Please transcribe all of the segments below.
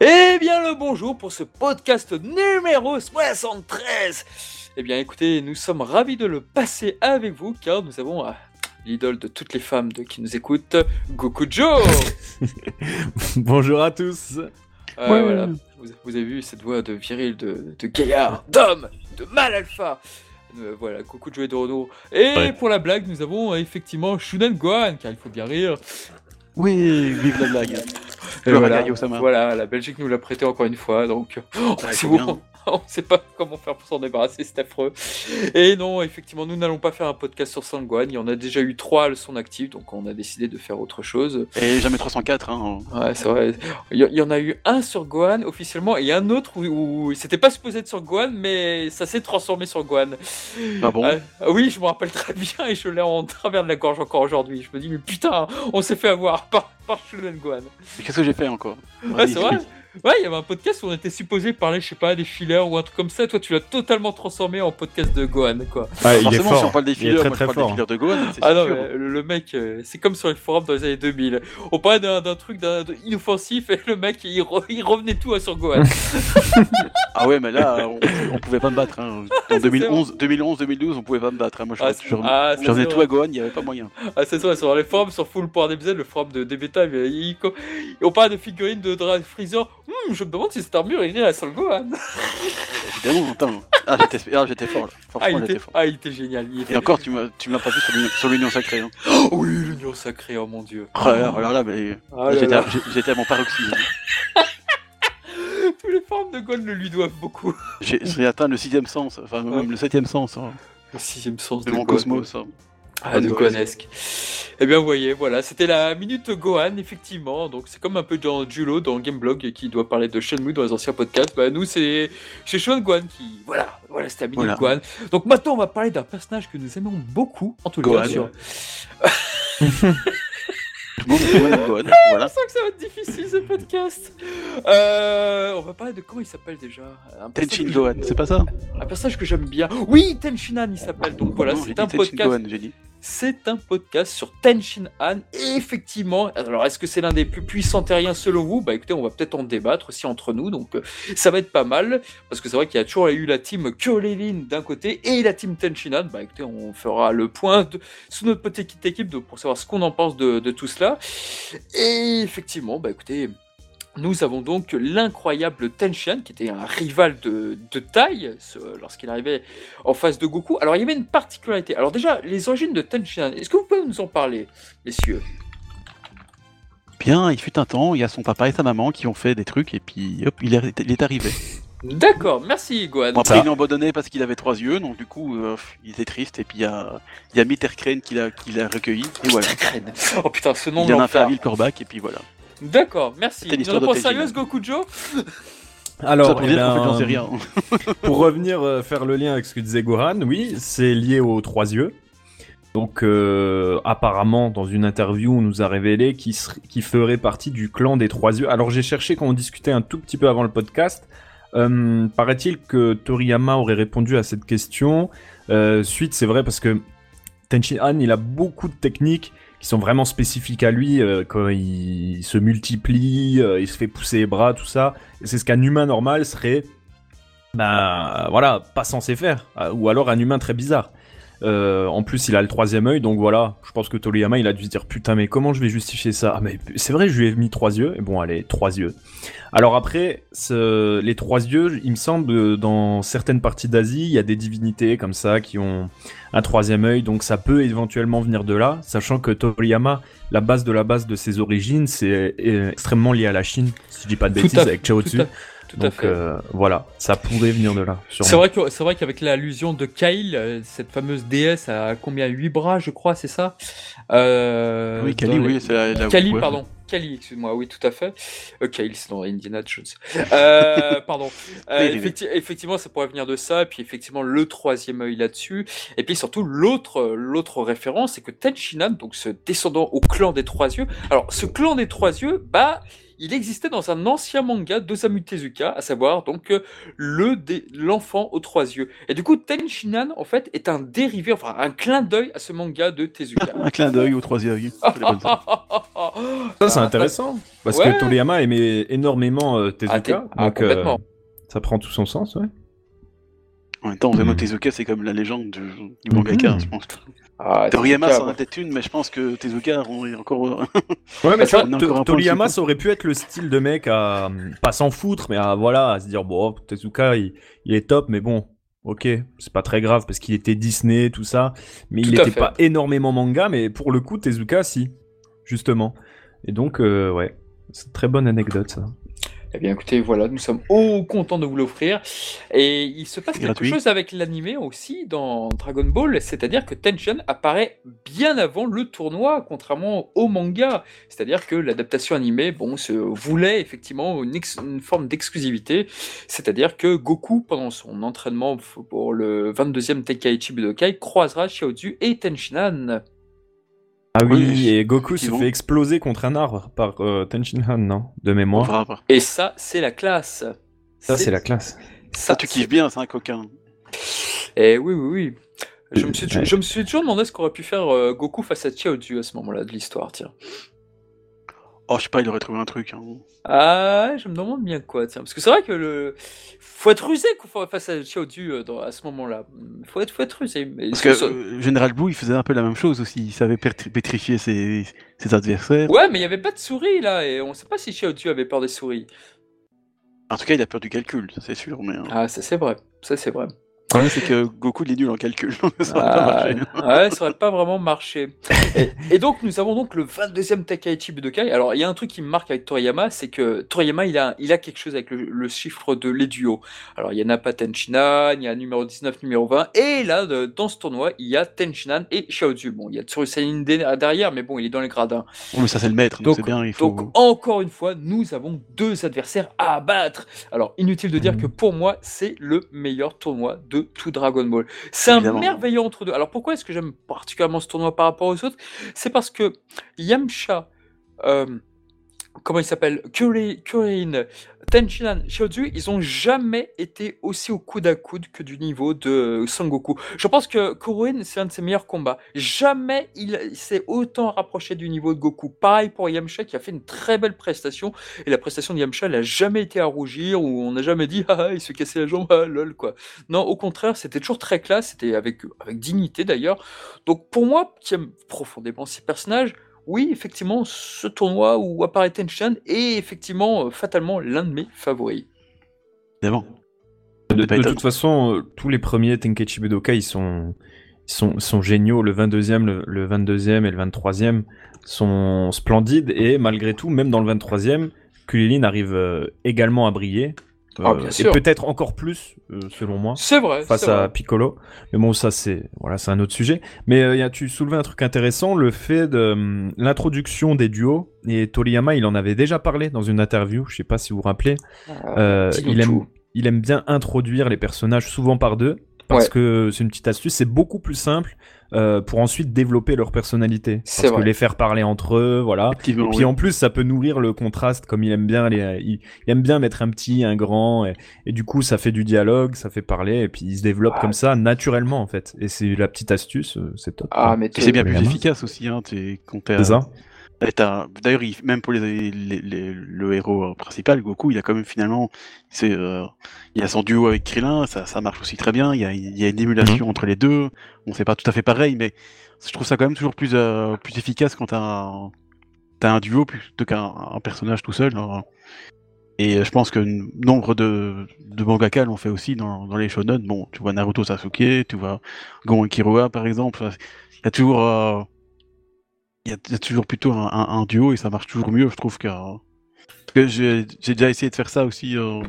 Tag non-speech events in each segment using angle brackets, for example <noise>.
Eh bien le bonjour pour ce podcast numéro 73 Eh bien écoutez, nous sommes ravis de le passer avec vous car nous avons euh, l'idole de toutes les femmes de, qui nous écoutent, Goku Joe <laughs> Bonjour à tous Euh, voilà. vous, vous avez vu cette voix de viril, de, de gaillard, d'homme, de mal alpha Euh, voilà, Goku Joe et Dorono. Et Ouais. pour la blague, nous avons effectivement Shunen Gohan, car il faut bien rire. Oui, vive la blague. Voilà, la Belgique nous l'a prêté encore une fois, donc oh, c'est bon. <laughs> On sait pas comment faire pour s'en débarrasser, c'est affreux. Et non, effectivement, nous n'allons pas faire un podcast sur Sangwan. Il y en a déjà eu trois à son actif, donc on a décidé de faire autre chose. Et jamais 304, hein. Ouais, c'est vrai. Il y, en a eu un sur Gohan officiellement et un autre où, où c'était pas supposé être sur Gohan, mais ça s'est transformé sur Gohan. Ah bon? Ah oui, je me rappelle très bien et je l'ai en travers de la gorge encore aujourd'hui. Je me dis, mais putain, on s'est fait avoir par, par Gohan. Qu'est-ce que j'ai fait encore? Ouais, c'est vrai. Ouais, il y avait un podcast où on était supposé parler, je sais pas, des fillers ou un truc comme ça. Toi, tu l'as totalement transformé en podcast de Gohan, quoi. Ah, il est fort. si on parle des fillers, très moi je parle des fillers de Gohan, c'est Ah non, mais le, mec, euh, c'est comme sur les forums dans les années 2000. On parlait d'un truc inoffensif et le mec, il, re- il revenait tout à sur Gohan. <laughs> Ah ouais, mais là, on, on pouvait pas me battre. Hein. En C'est 2011, 2011, 2012, on pouvait pas me battre. hein. Moi, je, Ah, ah, revenais c'est tout vrai. à Gohan, il y avait pas moyen. Ah, c'est ça, sur les forums, sur Full.dbz, le forum de DBTA, mais il, on parle de figurines de Dra Freezer. Hum, je me demande si cette armure est à sur le Gohan. Évidemment, attends. Ah, j'étais ah, j'étais fort là. Ah, il Franchement, était, j'étais fort. ah, il était génial. Il était... Et encore, tu me l'as pas vu sur l'Union- Sacrée. Hein. Oh oui, l'union sacrée, oh mon dieu. Oh là là, alors là, mais Ah là j'étais là. à- j'étais à mon paroxysme. <laughs> Tous les forums de Gohan le lui doivent beaucoup. J'ai atteint le sixième sens, enfin même le septième sens hein, Le sixième sens de de mon Gohan. cosmos. hein. Ah, de Gohanesque. Eh bien, vous voyez, voilà, c'était la minute Gohan, effectivement. Donc, c'est comme un peu dans Julo, dans Gameblog, qui doit parler de Shenmue dans les anciens podcasts. Bah, nous, c'est chez Sean Gohan qui. Voilà, voilà, c'était la minute Voilà. Gohan. Donc, maintenant, on va parler d'un personnage que nous aimons beaucoup, en tout Gohan. cas. Sur... Est <laughs> Gohan, Gohan, <laughs> voilà. Je sens que ça va être difficile, ce podcast. Euh, on va parler de comment il s'appelle déjà? Tenshin Gohan, c'est pas ça? Un personnage que j'aime bien. Oui, Tenshinhan, il s'appelle. Donc, voilà, c'est un podcast. Gohan, j'ai dit. C'est un podcast sur Tenshin Han. Et effectivement, alors est-ce que c'est l'un des plus puissants terriens selon vous? Bah écoutez, on va peut-être en débattre aussi entre nous. Donc euh, ça va être pas mal. Parce que c'est vrai qu'il y a toujours eu la team Kyolelin d'un côté et la team Tenshin Han. Bah écoutez, on fera le point sous notre petite équipe pour savoir ce qu'on en pense de, de tout cela. Et effectivement, bah écoutez. Nous avons donc l'incroyable Tenshin, qui était un rival de, de taille lorsqu'il arrivait en face de Goku. Alors il y avait une particularité. Alors déjà, les origines de Tenshin, est-ce que vous pouvez nous en parler, messieurs? Bien, il fut un temps, il y a son papa et sa maman qui ont fait des trucs et puis hop, il est, il est arrivé. D'accord, merci Gohan. Bon, après, Ça. il l'a abandonné parce qu'il avait trois yeux, donc du coup, euh, il était triste et puis il y a, il y a Mitter Crane qui l'a recueilli et voilà. Oh putain, ce nom Il en a fait à Vilcorbac et puis voilà. D'accord, merci. Une réponse sérieuse, Goku Joe Alors, ça pour eh sais rien. <laughs> pour revenir euh, faire le lien avec ce que disait Gohan, oui, c'est lié aux trois yeux. Donc, euh, apparemment, dans une interview, on nous a révélé qu'il qu'il ferait partie du clan des trois yeux. Alors, j'ai cherché quand on discutait un tout petit peu avant le podcast. Euh, Paraît-il que Toriyama aurait répondu à cette question. Euh, suite, c'est vrai parce que Tenshin Han, il a beaucoup de techniques qui sont vraiment spécifiques à lui. euh, quand il se multiplie, euh, il se fait pousser les bras, tout ça. C'est ce qu'un humain normal serait, bah voilà, pas censé faire. Euh, Ou alors un humain très bizarre. Euh, en plus, il a le troisième œil, donc voilà. Je pense que Toriyama, il a dû se dire putain, mais comment je vais justifier ça? Ah, mais c'est vrai, je lui ai mis trois yeux. Et bon, allez, trois yeux. Alors après, ce- les trois yeux, il me semble, euh, dans certaines parties d'Asie, il y a des divinités comme ça qui ont un troisième œil, donc ça peut éventuellement venir de là, sachant que Toriyama, la base de la base de ses origines, c'est euh, extrêmement lié à la Chine, si je dis pas de Tout bêtises, avec Chaozu. Tout à Donc fait. euh, voilà, ça pourrait venir de là. C'est vrai que c'est vrai qu'avec l'allusion de Kyle, euh, cette fameuse déesse à combien 8 bras, je crois, c'est ça euh, Oui, Kali, oui, c'est la, la- Kali, ouais. pardon. Kali, excuse-moi, oui, tout à fait. Euh, Kyle, c'est dans Indiana Jones. Euh, <laughs> pardon. Euh, effecti- effectivement, ça pourrait venir de ça. Et puis, effectivement, le troisième œil là-dessus. Et puis, surtout, l'autre, l'autre référence, c'est que Tenshinhan, donc ce descendant au clan des trois yeux. Alors, ce clan des trois yeux, bah, il existait dans un ancien manga d'Osamu Tezuka, à savoir donc euh, le dé- l'enfant aux trois yeux. Et du coup, Tenshinhan en fait est un dérivé, enfin un clin d'œil à ce manga de Tezuka. <laughs> Un clin d'œil au troisième œil. C'est la <laughs> bonne chose. Ça, c'est intéressant. Parce Ouais. que Toriyama aimait énormément euh, Ah, Tezuka. ah, donc, euh, ça prend tout son sens, ouais. En même temps, Osamu Mhm. Tezuka, c'est comme la légende du, du mangaka, Mhm. je pense. Ah, Toriyama, c'en a peut-être une, mais je pense que Tezuka on est encore. <laughs> Ouais, mais peu Toriyama, ça aurait pu être le style de mec à pas s'en foutre, mais à voilà, à se dire bon, Tezuka, il, il est top, mais bon, ok, c'est pas très grave parce qu'il était Disney, tout ça, mais il Tout à était fait. pas énormément manga, mais pour le coup, Tezuka, si, justement. Et donc, euh, ouais, c'est une très bonne anecdote, ça. Eh bien, écoutez, voilà, nous sommes au contents de vous l'offrir. Et il se passe quelque gratuit. chose avec l'animé aussi dans Dragon Ball, c'est-à-dire que Tension apparaît bien avant le tournoi, contrairement au manga. C'est-à-dire que l'adaptation animée, bon, se voulait effectivement une, forme d'exclusivité. C'est-à-dire que Goku, pendant son entraînement pour le 22e Tenkaichi Budokai, croisera Xiaozu et Tenshinhan. Ah oui, Oui, et Goku se fait exploser contre un arbre par euh, Tenshinhan, non De mémoire. Et ça, c'est la classe. Ça, c'est la classe. Ça, Ça, tu kiffes bien, c'est un coquin. Eh oui, oui, oui. Je me, suis, Ouais. je me suis toujours demandé ce qu'aurait pu faire euh, Goku face à Chiaozu à ce moment-là de l'histoire, tiens. Oh, je sais pas, il aurait trouvé un truc. hein. Ah, je me demande bien quoi, tiens. Parce que c'est vrai que le. Faut être rusé face à Chiaozu euh, à ce moment-là. Faut être, faut être rusé. Mais Parce que euh, General Blue, il faisait un peu la même chose aussi. Il savait pétri- pétrifier ses, ses adversaires. Ouais, mais il n'y avait pas de souris là, et on sait pas si Chiaozu avait peur des souris. En tout cas, il a peur du calcul, c'est sûr. Mais euh, Ah, ça c'est vrai. Ça c'est vrai. Le problème, c'est que Goku, il est nul en calcul. <laughs> ça va pas Ah, marcher. ouais, ça aurait pas vraiment marché. Et, et donc, nous avons donc le 22e Takaichi Budokai. Alors, il y a un truc qui me marque avec Toriyama, c'est que Toriyama, il a, il a quelque chose avec le, le chiffre de les duos. Alors, il y a Nappa Tenshinhan, il y a numéro 19, numéro 20, et là, dans ce tournoi, il y a Tenshinhan et Xiaozu. Bon, il y a Tsurusanin derrière, mais bon, il est dans les gradins. Oh, mais ça, c'est le maître, donc bien. Il faut... Donc, encore une fois, nous avons deux adversaires à abattre. Alors, inutile de dire Mhm. que pour moi, c'est le meilleur tournoi de tout Dragon Ball. C'est un merveilleux entre deux. Alors, pourquoi est-ce que j'aime particulièrement ce tournoi par rapport aux autres? C'est parce que Yamcha, euh, comment il s'appelle Kuri- Kurin, Tenshinhan, Xiaozu, ils ont jamais été aussi au coude à coude que du niveau de Sangoku. Je pense que Kurin, c'est un de ses meilleurs combats. Jamais il s'est autant rapproché du niveau de Goku. Pareil pour Yamcha qui a fait une très belle prestation. Et la prestation de Yamcha, elle a jamais été à rougir ou on n'a jamais dit <laughs> ah, ah, il se cassait la jambe, <laughs> ah lol quoi. Non, au contraire, c'était toujours très classe, c'était avec, avec dignité d'ailleurs. Donc pour moi, qui aime profondément ces personnages, oui, effectivement, ce tournoi où apparaît Tenshinhan est effectivement euh, fatalement l'un de mes favoris. Évidemment. De, toute façon, euh, tous les premiers Tenkaichi Budokai, ils sont, ils sont, ils sont géniaux. Le 22e, le, le 22e et le 23e sont splendides. Et malgré tout, même dans le 23e, Kulilin arrive euh, également à briller. Ah, Euh, et peut-être encore plus, euh, selon moi, C'est vrai. face à vrai. Piccolo. Mais bon, ça, c'est voilà, c'est un autre sujet. Mais euh, y a- tu soulevais un truc intéressant, le fait de l'introduction des duos. Et Toriyama, il en avait déjà parlé dans une interview, je sais pas si vous vous rappelez. Aime, il aime bien introduire les personnages souvent par deux parce Ouais. que c'est une petite astuce, c'est beaucoup plus simple euh, pour ensuite développer leur personnalité. C'est Parce que les faire parler entre eux, voilà. Et puis oui. en plus, ça peut nourrir le contraste, comme il aime bien les, il, il aime bien mettre un petit, un grand, et, et du coup, ça fait du dialogue, ça fait parler, et puis il se développe Ah. comme ça naturellement en fait. Et c'est la petite astuce, euh, c'est top. Ah, mais Et c'est bien plus efficace aussi, hein, t'es- quand t'es C'est ça. D'ailleurs, il- même pour les, les- les- le héros euh, principal, Goku, il a quand même finalement, c'est, euh, il a son duo avec Krillin, ça, ça marche aussi très bien. Il y a, il y a une émulation entre les deux. On c'est pas tout à fait pareil, mais je trouve ça quand même toujours plus, euh, plus efficace quand t'as un, t'as un duo plutôt qu'un un personnage tout seul. hein. Et euh, je pense que nombre de, de mangaka l'ont fait aussi dans, dans les shonen. Bon, tu vois Naruto Sasuke, tu vois Gon et Killua par exemple. Il y a toujours, euh, il y a, il y a toujours plutôt un, un- un duo et ça marche toujours mieux, je trouve que. Parce que j'ai déjà essayé de faire ça aussi euh,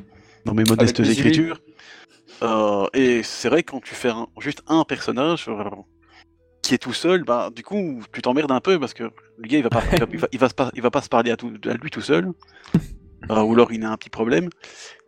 dans mes modestes écritures. Euh, et c'est vrai que quand tu fais un- juste un personnage euh, qui est tout seul, bah du coup tu t'emmerdes un peu parce que le gars il va pas, il va, il va, il va se pas, il va pas se parler à, tout, à lui tout seul, ou alors il a un petit problème.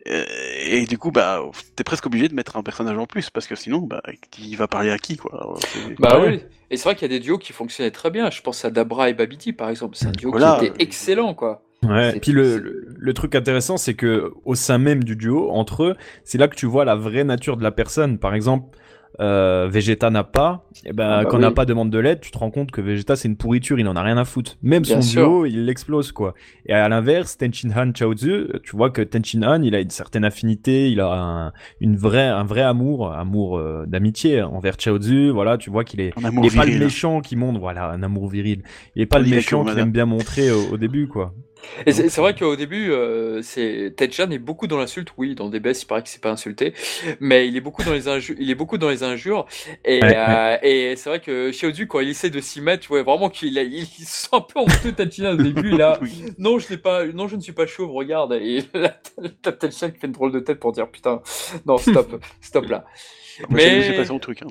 Euh, Et, du coup bah t'es presque obligé de mettre un personnage en plus parce que sinon bah il va parler à qui quoi. Bah Ah ouais. oui. Et c'est vrai qu'il y a des duos qui fonctionnaient très bien. Je pense à Dabra et Babidi par exemple. C'est un duo Voilà. qui était excellent quoi. Ouais, et puis le, le, le truc intéressant, c'est que au sein même du duo, entre eux, c'est là que tu vois la vraie nature de la personne. Par exemple, euh, Vegeta n'a pas, et ben, Ah bah quand oui. n'a pas demande de l'aide, tu te rends compte que Vegeta c'est une pourriture, il en a rien à foutre. Même Bien son sûr. duo, il l'explose quoi. Et à l'inverse, Tenshin Han Chaozu, tu vois que Tenshin Han, il a une certaine affinité, il a un, une vraie, un vrai amour, amour euh, d'amitié envers Chaozu. Voilà, tu vois qu'il est, il est pas le méchant qui montre, voilà, un amour viril. Il est pas le méchant qu'il aime bien montrer au, au début quoi. Et c'est c'est vrai qu'au début, euh, c'est Ted-Chan est beaucoup dans l'insulte. Oui, dans DBS, il paraît que c'est pas insulté, mais il est beaucoup dans les injures. Il est beaucoup dans les injures. Et, Ouais, euh, et c'est vrai que Xiaozu, quand il essaie de s'y mettre, tu vois vraiment qu'il il, se sent un peu honteux Ted-Chan au début. Là, <laughs> Oui. non, je n'ai pas, non, je ne suis pas chauve. Regarde. Et <laughs> là, t'as Ted-Chan qui fait une drôle de tête pour dire putain, non, stop, stop là. Moi, c'est- Mais- C'est pas son truc. hein.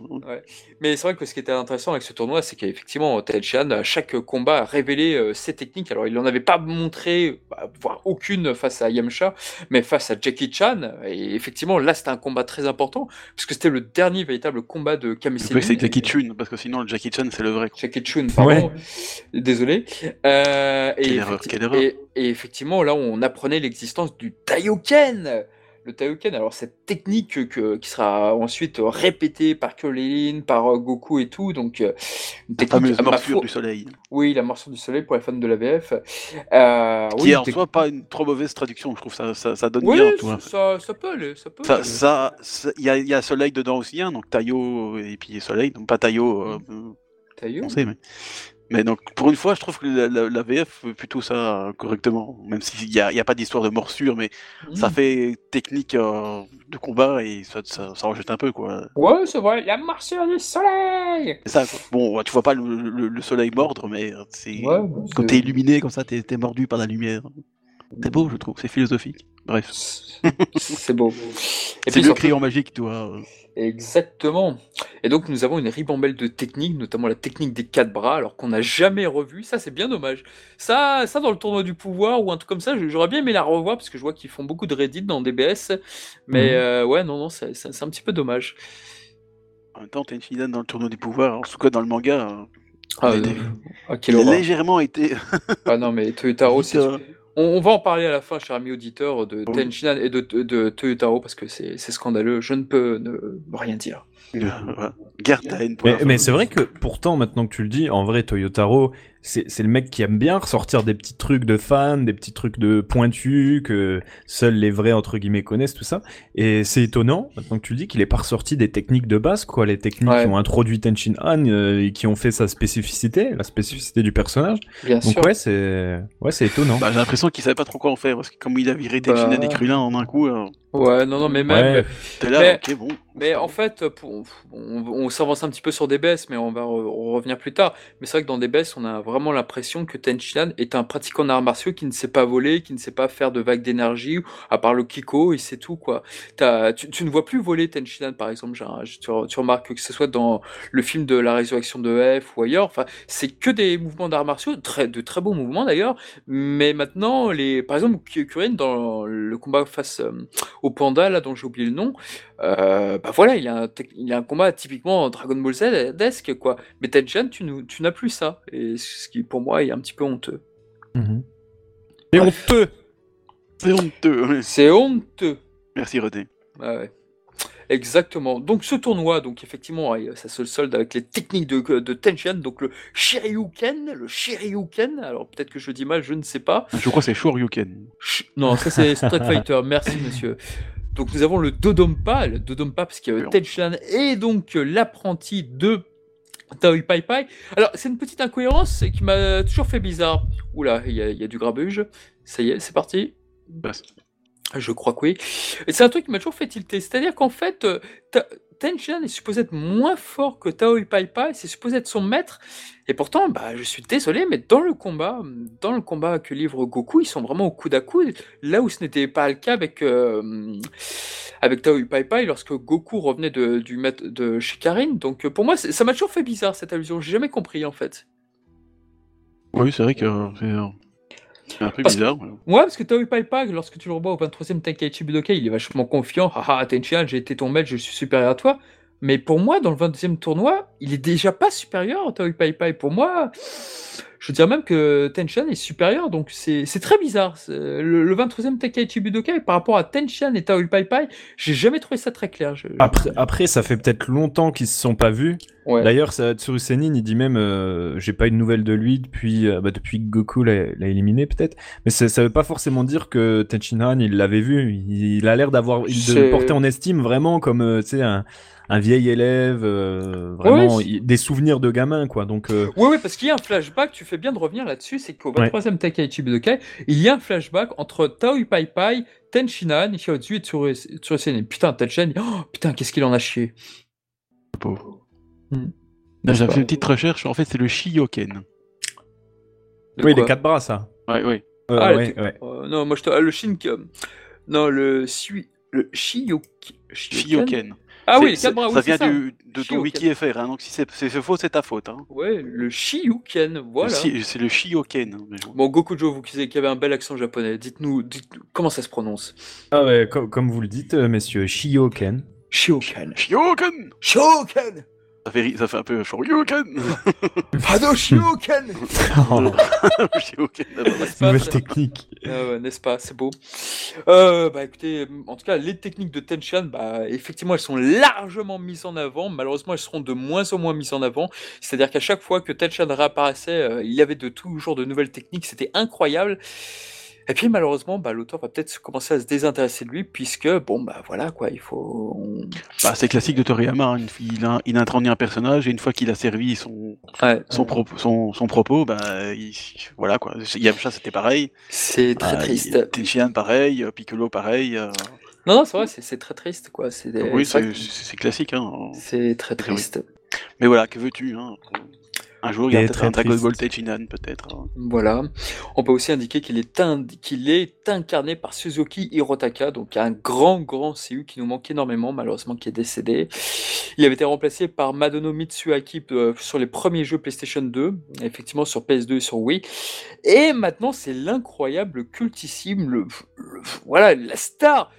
Mais c'est vrai que ce qui était intéressant avec ce tournoi, c'est qu'effectivement, Ted Chan, à chaque combat, a révélé euh, ses techniques. Alors, il n'en avait pas montré, bah, voire aucune face à Yamcha, mais face à Jackie Chan. Et effectivement, là, c'était un combat très important, puisque c'était le dernier véritable combat de que c'est Jackie Chun, parce que sinon, le Jackie Chan, c'est le vrai. quoi. Jackie Chun, pardon. Désolé. Euh, et, Quelle erreur, effecti- quelle erreur. et- et effectivement, là, on apprenait l'existence du Taioken. Le Taioken, alors cette technique que, qui sera ensuite répétée par Krillin, par euh, Goku et tout, donc euh, une La à ma morsure du soleil. Oui, la morsure du soleil pour les fans de la VF. Euh, Qui oui, est en soi pas une trop mauvaise traduction, je trouve. Ça, ça, ça donne Oui, bien, ça, ça peut aller, ça peut ça, il y a, y a soleil dedans aussi, hein, donc Taillot et puis soleil, donc pas Taillot, euh, Taillot. on sait, mais. Mais donc, pour une fois, je trouve que la, la- la VF fait plutôt ça euh, correctement. Même s'il n'y a, y a pas d'histoire de morsure, mais ça Mm. fait technique euh, de combat et ça, ça, ça rejette un peu, quoi. Ouais, c'est vrai, la morsure du soleil C'est ça, quoi. Bon, tu vois pas le, le- le soleil mordre, mais euh, c'est. Ouais, Quand t'es illuminé comme ça, t'es t'es mordu par la lumière. C'est beau, je trouve, c'est philosophique. Bref. <laughs> C'est beau. C'est le surtout- crayon magique, toi. Exactement. Et donc nous avons une ribambelle de techniques, notamment la technique des quatre bras, alors qu'on n'a jamais revu. Ça, c'est bien dommage. Ça, ça dans le tournoi du pouvoir ou un truc comme ça, j'aurais bien aimé la revoir parce que je vois qu'ils font beaucoup de Reddit dans DBS. Mais Mhm. euh, ouais, non, non, c'est un petit peu dommage. En même temps, t'as une fille dans le tournoi du pouvoir, en tout cas dans le manga. euh, Ah, euh, ah, il quelle légèrement été. Ah non, mais Toyotaro, <laughs> c'est. On, on va en parler à la fin, cher ami auditeur, de Oui. Tenshinhan et de, de, de Toyotaro parce que c'est scandaleux. Je ne peux ne rien dire. Garde ta haine pour Mais, mais c'est vrai que pourtant, maintenant que tu le dis, en vrai, Toyotaro, c'est c'est le mec qui aime bien ressortir des petits trucs de fans, des petits trucs de pointus que seuls les vrais entre guillemets connaissent, tout ça. Et c'est étonnant, maintenant que tu le dis, qu'il est pas ressorti des techniques de base, quoi, les techniques Ouais. qui ont introduit Tenshin Han euh, et qui ont fait sa spécificité, la spécificité du personnage. Bien Donc sûr. ouais, c'est ouais, c'est étonnant. Bah, j'ai l'impression qu'il savait pas trop quoi en faire, parce que comme il a viré Bah. Tenshinhan et Krillin en un coup, euh, Ouais, non, non, mais même. Ouais. t'es là, Mais- ok, bon. Mais en fait, pour- on, on s'avance un petit peu sur DBS, mais on va re- revenir plus tard. Mais c'est vrai que dans DBS, on a vraiment l'impression que Tenshinhan est un pratiquant d'arts martiaux qui ne sait pas voler, qui ne sait pas faire de vagues d'énergie, à part le Kiko, et c'est tout, quoi. Tu, ne vois plus voler Tenshinhan, par exemple. Tu, remarques que ce soit dans le film de la résurrection de F ou ailleurs, enfin, c'est que des mouvements d'arts martiaux, de très beaux mouvements d'ailleurs. Mais maintenant, les, par exemple, Kurin, dans le combat face euh, au panda, là, dont j'ai oublié le nom, euh, bah voilà, il y, a un, il a un combat typiquement Dragon Ball Z desque quoi. Mais Tengen, tu, nous- tu n'as plus ça. Et ce qui pour moi est un petit peu honteux. Mhm. Et honteux. C'est honteux. C'est honteux. Merci, René. Ouais, ouais. Exactement. Donc ce tournoi, donc effectivement, ça se solde avec les techniques de, de Tenchen, donc le Shiryuken, le Shiryuken. Alors peut-être que je dis mal, je ne sais pas. Je crois que c'est Shoryuken. Ch- Non, ça c'est Street <laughs> Fighter, merci monsieur. Donc nous avons le Dodompa, le Dodompa parce qu'il y a Oui. Tenchan et donc euh, l'apprenti de Taoi Pai Pai. Alors c'est une petite incohérence qui m'a toujours fait bizarre. Oula, il y, a- il y a du grabuge. Ça y est, c'est parti. Je crois que oui. C'est un truc qui m'a toujours fait tilter. C'est-à-dire qu'en fait, euh, Tenchan est supposé être moins fort que Taoi Pai Pai, c'est supposé être son maître. Et pourtant, bah, je suis désolé, mais dans le combat, dans le combat que livre Goku, ils sont vraiment au coude à coude. Là où ce n'était pas le cas avec, euh, avec Pai lorsque Goku revenait de, du maître de chez Karin. Donc euh, pour moi, ça m'a toujours fait bizarre cette allusion. J'ai jamais compris en fait. Oui, c'est vrai que euh, c'est un peu Parce- bizarre. ouais. Ouais, parce que Taoi lorsque tu le revois au 23e Tenkaichi Budokai, il est vachement confiant. Haha, Tenchan, j'ai été ton maître, je suis supérieur à toi. Mais pour moi, dans le 22e tournoi, il est déjà pas supérieur à Taoi Pai Pai. Pour moi, je dirais même que Tenshan est supérieur, donc c'est c'est très bizarre. Le, le 23e Tenkaichi Budokai par rapport à Tenshan et Taoi Pai Pai, j'ai jamais trouvé ça très clair. Je- Après, après, ça fait peut-être longtemps qu'ils se sont pas vus. Ouais. D'ailleurs, ça- Tsuru Senin, il dit même, euh, j'ai pas eu de nouvelles de lui depuis, euh, bah, depuis que Goku l'a éliminé peut-être. Mais ça, ça veut pas forcément dire que Tenshin Han, il l'avait vu. Il, il a l'air d'avoir, il de porter en estime vraiment comme, euh, tu sais, un, un vieil élève, euh, vraiment Ouais, des souvenirs de gamin, quoi. Donc, euh, Oui, oui, parce qu'il y a un flashback, tu fais bien de revenir là-dessus, c'est qu'au 23e Tenkaichi Budokai, il y a un flashback entre Taoi Pai Pai, Tenshinhan, Shiotsu et Tsuru Tsuru Senin. Putain, Tenshin, oh, putain, qu'est-ce qu'il en a chié. Pauvre. Hmm. J'ai fait une petite recherche, en fait, c'est le Shioken. De oui, les quatre bras, ça. Ouais, ouais. Euh, Ah, ouais, ouais. Euh, non, moi je te. ah, le Shin. Non, le. Sui... Le. Shioken. Ah oui, les c'est- quatre bras, oui, Ça c'est vient ça. du, de ton Shioken. wiki FR, hein, donc si c'est faux, c'est ta faute. Hein. Ouais, le Shiuken, voilà. C'est le Shioken. hein, bon. Gokujo, vous qui qui avez un bel accent japonais, dites-nous dites comment ça se prononce? Ah ouais, com- comme vous le dites, euh, messieurs, Shioken. Shioken. Shioken Shioken ça fait, ça fait un peu Shoryuken Fado Shioken Shioken N'est-ce pas, <laughs> Nouvelle <laughs> technique. Ah ouais, n'est-ce pas, c'est beau. Euh, bah écoutez, en tout cas, les techniques de Tenshan, bah effectivement, elles sont largement mises en avant. Malheureusement, elles seront de moins en moins mises en avant. C'est-à-dire qu'à chaque fois que Tenshan réapparaissait, euh, il y avait de toujours de nouvelles techniques. C'était incroyable. Et puis malheureusement, bah, l'auteur va peut-être commencer à se désintéresser de lui, puisque bon bah voilà quoi, il faut. on- Bah, c'est classique de Toriyama. hein. Il, a, il a introduit un personnage et une fois qu'il a servi son, Ouais, son, propos, son, son propos, bah, il- voilà quoi. Yamcha c'était pareil. c'est très Bah, triste. Tenshinhan pareil, Piccolo pareil. euh, Non, non, c'est vrai, c'est très triste quoi. C'est des- oui, c'est classique. Hein. c'est très triste. Mais voilà, que veux-tu hein? Un jour, il y a peut-être très un Dragon triste. Ball Tenshinhan, peut-être. hein. Voilà. On peut aussi indiquer qu'il est, est incarné par Suzuki Hirotaka, donc un grand, grand CU qui nous manque énormément, malheureusement, qui est décédé. Il avait été remplacé par Madono Mitsuaki euh, sur les premiers jeux PlayStation 2, effectivement sur PS2 et sur Wii. Et maintenant, c'est l'incroyable, le cultissime, le, le- voilà, la star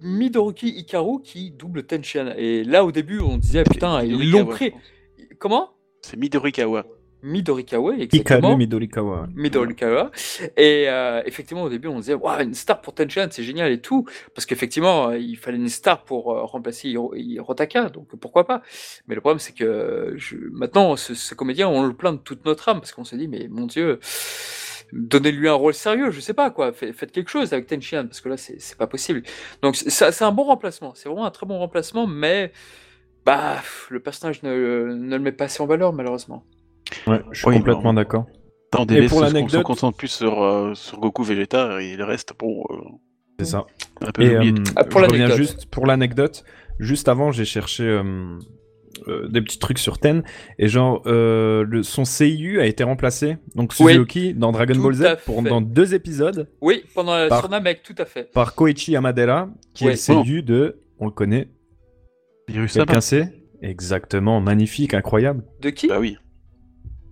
Midoroki Hikaru qui double Tenshin. Et là, au début, on disait, putain, ils l'ont pris. Comment? C'est Midorikawa. Midorikawa, exactement. Midorikawa. Midorikawa. Et euh, effectivement, au début, on disait, Waouh, une star pour Tenshin, c'est génial et tout. Parce qu'effectivement, euh, il fallait une star pour euh, remplacer Hiro- Hirotaka, donc pourquoi pas. Mais le problème, c'est que je... maintenant, ce, ce comédien, on le plaint de toute notre âme, parce qu'on se dit, mais mon Dieu, donnez-lui un rôle sérieux, je sais pas quoi, Faites- faites quelque chose avec Tenshin, parce que là, c'est pas possible. Donc, c'est un bon remplacement, c'est vraiment un très bon remplacement, mais bah, le personnage ne, ne le met pas assez en valeur, malheureusement. Ouais, je suis Oui, complètement d'accord. Délaisse pour ce qu'on se l'anecdote- concentre plus sur, euh, sur Goku Vegeta et le reste, bon, euh, C'est ça. un peu Et euh, Ah, pour l'anecdote. juste pour l'anecdote. Juste avant, j'ai cherché euh, euh, des petits trucs sur Ten et genre euh, le, son CIU a été remplacé. Donc Oui. Suzuki dans Dragon Tout Ball Z pour dans deux épisodes Oui, pendant la Par- sur Namek, tout à fait. par Koichi Yamadera qui Ouais. est le CIU de on le connaît. Virus. Quelqu'un sait Exactement, magnifique, incroyable. De qui Bah oui.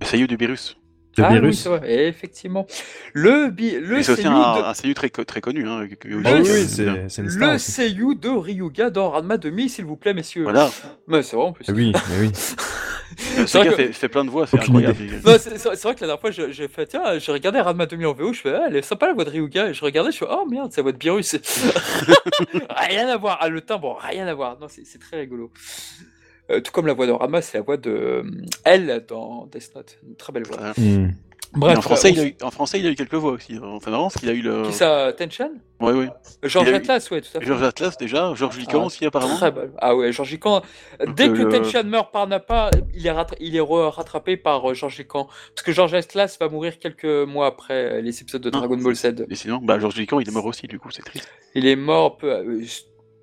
Le Seiyu du virus. De ah, oui, virus. vrai. Et effectivement. Le, bi... le c'est aussi seiyuu un, de... un Seiyu très, très connu. Hein, Le Ah oui, oui, star. Seiyuu de Ryuga dans Ranma 2000, s'il vous plaît, messieurs. Voilà. Mais c'est vrai en plus. Ah Oui, mais oui. <laughs> Ce vrai gars que- fait, fait plein de voix, c'est incroyable. C'est vrai que la dernière fois, je- j'ai fait, tiens, j'ai regardé Ranma 2000 en VO, je fais, ah, elle est sympa la voix de Ryuga, et je regardais, je fais, oh merde, c'est la voix de Beerus. <laughs> rien à voir, ah, le timbre, rien à voir. Non, c'est très rigolo. Euh, tout comme la voix de Ranma, c'est la voix de euh, elle dans Death Note. Une très belle voix. Voilà. Bref, en, français, on- il a eu, en français, il a eu quelques voix aussi. C'est marrant parce qu'il a eu le. Qui ça, Tenchan Ouais, ouais. Georges Il a eu- Atlas, ouais, tout à fait. Georges Atlas déjà, Georges Lican Ah, aussi apparemment. Très belle. Ah ouais, Georges Lican. Dès euh, que le- Tenchan meurt par Nappa, il est, rattra- il est re- rattrapé par euh, Georges Lican. Parce que Georges Atlas va mourir quelques mois après euh, les épisodes de Ah, Dragon Ball Z. Et sinon, bah, Georges Lican, il est mort aussi, du coup, c'est triste. Il est mort peu, euh,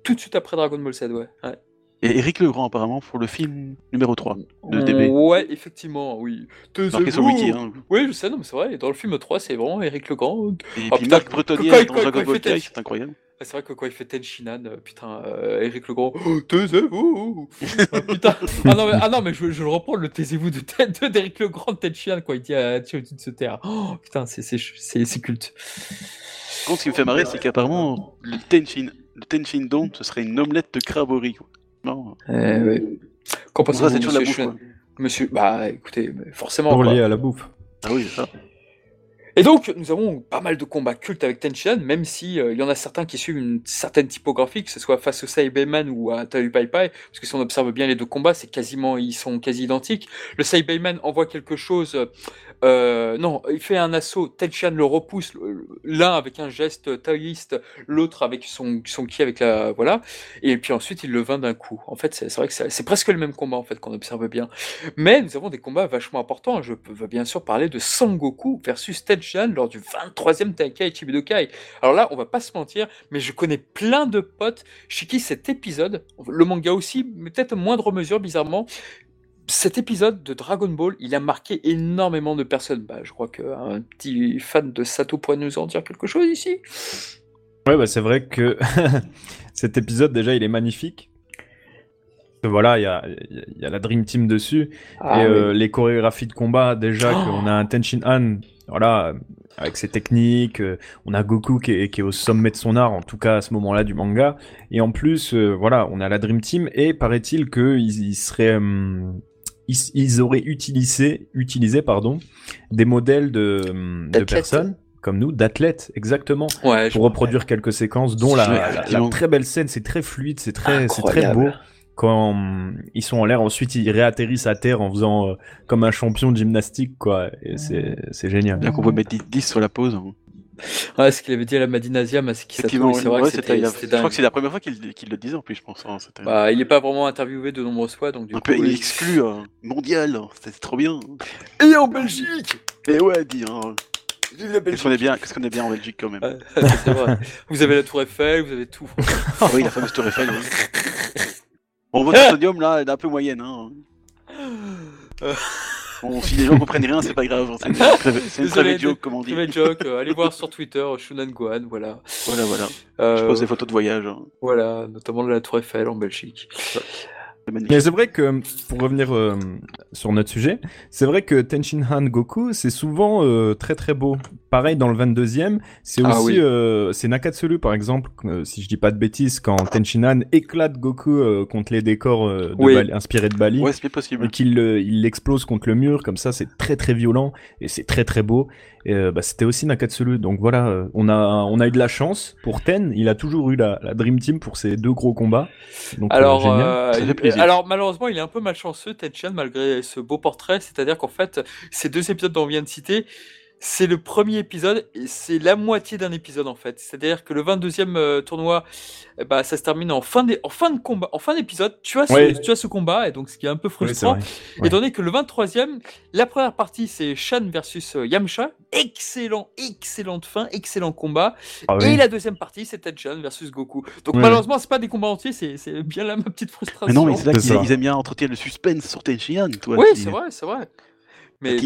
tout de suite après Dragon Ball Z, ouais. ouais. Et Eric Legrand, apparemment, pour le film numéro 3 de DB. Ouais, effectivement, oui. Marqué sur wiki. Hein. Oui, je sais, non, mais c'est vrai. Dans le film 3, c'est vraiment Eric Legrand. Et Oh, puis putain, Marc Bretonnier quand- dans Dragon Ball Kai, c'est incroyable. Ah, c'est vrai que quand il fait Tenshinhan, euh, putain, euh, Eric Legrand, oh, taisez-vous Ah, Putain ah non, mais, ah non, mais je, je le reprends, le taisez-vous de tête de d'Eric Legrand de Tenshinhan, quoi. Il dit à Chiyoji de se taire. Oh, putain, c'est- culte. Contre, ce qui me fait marrer, c'est qu'apparemment, le Tenshin, le Tenshin Don, ce serait une omelette de crabe au riz. Non, Euh, ouais. Qu'en pensez-vous, de la monsieur bouffe, Schwen- Monsieur, bah écoutez, forcément. Pour lier à la bouffe. Ah oui, c'est ça. Et donc, nous avons pas mal de combats cultes avec Tenshinhan, même si euh, il y en a certains qui suivent une certaine typographie, que ce soit face au Saibaman ou à Tayu Pai Pai, parce que si on observe bien les deux combats, c'est quasiment, ils sont quasi identiques. Le Saibaman envoie quelque chose, euh, non, il fait un assaut, Tenshinhan le repousse, l'un avec un geste taoïste, l'autre avec son, son ki avec la, voilà, et puis ensuite il le vainc d'un coup. En fait, c'est vrai que c'est presque le même combat, en fait, qu'on observe bien. Mais nous avons des combats vachement importants. Je peux bien sûr parler de Sangoku versus Tenshinhan lors du 23e Tenkaichi Budokai. Alors là, on va pas se mentir, mais je connais plein de potes chez qui cet épisode, le manga aussi, mais peut-être moindre mesure, bizarrement, cet épisode de Dragon Ball, il a marqué énormément de personnes. Bah, je crois qu'un petit fan de Sato pourrait nous en dire quelque chose ici. Ouais, bah c'est vrai que <laughs> cet épisode, déjà, il est magnifique. Voilà, il y a, il y a la Dream Team dessus. Ah et oui. euh, les chorégraphies de combat, déjà, Oh qu'on a un Tenshin Han, voilà, avec ses techniques, euh, on a Goku qui est, qui est au sommet de son art, en tout cas à ce moment-là du manga. Et en plus, euh, voilà, on a la Dream Team, et paraît-il qu'ils ils seraient... ils, ils auraient utilisé, utilisé pardon, des modèles de, de personnes, comme nous, d'athlètes, exactement, Ouais, pour reproduire quelques séquences, dont la, la- la très belle scène, c'est très fluide, c'est très, c'est très beau. Quand hum, ils sont en l'air, ensuite ils réatterrissent à terre en faisant euh, comme un champion de gymnastique, quoi. Et c'est, c'est génial. Bien qu'on peut mettre 10, 10 sur la pause. hein. Ouais, <laughs> ce qu'il avait dit à la Masaki Sato, Effectivement, et c'est vrai que c'était- il je crois que c'est la première fois qu'il le disait en plus, je pense. hein, Bah, il n'est pas vraiment interviewé de nombreuses fois, donc du un coup. peu, il oui. exclut euh, mondial, c'était trop bien. Et en Belgique Et ouais, dit, hein, qu'est-ce qu'on est bien, qu'est-ce qu'on est bien en Belgique quand même. <laughs> C'est vrai. Vous avez la Tour Eiffel, vous avez tout. <laughs> Ah oui, la fameuse Tour Eiffel. oui. Bon, votre sodium là, elle est un peu moyenne. Hein. Bon, si les gens comprennent rien, c'est pas grave. C'est une, c'est une Désolé, private joke, comme on dit. Private joke, euh, allez voir sur Twitter, Shunan Gohan, voilà. Voilà, voilà. Euh, Je pose des photos de voyage. hein. Voilà, notamment de la Tour Eiffel en Belgique. Mais c'est vrai que, pour revenir euh, sur notre sujet, c'est vrai que Tenshin Han Goku, c'est souvent euh, très très beau. Pareil dans le 22e, c'est Ah aussi oui. euh, c'est Nakatsuru par exemple, euh, si je dis pas de bêtises, quand Tenshin Han éclate Goku euh, contre les décors euh, de Oui. Bali- inspirés de Bali. Ouais, c'est possible. et qu'il euh, il l'explose contre le mur comme ça c'est très très violent et c'est très très beau euh, bah, c'était aussi Nakatsuru donc voilà euh, on a on a eu de la chance pour Ten il a toujours eu la, la Dream Team pour ces deux gros combats donc euh, Alors, génial. Alors malheureusement, il est un peu malchanceux, Tenchan, malgré ce beau portrait. C'est-à-dire qu'en fait, ces deux épisodes dont on vient de citer, c'est le premier épisode et c'est la moitié d'un épisode en fait. C'est-à-dire que le 22e euh, tournoi, eh bah, ça se termine en fin, d'é- en fin de combat, en fin d'épisode. Tu as ce, Ouais. tu as ce combat et donc ce qui est un peu frustrant. Ouais. Étant donné que le 23e, la première partie c'est Shan versus euh, Yamcha, excellent, excellente fin, excellent combat. Ah Et la deuxième partie, c'est Tenchan versus Goku. Donc Ouais. malheureusement, c'est pas des combats entiers, c'est c'est bien là ma petite frustration. Mais non, mais c'est là C'est qu'ils aiment bien entretenir le suspense sur Tenshinhan, oui, c'est vrai, c'est vrai. Mais,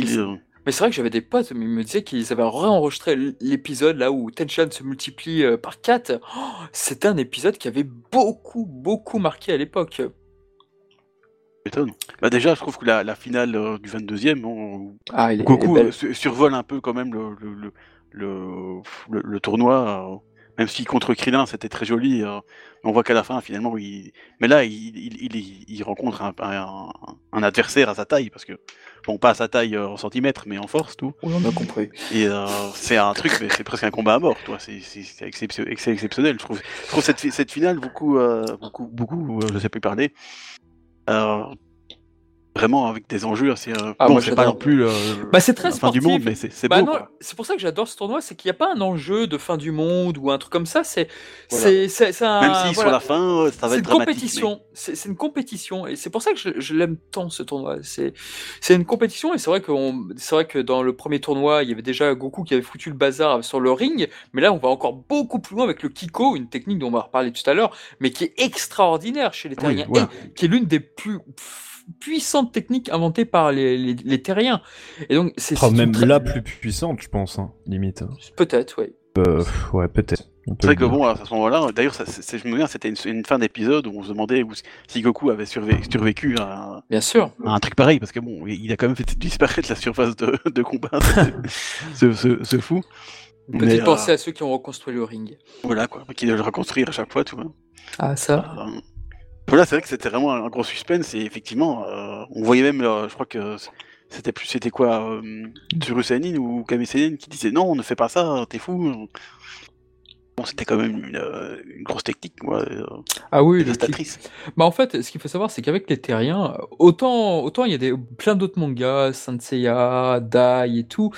mais c'est- c'est vrai que j'avais des potes, mais ils me disaient qu'ils avaient réenregistré l'épisode là où Tenchan se multiplie euh, par 4. C'était un épisode qui avait beaucoup, beaucoup marqué à l'époque. m'étonne. Bah déjà, je trouve que la, la finale euh, du 22e, on- Ah, Goku euh, survole un peu quand même le, le, le, le, le- le tournoi, même si contre Krillin c'était très joli. euh, on voit qu'à la fin, finalement, il... mais là, il, il, il, rencontre un, un, un adversaire à sa taille, parce que, bon, pas à sa taille euh, en centimètres, mais en force, tout. Oui, on a compris. Et euh, c'est un truc, mais c'est presque un combat à mort, toi. C'est c'est- c'est excep- c'est exceptionnel. Je trouve, je trouve cette, fi- cette finale beaucoup, euh, beaucoup, beaucoup. je sais plus parler. Vraiment avec des enjeux assez. euh, Ah, bon, c'est pas non plus euh, Bah, c'est très la fin du monde, mais c'est c'est Bah beau. c'est pour ça que j'adore ce tournoi, c'est qu'il n'y a pas un enjeu de fin du monde ou un truc comme ça. C'est, Voilà. c'est, c'est, c'est un. Même si sur voilà. la fin, ça va c'est être une dramatique. compétition. C'est c'est une compétition et c'est pour ça que je, je l'aime tant ce tournoi. C'est c'est une compétition et c'est vrai que c'est vrai que dans le premier tournoi il y avait déjà Goku qui avait foutu le bazar sur le ring, mais là on va encore beaucoup plus loin avec le Kiko, une technique dont on va reparler tout à l'heure, mais qui est extraordinaire chez les Oui, Terriens voilà. et qui est l'une des plus puissantes techniques inventées par les, les, les Terriens. Et donc c'est Oh, même très- la plus puissante je pense hein, limite peut-être oui. Euh, pff, ouais peut-être C'est vrai que bon, à ce moment-là, d'ailleurs, je me souviens, c'était une, une fin d'épisode où on se demandait où- si Goku avait survé- survécu à, Bien sûr. à un truc pareil, parce que bon, il a quand même fait <laughs> disparaître la surface de, de combat, ce, ce, ce fou. Mais, petite euh, à ceux qui ont reconstruit le ring. Voilà, quoi, qui doit le reconstruire à chaque fois, tu vois. Ah ça. Euh, Voilà, c'est vrai que c'était vraiment un gros suspense et effectivement, euh, on voyait même, euh, je crois que c'était plus, c'était quoi, euh, Tsurusenin ou Kamisenin qui disait non, ne fais pas ça, t'es fou. Bon, c'était quand même une, euh, une grosse technique, moi, euh, Ah oui, dévastatrice. Bah en fait, ce qu'il faut savoir, c'est qu'avec les terriens, autant autant il y a des plein d'autres mangas, Saint Seiya, Dai et tout.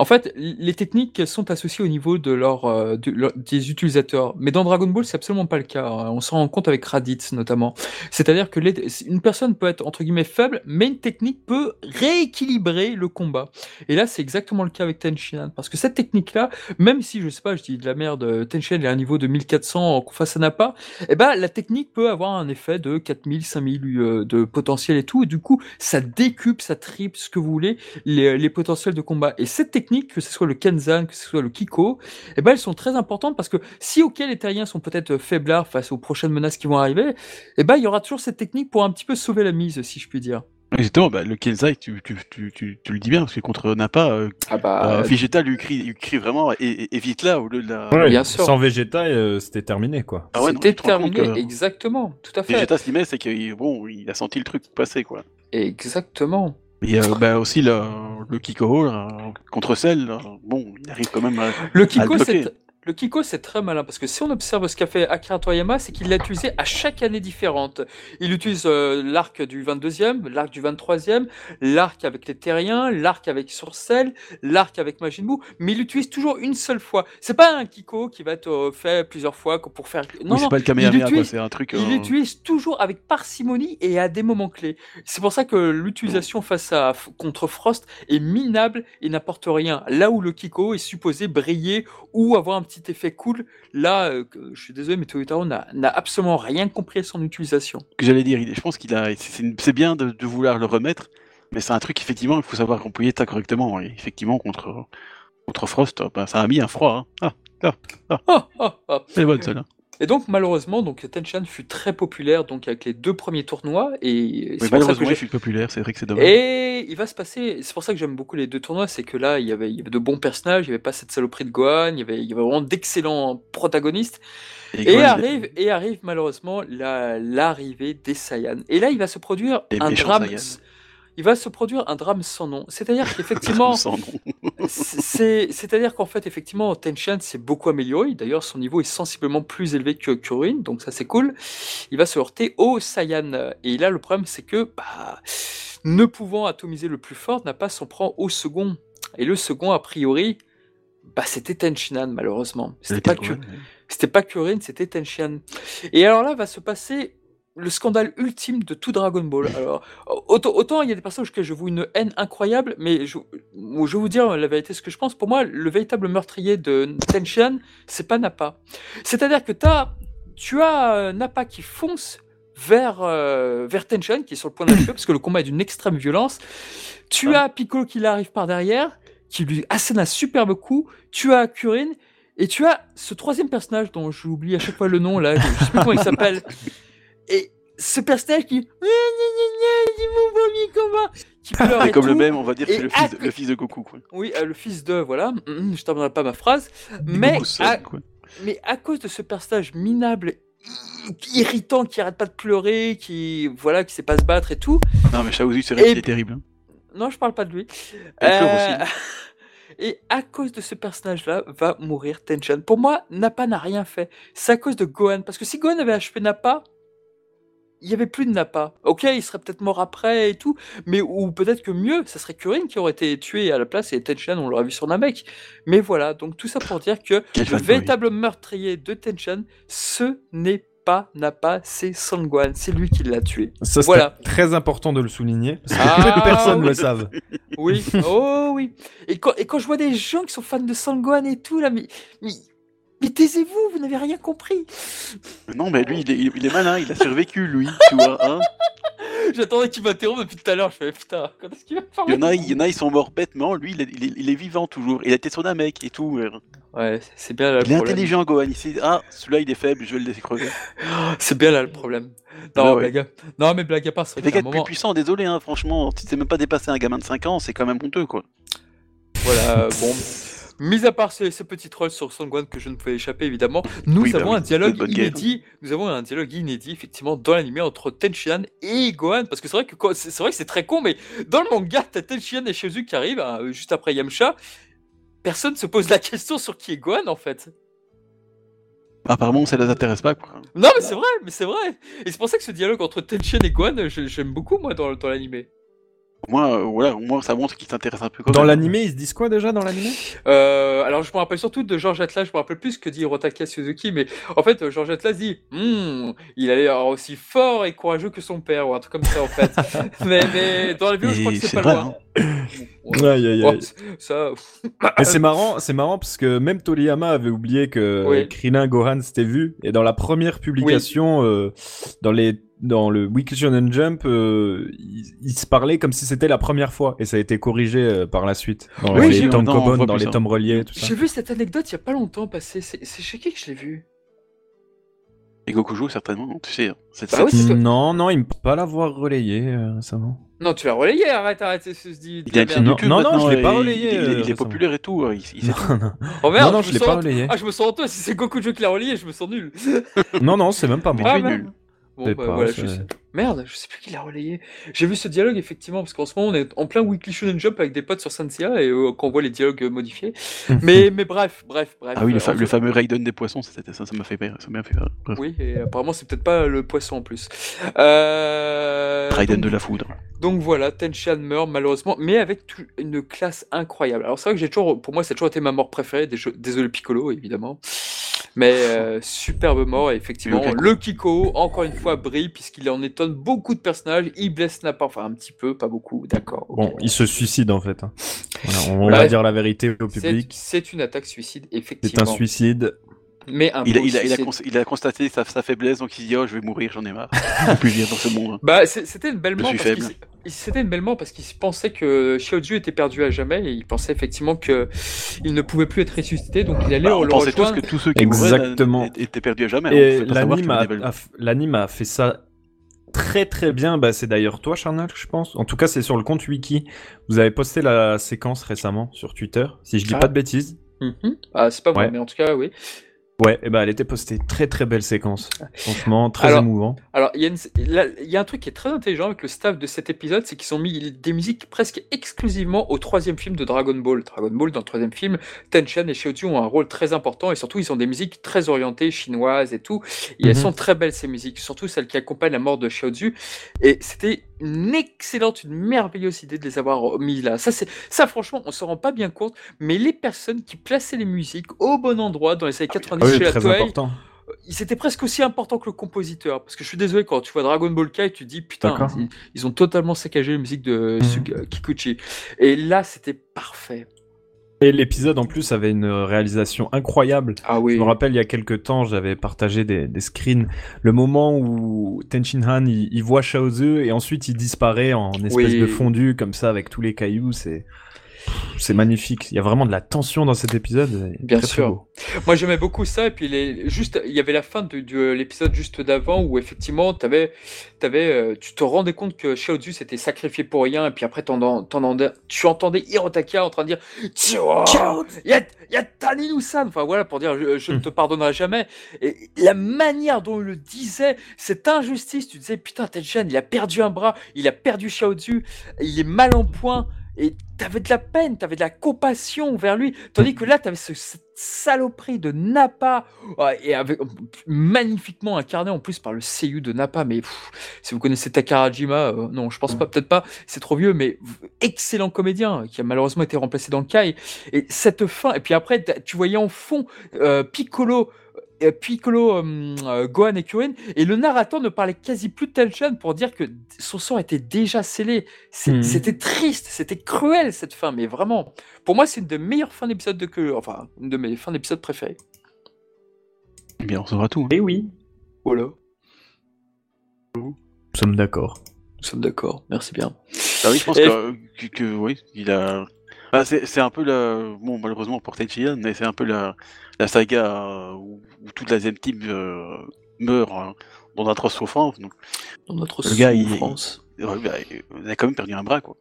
En fait, les techniques sont associées au niveau de leur, euh, des utilisateurs. Mais dans Dragon Ball, c'est absolument pas le cas. hein. On s'en rend compte avec Raditz notamment. C'est-à-dire que les- une personne peut être entre guillemets faible, mais une technique peut rééquilibrer le combat. Et là, c'est exactement le cas avec Tenshinhan, parce que cette technique-là, même si je sais pas, je dis de la merde, Tenshinhan est à un niveau de 1400 face à Nappa, eh ben, la technique peut avoir un effet de 4000, 5000 euh, de potentiel et tout, et du coup, ça décupe, ça triple, ce que vous voulez, les, les potentiels de combat. Et cette technique, que ce soit le Kenzan, que ce soit le Kiko, eh ben, elles sont très importantes parce que si, ok, les terriens sont peut-être faiblards face aux prochaines menaces qui vont arriver, eh ben, il y aura toujours cette technique pour un petit peu sauver la mise, si je puis dire. Exactement, bah, le Kenzai, tu, tu, tu, tu, tu le dis bien, parce que contre Nappa, euh, Ah bah, euh, Vegeta lui crie, lui crie vraiment, et, et- évite là, au lieu de la... Ouais, bien sûr. Sans Vegeta, euh, c'était terminé, quoi. Ah ouais, c'était terminé, que exactement, tout à fait. Vegeta s'y met, c'est qu'il bon, il a senti le truc passer, quoi. Exactement. Et euh, bah, aussi le, le Kiko là, contre Cell, là, bon, il arrive quand même à... Le à Kiko, le c'est le Kiko, c'est très malin parce que si on observe ce qu'a fait Akira Toriyama, c'est qu'il l'a utilisé à chaque année différente. Il utilise euh, l'arc du 22e, l'arc du 23e, l'arc avec les terriens, l'arc avec Surcell, l'arc avec Majin Buu, mais il l'utilise toujours une seule fois. C'est pas un Kiko qui va être euh, fait plusieurs fois pour faire. Non, oui, c'est pas le Kamehameha, c'est un truc... il euh, l'utilise toujours avec parcimonie et à des moments clés. C'est pour ça que l'utilisation face à contre Frost est minable et n'apporte rien. Là où le Kiko est supposé briller ou avoir un petit effet cool, là, euh, je suis désolé, mais Toyotaro n'a absolument rien compris à son utilisation. que j'allais dire, je pense qu'il a... C'est bien de, de vouloir le remettre, mais c'est un truc, effectivement, il faut savoir employer ça correctement. Et effectivement, contre, contre Frost, bah, ça a mis un froid. Hein. Ah, Ah, ah, ah. c'est bonne celle-là. Et donc malheureusement, donc Tenchan fut très populaire donc avec les deux premiers tournois et Oui, c'est pour ça que malheureusement, il fut populaire, c'est vrai que c'est dommage. Et il va se passer, c'est pour ça que j'aime beaucoup les deux tournois, c'est que là, il y, avait, il y avait de bons personnages, il n'y avait pas cette saloperie de Gohan, il y avait, il y avait vraiment d'excellents protagonistes. Et, Gohan, arrive, et arrive malheureusement la- l'arrivée des Saiyans. Et là, il va se produire un drame. Saiyans. Il va se produire un drame sans nom. C'est-à-dire qu'effectivement, <laughs> c'est-à-dire qu'en fait, effectivement, Tenchan s'est beaucoup amélioré. D'ailleurs, son niveau est sensiblement plus élevé que Kurin, donc ça c'est cool. Il va se heurter au Saiyan. Et là, le problème, c'est que, bah, ne pouvant atomiser le plus fort, n'a pas s'en prend au second. Et le second, a priori, bah, c'était Tenshinhan, malheureusement. C'était pas, que, c'était pas Kurin, c'était Tenshinhan. Et alors là, va se passer le scandale ultime de tout Dragon Ball. <laughs> Alors, autant, autant il y a des personnages auxquels je vous une haine incroyable, mais je, je vais vous dire la vérité, ce que je pense. Pour moi, le véritable meurtrier de Tenshinhan, c'est pas Nappa. C'est-à-dire que tu as euh, Nappa qui fonce vers, euh, vers qui est sur le point d'achever, <coughs> parce que le combat est d'une extrême violence. Tu as Piccolo qui l'arrive par derrière, qui lui assène un superbe coup. Tu as Kurin, et tu as ce troisième personnage dont j'oublie à chaque fois le nom, là, je sais plus comment il <laughs> s'appelle. Et ce personnage qui. C'est mon premier combat Qui pleure <laughs> et comme le même, on va dire que c'est le fils, de, le fils de Goku. Quoi. Oui, euh, le fils de. Voilà, Hum, je terminerai pas ma phrase. Mais Goku à, quoi. mais à cause de ce personnage minable, irritant, qui arrête pas de pleurer, qui. Voilà, qui sait pas se battre et tout. Non, mais Shaozu, c'est vrai qu'il est terrible. hein. Non, je parle pas de lui. Elle pleure <laughs> Et à cause de ce personnage-là, va mourir Tenchan. Pour moi, Nappa n'a rien fait. C'est à cause de Gohan. Parce que si Gohan avait achevé Nappa, il y avait plus de Nappa. Ok, il serait peut-être mort après et tout, mais ou peut-être que mieux, ça serait Kurin qui aurait été tué à la place et Tenchan, on l'aurait vu sur Namek. Mais voilà, donc tout ça pour dire que <laughs> Quel le véritable meurtrier de Tenchan, ce n'est pas Nappa, c'est Son Gohan. C'est lui qui l'a tué. Ça, c'est Voilà. très important de le souligner, parce que Ah, <laughs> personnes oui. le savent. Oui, oh oui. Et quand, et quand je vois des gens qui sont fans de Sangohan et tout, là, mais, mais, mais taisez-vous, vous n'avez rien compris. Non, mais lui, il est, il est malin, il a survécu, lui. Tu vois, hein J'attendais qu'il m'interrompe depuis tout à l'heure, je fais putain, quand est-ce qu'il va il, y parler en a, il y en a, ils sont morts bêtement. Lui, il est, il est- il est vivant toujours. Il a été son mec et tout. euh. Ouais, c'est bien là le Il est problème. intelligent, Gohan. Il sait, ah, celui-là, il est faible, je vais le laisser crever. <laughs> C'est bien là le problème. Non, Bah ouais. blague à... non mais blague à part, c'est les gars un plus moment, puissant, désolé, hein, franchement. Si c'est même pas dépassé un gamin de 5 ans, c'est quand même honteux, quoi. voilà, bon. Mis à part ce, ce petit troll sur Songwan que je ne pouvais échapper évidemment, nous Oui, bah avons un dialogue inédit. Nous avons un dialogue inédit effectivement dans l'anime entre Tenshinhan et Gohan parce que c'est vrai que c'est vrai que c'est très con mais dans le manga t'as Tenshinhan et Shizu qui arrivent hein, juste après Yamcha. Personne se pose la question sur qui est Gohan en fait. Apparemment, ça les intéresse pas, quoi. Non mais c'est vrai, mais c'est vrai. Et c'est pour ça que ce dialogue entre Tenshinhan et Gohan, j'aime beaucoup moi dans, dans l'anime. Au moins, euh, voilà, au moins, ça montre qu'ils s'intéressent un peu quand Dans même. l'animé, ils se disent quoi déjà dans l'animé? Euh, alors je me rappelle surtout de Georges Atlas, je me rappelle plus ce que dit Hirotaka Suzuki, mais en fait Georges Atlas dit Hmm, il a l'air aussi fort et courageux que son père, ou un truc comme ça en fait. <laughs> mais, mais dans la vidéo je crois que c'est pas vrai, loin. Ouais. Aïe, aïe, aïe. ça, Mais c'est marrant, c'est marrant parce que même Toriyama avait oublié que Oui. Krillin Gohan s'était vu et dans la première publication euh, dans les dans le Weekly Shonen Jump, euh, il, il se parlait comme si c'était la première fois et ça a été corrigé euh, par la suite dans Oui, les j'ai- tomes non, on Kobon, voit dans plus les ça. tomes reliés, tout ça. j'ai vu cette anecdote il y a pas longtemps passé. C'est chez qui que je l'ai vu? Et Gokujo, certainement, tu sais. hein. C'est Bah oui. Non, non, il me peut pas l'avoir relayé euh, récemment. Non, tu l'as relayé, arrête, arrête, c'est ce se dit. Il a une. Non, YouTube non, non, je l'ai pas relayé, Il, il est- euh, il est récemment. populaire et tout. euh, Il. <laughs> Non, non, Oh merde, non, non, je je me l'ai sens- pas relayé. Ah, je me sens en toi, si c'est Gokujo qui l'a relayé, je me sens nul. <laughs> Non, non, c'est même pas moi. Ah, nul. Bon, C'est bah, pas, voilà, c'est- je sais. Merde, je sais plus qui l'a relayé. J'ai vu ce dialogue effectivement, parce qu'en ce moment on est en plein Weekly Shonen Jump avec des potes sur Senseiya et euh, qu'on voit les dialogues euh, modifiés. <laughs> mais, mais bref, bref, bref. Ah oui, le, euh, fa- fameux Raiden des poissons, ça c'était- ça ça m'a fait peur. Ça m'a fait peur. Oui, et apparemment c'est peut-être pas le poisson en plus. Euh... Raiden de la foudre. donc voilà, Tenshan meurt malheureusement, mais avec une classe incroyable. Alors c'est vrai que j'ai toujours, pour moi, ça a toujours été ma mort préférée. Dés- Désolé Piccolo, évidemment. Mais euh, superbe mort, et effectivement. Le Kiko. Encore une fois, brille, puisqu'il en étonne beaucoup de personnages. Il blesse Nappa, enfin un petit peu, pas beaucoup, d'accord. Bon, il se suicide en fait. hein. Voilà, on Voilà. va dire la vérité au C'est- public. C'est une attaque suicide, C'est effectivement. un suicide. Mais un Il a, il, a, il, a suicide. cons- il a constaté sa, sa faiblesse, donc il se dit Oh, je vais mourir, j'en ai marre. <laughs> Plus vivre dans ce monde. Bah, c'est- c'était une belle Je mort c'était une belle mort parce qu'il pensait que Xiaoju était perdu à jamais et il pensait effectivement que il ne pouvait plus être ressuscité donc il allait Bah, on le pensait tous que tous ceux qui Exactement. mouraient étaient- perdus à jamais. hein. Et savoir l'anime a, fait ça très très bien. Bah, c'est d'ailleurs toi, Charnal, je pense. En tout cas, c'est sur le compte Wiki. Vous avez posté la séquence récemment sur Twitter, si je dis Ah. pas de bêtises. Mhm. Ah, c'est pas moi Ouais. mais en tout cas oui. Ouais, et bah, elle était postée. Très très belle séquence. Franchement, très Alors- émouvant. Alors, il y, a y un truc qui est très intelligent avec le staff de cet épisode, c'est qu'ils ont mis des musiques presque exclusivement au troisième film de Dragon Ball. Dragon Ball, dans le troisième film, Tenchan et Xiaoju ont un rôle très important et surtout, ils ont des musiques très orientées, chinoises et tout. Et elles Mhm. sont très belles, ces musiques, surtout celles qui accompagnent la mort de Xiaoju. Et c'était une excellente, une merveilleuse idée de les avoir mis là. Ça, c'est, ça franchement, on se rend pas bien compte, mais les personnes qui plaçaient les musiques au bon endroit dans les années 90 Ah oui, chez la Toei, important. ils étaient presque aussi importants que le compositeur. Parce que je suis désolé, quand tu vois Dragon Ball Kai, tu te dis, putain, ils, ils ont totalement saccagé la musique de Mhm. Suga- Kikuchi. Et là, c'était parfait. Et l'épisode en plus avait une réalisation incroyable. Ah oui. Je me rappelle, il y a quelques temps, j'avais partagé des, des screens. Le moment où Tenshin Han, il, il voit Shaozu et ensuite il disparaît en espèce Oui. de fondu comme ça avec tous les cailloux. C'est c'est magnifique. Il y a vraiment de la tension dans cet épisode. Bien très, sûr. Moi, j'aimais beaucoup ça. Et puis, les, juste, il y avait la fin de, de l'épisode juste d'avant où effectivement, t'avais, t'avais, euh, tu te rendais compte que Xiaozu s'était sacrifié pour rien. Et puis après, t'en, t'en, entendais- tu entendais Hirotaka en train de dire Ciao, Yat- Yataninou-san Enfin voilà, pour dire je, je ne te pardonnerai jamais. Et la manière dont il le disait, cette injustice, tu disais putain, Tenchan, il a perdu un bras, il a perdu Xiaozu, il est mal en point. Et t'avais de la peine, t'avais de la compassion vers lui. Tandis que là, t'avais ce, cette saloperie de ouais, et magnifiquement incarné en plus par le seiyuu de Nappa. Mais si vous connaissez Takarajima, euh, non, je pense pas, peut-être pas, c'est trop vieux, mais excellent comédien qui a malheureusement été remplacé dans Kai. Et cette fin, et puis après, tu voyais en fond euh, Piccolo. Euh, Piccolo, euh, euh, Gohan et Kyoen, et le narrateur ne parlait quasi plus de Tenshan pour dire que son sort était déjà scellé. Mhm. C'était triste, c'était cruel cette fin, mais vraiment, pour moi, c'est une des meilleures fins d'épisode de que, enfin, une de mes fins d'épisode préférées. Eh bien, on saura tout. hein. Et oui, Voilà, nous sommes d'accord. nous sommes d'accord, merci bien. Ah oui, je pense Et- que, que, que- oui, il a. Bah, c'est c'est un peu la. Bon, malheureusement pour Tenshinhan, mais c'est un peu la, la saga euh, où, où toute la Zen Team euh, meurt hein, dans d'atroces souffrances. Donc, Dans notre Le gars, il- souffrance. ouais, bah, il a quand même perdu un bras, quoi.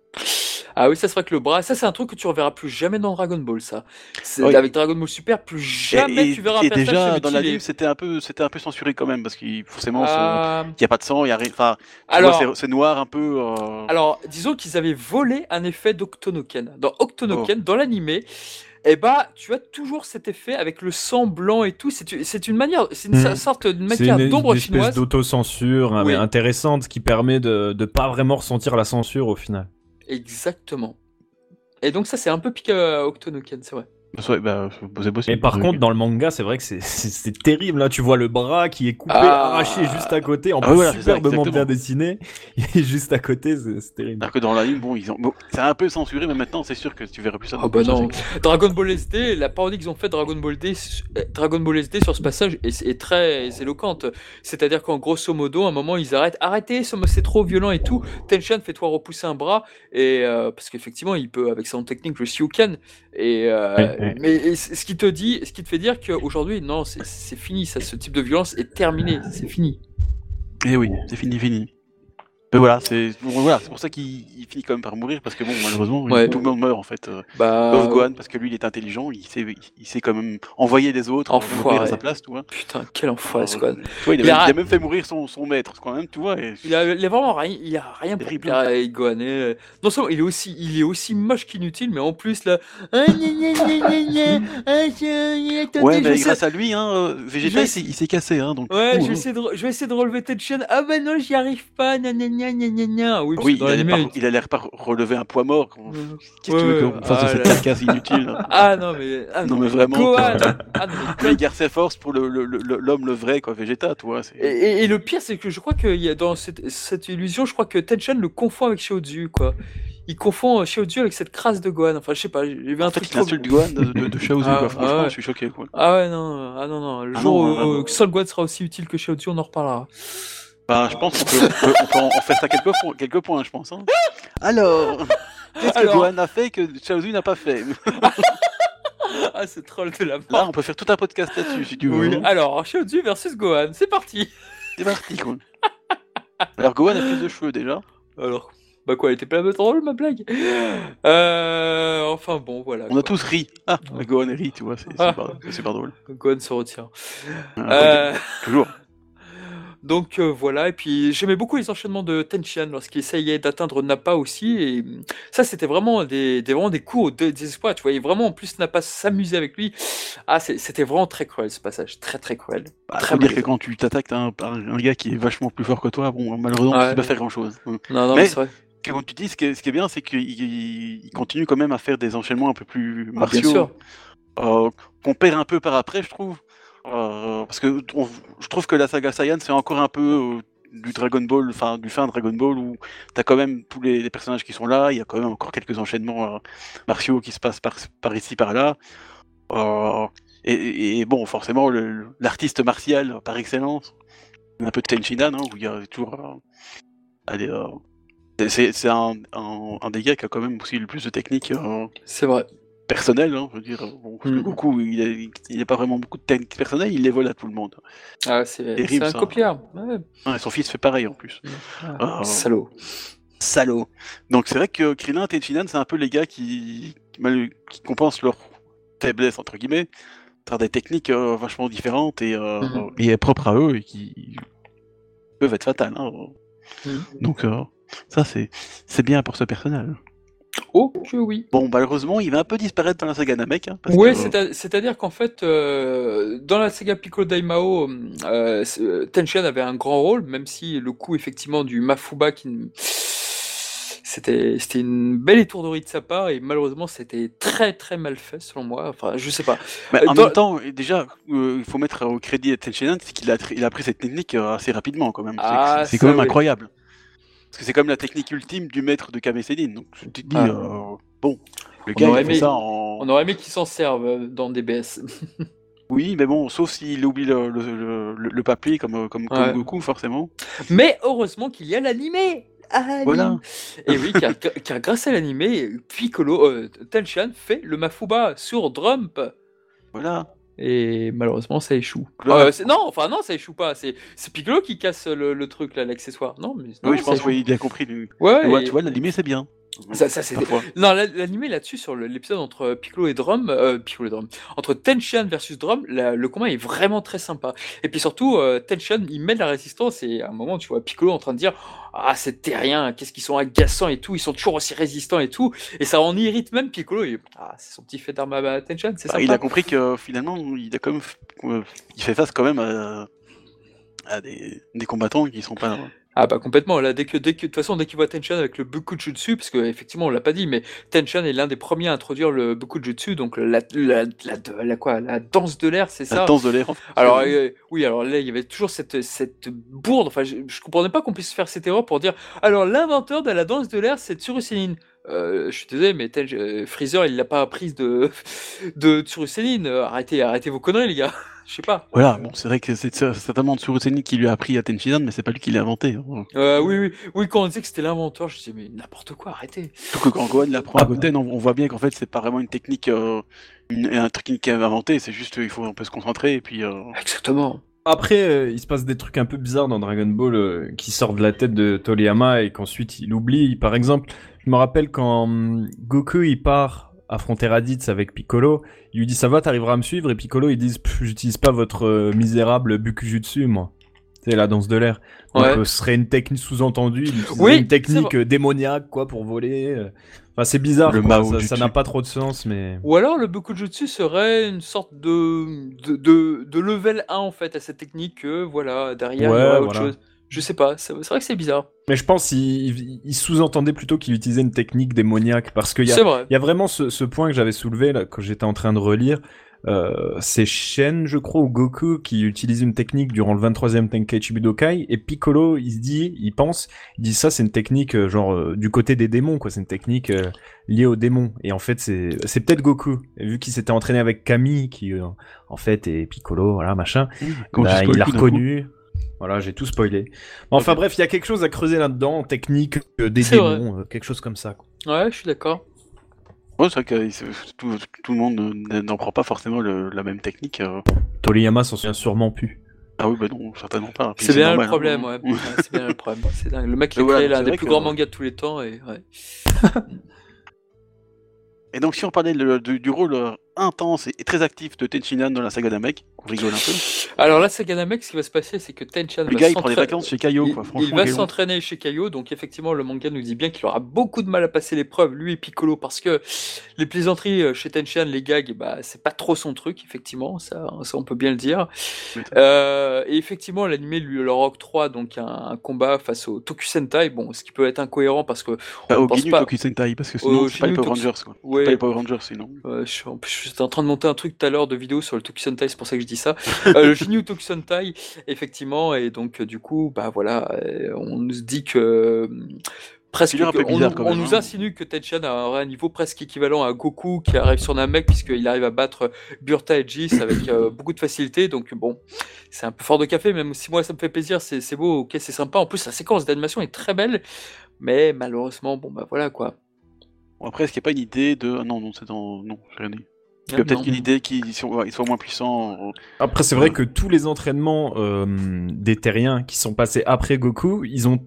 Ah oui, ça serait que le bras, ça c'est un truc que tu reverras plus jamais dans Dragon Ball, ça. C'est- Oui. Avec Dragon Ball Super, plus jamais et, tu verras un et déjà dans l'anime c'était un peu c'était un peu censuré quand même parce qu'il forcément Euh, il y a pas de sang, il y a rien. Enfin, tu alors, vois, c'est- c'est noir un peu. euh, alors, disons qu'ils avaient volé un effet d'Octonoken. Dans Oh. Octonoken, dans l'animé, eh bah, tu as toujours cet effet avec le sang blanc et tout. C'est c'est une manière, c'est une Mhm. sorte de C'est matière une, d'ombre une espèce chinoise. d'autocensure hein, Oui. intéressante qui permet de ne pas vraiment ressentir la censure au final. Exactement. Et donc ça, c'est un peu piqué à Octonoken, c'est vrai. Ouais, bah, possible. Et par contre, dans le manga, c'est vrai que c'est- terrible. Là, tu vois le bras qui est coupé, Ah. arraché juste à côté, en Ah plus voilà, superbement bien dessiné. <laughs> Et juste à côté, c'est terrible. Alors que dans l'anime, bon, ils ont, bon, c'est un peu censuré, mais maintenant, c'est sûr que tu verras plus ça. Ah bah non. Dragon Ball SD, la parodie qu'ils ont fait Dragon Ball D, euh, Dragon Ball SD sur ce passage est, est très éloquente. C'est-à-dire qu'en grosso modo, à un moment, ils arrêtent. Arrêtez, c'est trop violent et tout. Tenshan, fais-toi repousser un bras. Et euh, parce qu'effectivement, il peut avec son technique le Shiuken. Et euh, ouais. mais ce qui te dit, ce qui te fait dire qu'aujourd'hui, non, c'est fini. Ça, ce type de violence est terminé. C'est fini. Eh oui, c'est fini, fini. Mais voilà, c'est voilà, c'est pour ça qu'il il finit quand même par mourir parce que bon, malheureusement, Ouais. tout le monde meurt en fait. Euh, Bah. Sauf Gohan parce que lui, il est intelligent, il sait, il sait quand même envoyer les autres mourir à sa place, tu vois. Putain, quel enfoiré, ce Alors, Gohan. il, a Il a- même, il a même fait mourir son, son maître, quand même, tu vois. Et... Il a, il a vraiment rien, il a rien pour plaire à Gohan. et, euh, Non seulement il est aussi, il est aussi moche qu'inutile, mais en plus là. Ah, ah, Ouais, mais grâce à lui, hein, euh, Vegeta, il s'est- cassé, hein, donc. Ouais, je vais, hein. essayer de, je vais essayer de relever Tension. Ah bah non, j'y arrive pas. Gna, gna, gna, gna. Oui, il allait, l'anime, pas, il allait pas relever un poids mort. Qu'est-ce que tu veux qu'on fasse ah de cette là. casse inutile là Ah non mais. Ah, Non, mais vraiment, Gohan. quoi. Ah, non, mais Lui, il garde ses forces pour le- le- le- l'homme le, vrai, quoi, Vegeta, c'est- Et, et- et le pire, c'est que je crois qu'il y a dans cette, cette illusion, je crois que Tension le confond avec Shiotsu, quoi. Il confond euh, Shiotsu avec cette crasse de Gohan. Enfin, je sais pas, j'ai vu un En fait, truc Gohan de, de, de Shaozu, Ah, quoi. Franchement, ah ouais. je suis choqué, quoi. Ah ouais, non, ah non, non. Le Ah jour non, où, non, non. Sol Gohan sera aussi utile que Shiotsu, on en reparlera. Bah, je pense qu'on peut, on en faire ça quelques, points- quelques points, je pense. Hein. Alors, qu'est-ce que Alors. Gohan a fait que Shaozu n'a pas fait <laughs> Ah, c'est troll de la Là, mort. on peut faire tout un podcast là-dessus, si tu veux. Oui. hein. Alors, Shiotsu versus Gohan, c'est parti. C'est parti, quoi. Alors, Gohan a plus de cheveux, déjà. Alors, bah quoi, elle était pas drôle, ma blague Euh, enfin bon, voilà. On a tous ri. Ah. Gohan rit, tu vois, c'est Ah. super, super drôle. Gohan se retient. Ah, Euh, Toujours. Donc euh, voilà, et puis j'aimais beaucoup les enchaînements de Tenshin lorsqu'il essayait d'atteindre Nappa aussi, et hum, ça c'était vraiment des, des, vraiment des coups dé- désespoir, tu voyais vraiment en plus Nappa s'amuser avec lui. Ah, c'était vraiment très cruel ce passage, très très cruel. Bah, très dire que quand tu t'attaques à un, un gars qui est vachement plus fort que toi, bon, malheureusement, Ouais. tu peux pas faire grand chose. Non, non, Mais- mais c'est vrai. Comme tu dis, ce qui est, ce qui est bien, c'est qu'il il- il continue quand même à faire des enchaînements un peu plus Ah, bien martiaux, sûr. euh, qu'on perd un peu par après, je trouve. Euh, parce que je trouve que la saga Saiyan, c'est encore un peu euh, du Dragon Ball, enfin du fin Dragon Ball, où t'as quand même tous les, personnages qui sont là, il y a quand même encore quelques enchaînements euh, martiaux qui se passent par, ici, par là. Et, bon, forcément, l'artiste martial par excellence, un peu de Tenshinhan, hein, où il y a toujours... c'est un, un, un des gars qui a quand même aussi le plus de technique C'est vrai. Personnelle. Hein, je veux dire, bon, Mm. Goku, il n'a pas vraiment beaucoup de technique personnelle, il les vole à tout le monde. Ah, c'est Terrible, c'est un ça. copieur. Ouais. Et son fils fait pareil en plus. Ah, Oh. Salaud. Salaud. Donc c'est vrai que Krillin et Tenshinhan, c'est un peu les gars qui, compensent leur faiblesse, entre guillemets, par des techniques euh, vachement différentes et, euh, Mhm. et propres à eux et qui peuvent être fatales. hein. Mhm. Donc euh, ça, c'est c'est bien pour ce personnage. Oh que oui. Bon, malheureusement, il va un peu disparaître dans la saga Namek. Hein, parce Ouais, que, c'est-à- c'est-à-dire qu'en fait, euh, dans la saga Piccolo Daimao, euh, euh, Tenshin avait un grand rôle, même si le coup effectivement du Mafuba qui c'était c'était une belle étourderie de sa part et malheureusement c'était très très mal fait selon moi. Enfin, je sais pas. Mais Euh, en dans- même temps, déjà, euh, il faut mettre au crédit à Tenshinhan, c'est qu'il a, il a appris cette technique assez rapidement quand même. C'est- Ah, c'est quand même oui. incroyable. Parce que c'est comme la technique ultime du maître de Kame Sennin. Donc tu te dis, Ah. euh, bon, le On gars il aurait a fait aimé- ça en... On aurait aimé qu'ils s'en servent euh, dans DBS. <laughs> Oui, mais bon, sauf s'il oublie le, le, le, le- le papier comme, euh, comme. Goku, forcément. Mais heureusement qu'il y a l'animé. Ah, Voilà. Et oui, car, car grâce à l'animé, Piccolo, euh, fait le Mafuba sur Drump. Voilà. Et malheureusement, ça échoue. Euh, c'est- non, enfin non, ça échoue pas. C'est Piccolo qui casse le, le truc là, l'accessoire. Non, mais non, oui, je pense échoue. qu'il a compris. Ouais. Et- tu vois, l'animé, c'est bien. Ça, ça, c'est- Parfois. Non, la- l'animé là-dessus, sur l'épisode entre Piccolo et Drum, euh, Piccolo et Drum, entre Tenshan versus Drum, la- le combat est vraiment très sympa. Et puis surtout, euh, Tenshan, il met de la résistance et à un moment, tu vois Piccolo en train de dire Ah, c'est terrien, qu'est-ce qu'ils sont agaçants et tout, ils sont toujours aussi résistants et tout. Et ça en irrite même Piccolo. Et, ah, c'est son petit fait d'arme à Tenshan, c'est Bah, sympa. il a compris que finalement, il a quand même, euh, il fait face quand même à, à des, des combattants qui sont pas. Ah bah complètement, là dès que dès que de toute façon dès qu'il voit Tenshan avec le Bukujutsu parce que effectivement on l'a pas dit mais Tenshan est l'un des premiers à introduire le Bukujutsu donc la la la, la, la quoi la danse de l'air c'est La ça. danse de l'air. en fait. Alors euh, oui, alors là il y avait toujours cette cette bourde. Enfin, je, je comprenais pas qu'on puisse faire cette erreur pour dire. Alors l'inventeur de la danse de l'air, c'est Tsurusenin. Euh, je suis désolé, mais tel, euh, Freezer, il l'a pas apprise de <laughs> de Tsurusenin. Arrêtez, arrêtez vos conneries, les gars. Je sais pas. Voilà, bon, c'est vrai que c'est certainement Tsurusenin qui lui a appris à Tenshinhan, mais c'est pas lui qui l'a inventé. hein. Euh, oui, oui, oui. Quand on disait que c'était l'inventeur, je disais mais n'importe quoi, arrêtez. Surtout que quand Gohan l'apprend à Goten, on, on voit bien qu'en fait c'est pas vraiment une technique, euh, une, un truc qu'il a inventé, c'est juste il faut un peu se concentrer et puis. Euh... Exactement. Après, euh, il se passe des trucs un peu bizarres dans Dragon Ball euh, qui sortent de la tête de Toriyama et qu'ensuite il oublie. Par exemple, je me rappelle quand hum, Goku il part affronter Raditz avec Piccolo, il lui dit ça va, t'arriveras à me suivre et Piccolo il dit Pff, j'utilise pas votre euh, misérable Bukujutsu moi. C'est la danse de l'air. Donc Ouais. euh, ce serait une technique sous-entendue, Oui, une technique euh, démoniaque quoi pour voler. Enfin c'est bizarre, Le quoi. Mao ça- n'a pas trop de sens mais. Ou alors le Bukujutsu serait une sorte de de, de, de level 1 en fait à cette technique que voilà derrière il y autre chose. Je sais pas. C'est vrai que c'est bizarre. Mais je pense qu'il il- il sous-entendait plutôt qu'il utilisait une technique démoniaque parce qu'il y a vrai. Y a vraiment ce, ce point que j'avais soulevé là quand j'étais en train de relire. Euh, c'est Shen, je crois, ou Goku qui utilise une technique durant le 23e Tenkaichi Budokai et Piccolo, il se dit, il pense, il dit ça c'est une technique euh, genre euh, du côté des démons quoi, c'est une technique euh, liée aux démons et en fait c'est c'est peut-être Goku Et vu qu'il s'était entraîné avec Kami qui euh, en fait est Piccolo, voilà machin. Bah, il l'a reconnu. Voilà, j'ai tout spoilé. Enfin bref, il y a quelque chose à creuser là-dedans, technique euh, des démons, euh, quelque chose comme ça. Quoi. Ouais, je suis d'accord. Ouais, c'est vrai que tout, tout le monde ne- n'en prend pas forcément le- la même technique. euh. Toriyama s'en souvient sûrement plus. Ah oui, bah non, certainement pas. C'est bien normal, le problème, hein. ouais. <laughs> Ouais, c'est bien le problème. C'est dingue. Le mec il Mais voilà, crée l'un des plus que- grands mangas de tous les temps et ouais. <laughs> Et donc si on parlait le- du, du rôle euh, intense et, très actif de Tenshinhan dans la saga Namek, on rigole un peu. Alors là, saga Namek, ce qui va se passer, c'est que Tenchan Le va gars il prend des s'entraîner- vacances chez Kaio, Il, quoi. il va s'entraîner chez Kaio, donc effectivement le manga nous dit bien qu'il aura beaucoup de mal à passer l'épreuve, lui et Piccolo, parce que les plaisanteries euh, chez Tenchan, les gags, bah c'est pas trop son truc, effectivement, ça, ça on peut bien le dire. Oui. Euh, et effectivement, l'animé lui leur octroie donc un, un combat face au Tokusentai, bon, ce qui peut être incohérent parce que Pas on au pense Ginyu pas- Toki Sentai, parce que sinon c'est pas les Power Rangers, quoi. Ouais. Pas les Power Rangers, sinon. Euh, je, j'étais en train de monter un truc tout à l'heure de vidéo sur le Tokusentai, c'est pour ça que je dis ça. <laughs> Euh, le Shinyu Tokusentai, effectivement, et donc euh, du coup, bah voilà, euh, on nous dit que presque, un peu on, nous- on hein. insinue que Tenchan aurait un niveau presque équivalent à Goku qui arrive sur Namek puisqu'il arrive à battre Burta et Jis avec euh, <coughs> beaucoup de facilité. Donc bon, c'est un peu fort de café, même si moi ça me fait plaisir, c'est c'est beau, ok, c'est sympa. En plus, la séquence d'animation est très belle, mais malheureusement, bon bah voilà quoi. Bon, après, est-ce qu'il n'y a pas une idée de... Ah non, non, c'est dans... Non, j'ai rien dit. Il y a peut-être non. une idée qu'ils soient, ils soient moins puissants. Après, c'est vrai que tous les entraînements euh, des terriens qui sont passés après Goku, ils ont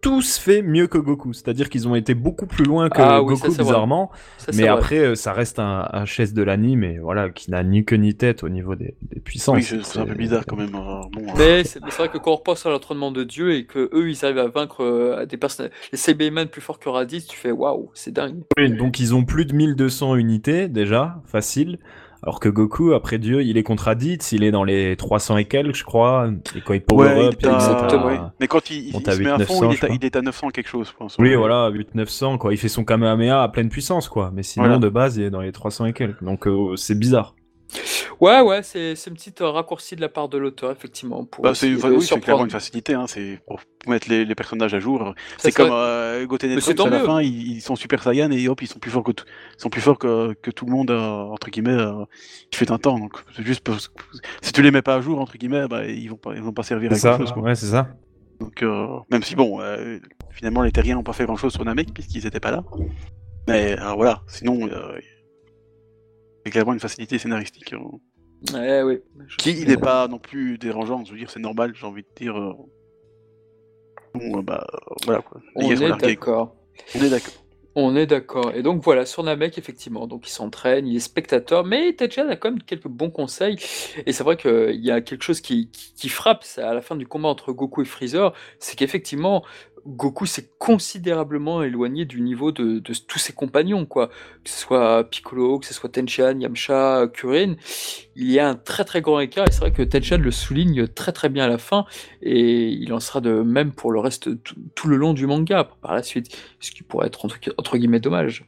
tous fait mieux que Goku. C'est-à-dire qu'ils ont été beaucoup plus loin que Ah oui, ça, Goku, vrai. bizarrement. Ça, mais vrai. après, euh, ça reste un, un chaise de l'anime, et voilà, qui n'a ni queue ni tête au niveau des, des puissances. Oui, c'est un peu bizarre quand même. Bon, euh, Mais c'est vrai que quand on repasse à l'entraînement de Dieu et que eux ils arrivent à vaincre euh, des personnes, les Cybermen plus forts que Raditz, tu fais waouh, c'est dingue. Oui, donc ils ont plus de 1200 unités, déjà, facile. Alors que Goku, après Dieu, il est contre Raditz, il est dans les 300 et quelques, je crois. Et quand il power Ouais, up, il est à- exactement. à- Mais quand il, il, il se met à 800, fond, il je est, à, il est à 900 quelque chose, je pense. Oui, voilà, 8-900, quoi. Il fait son Kamehameha à pleine puissance, quoi. Mais sinon, Voilà. de base, il est dans les 300 et quelques. Donc, euh, c'est bizarre. Ouais, ouais, c'est c'est une petite euh, raccourci de la part de l'auteur, effectivement. Pour Bah, c'est oui, clairement une facilité, hein, c'est pour mettre les, les personnages à jour. C'est comme euh, Goten et Trunks, à la fin, ils, ils sont Super Saiyan et hop, ils sont plus forts que ils sont plus forts que, que tout le monde euh, entre guillemets euh, qui fait un temps. Donc juste parce que si tu les mets pas à jour entre guillemets, bah, ils vont pas, ils vont pas servir à ça. grand chose. Quoi. Ouais, c'est ça. Donc euh, même si bon, euh, finalement les Terriens n'ont pas fait grand chose sur Namek puisqu'ils étaient pas là. Mais euh, voilà, sinon clairement une facilité scénaristique. Ouais, ouais. Je- qui n'est pas non plus dérangeante, je veux dire, c'est normal, j'ai envie de dire. euh, Bon, euh, bah, euh, voilà quoi. On Les est d'accord. On est d'accord. On est d'accord. Et donc voilà, sur Namek, effectivement, donc il s'entraîne, il est spectateur, mais Tenchan a quand même quelques bons conseils. Et c'est vrai qu'il y a quelque chose qui, qui, qui frappe à la fin du combat entre Goku et Freezer, c'est qu'effectivement, Goku s'est considérablement éloigné du niveau de, tous ses compagnons, quoi. Que ce soit Piccolo, que ce soit Tenchan, Yamcha, Kurin, il y a un très très grand écart. Et c'est vrai que Tenchan le souligne très très bien à la fin, et il en sera de même pour le reste tout, le long du manga par la suite, ce qui pourrait être entre guillemets dommage.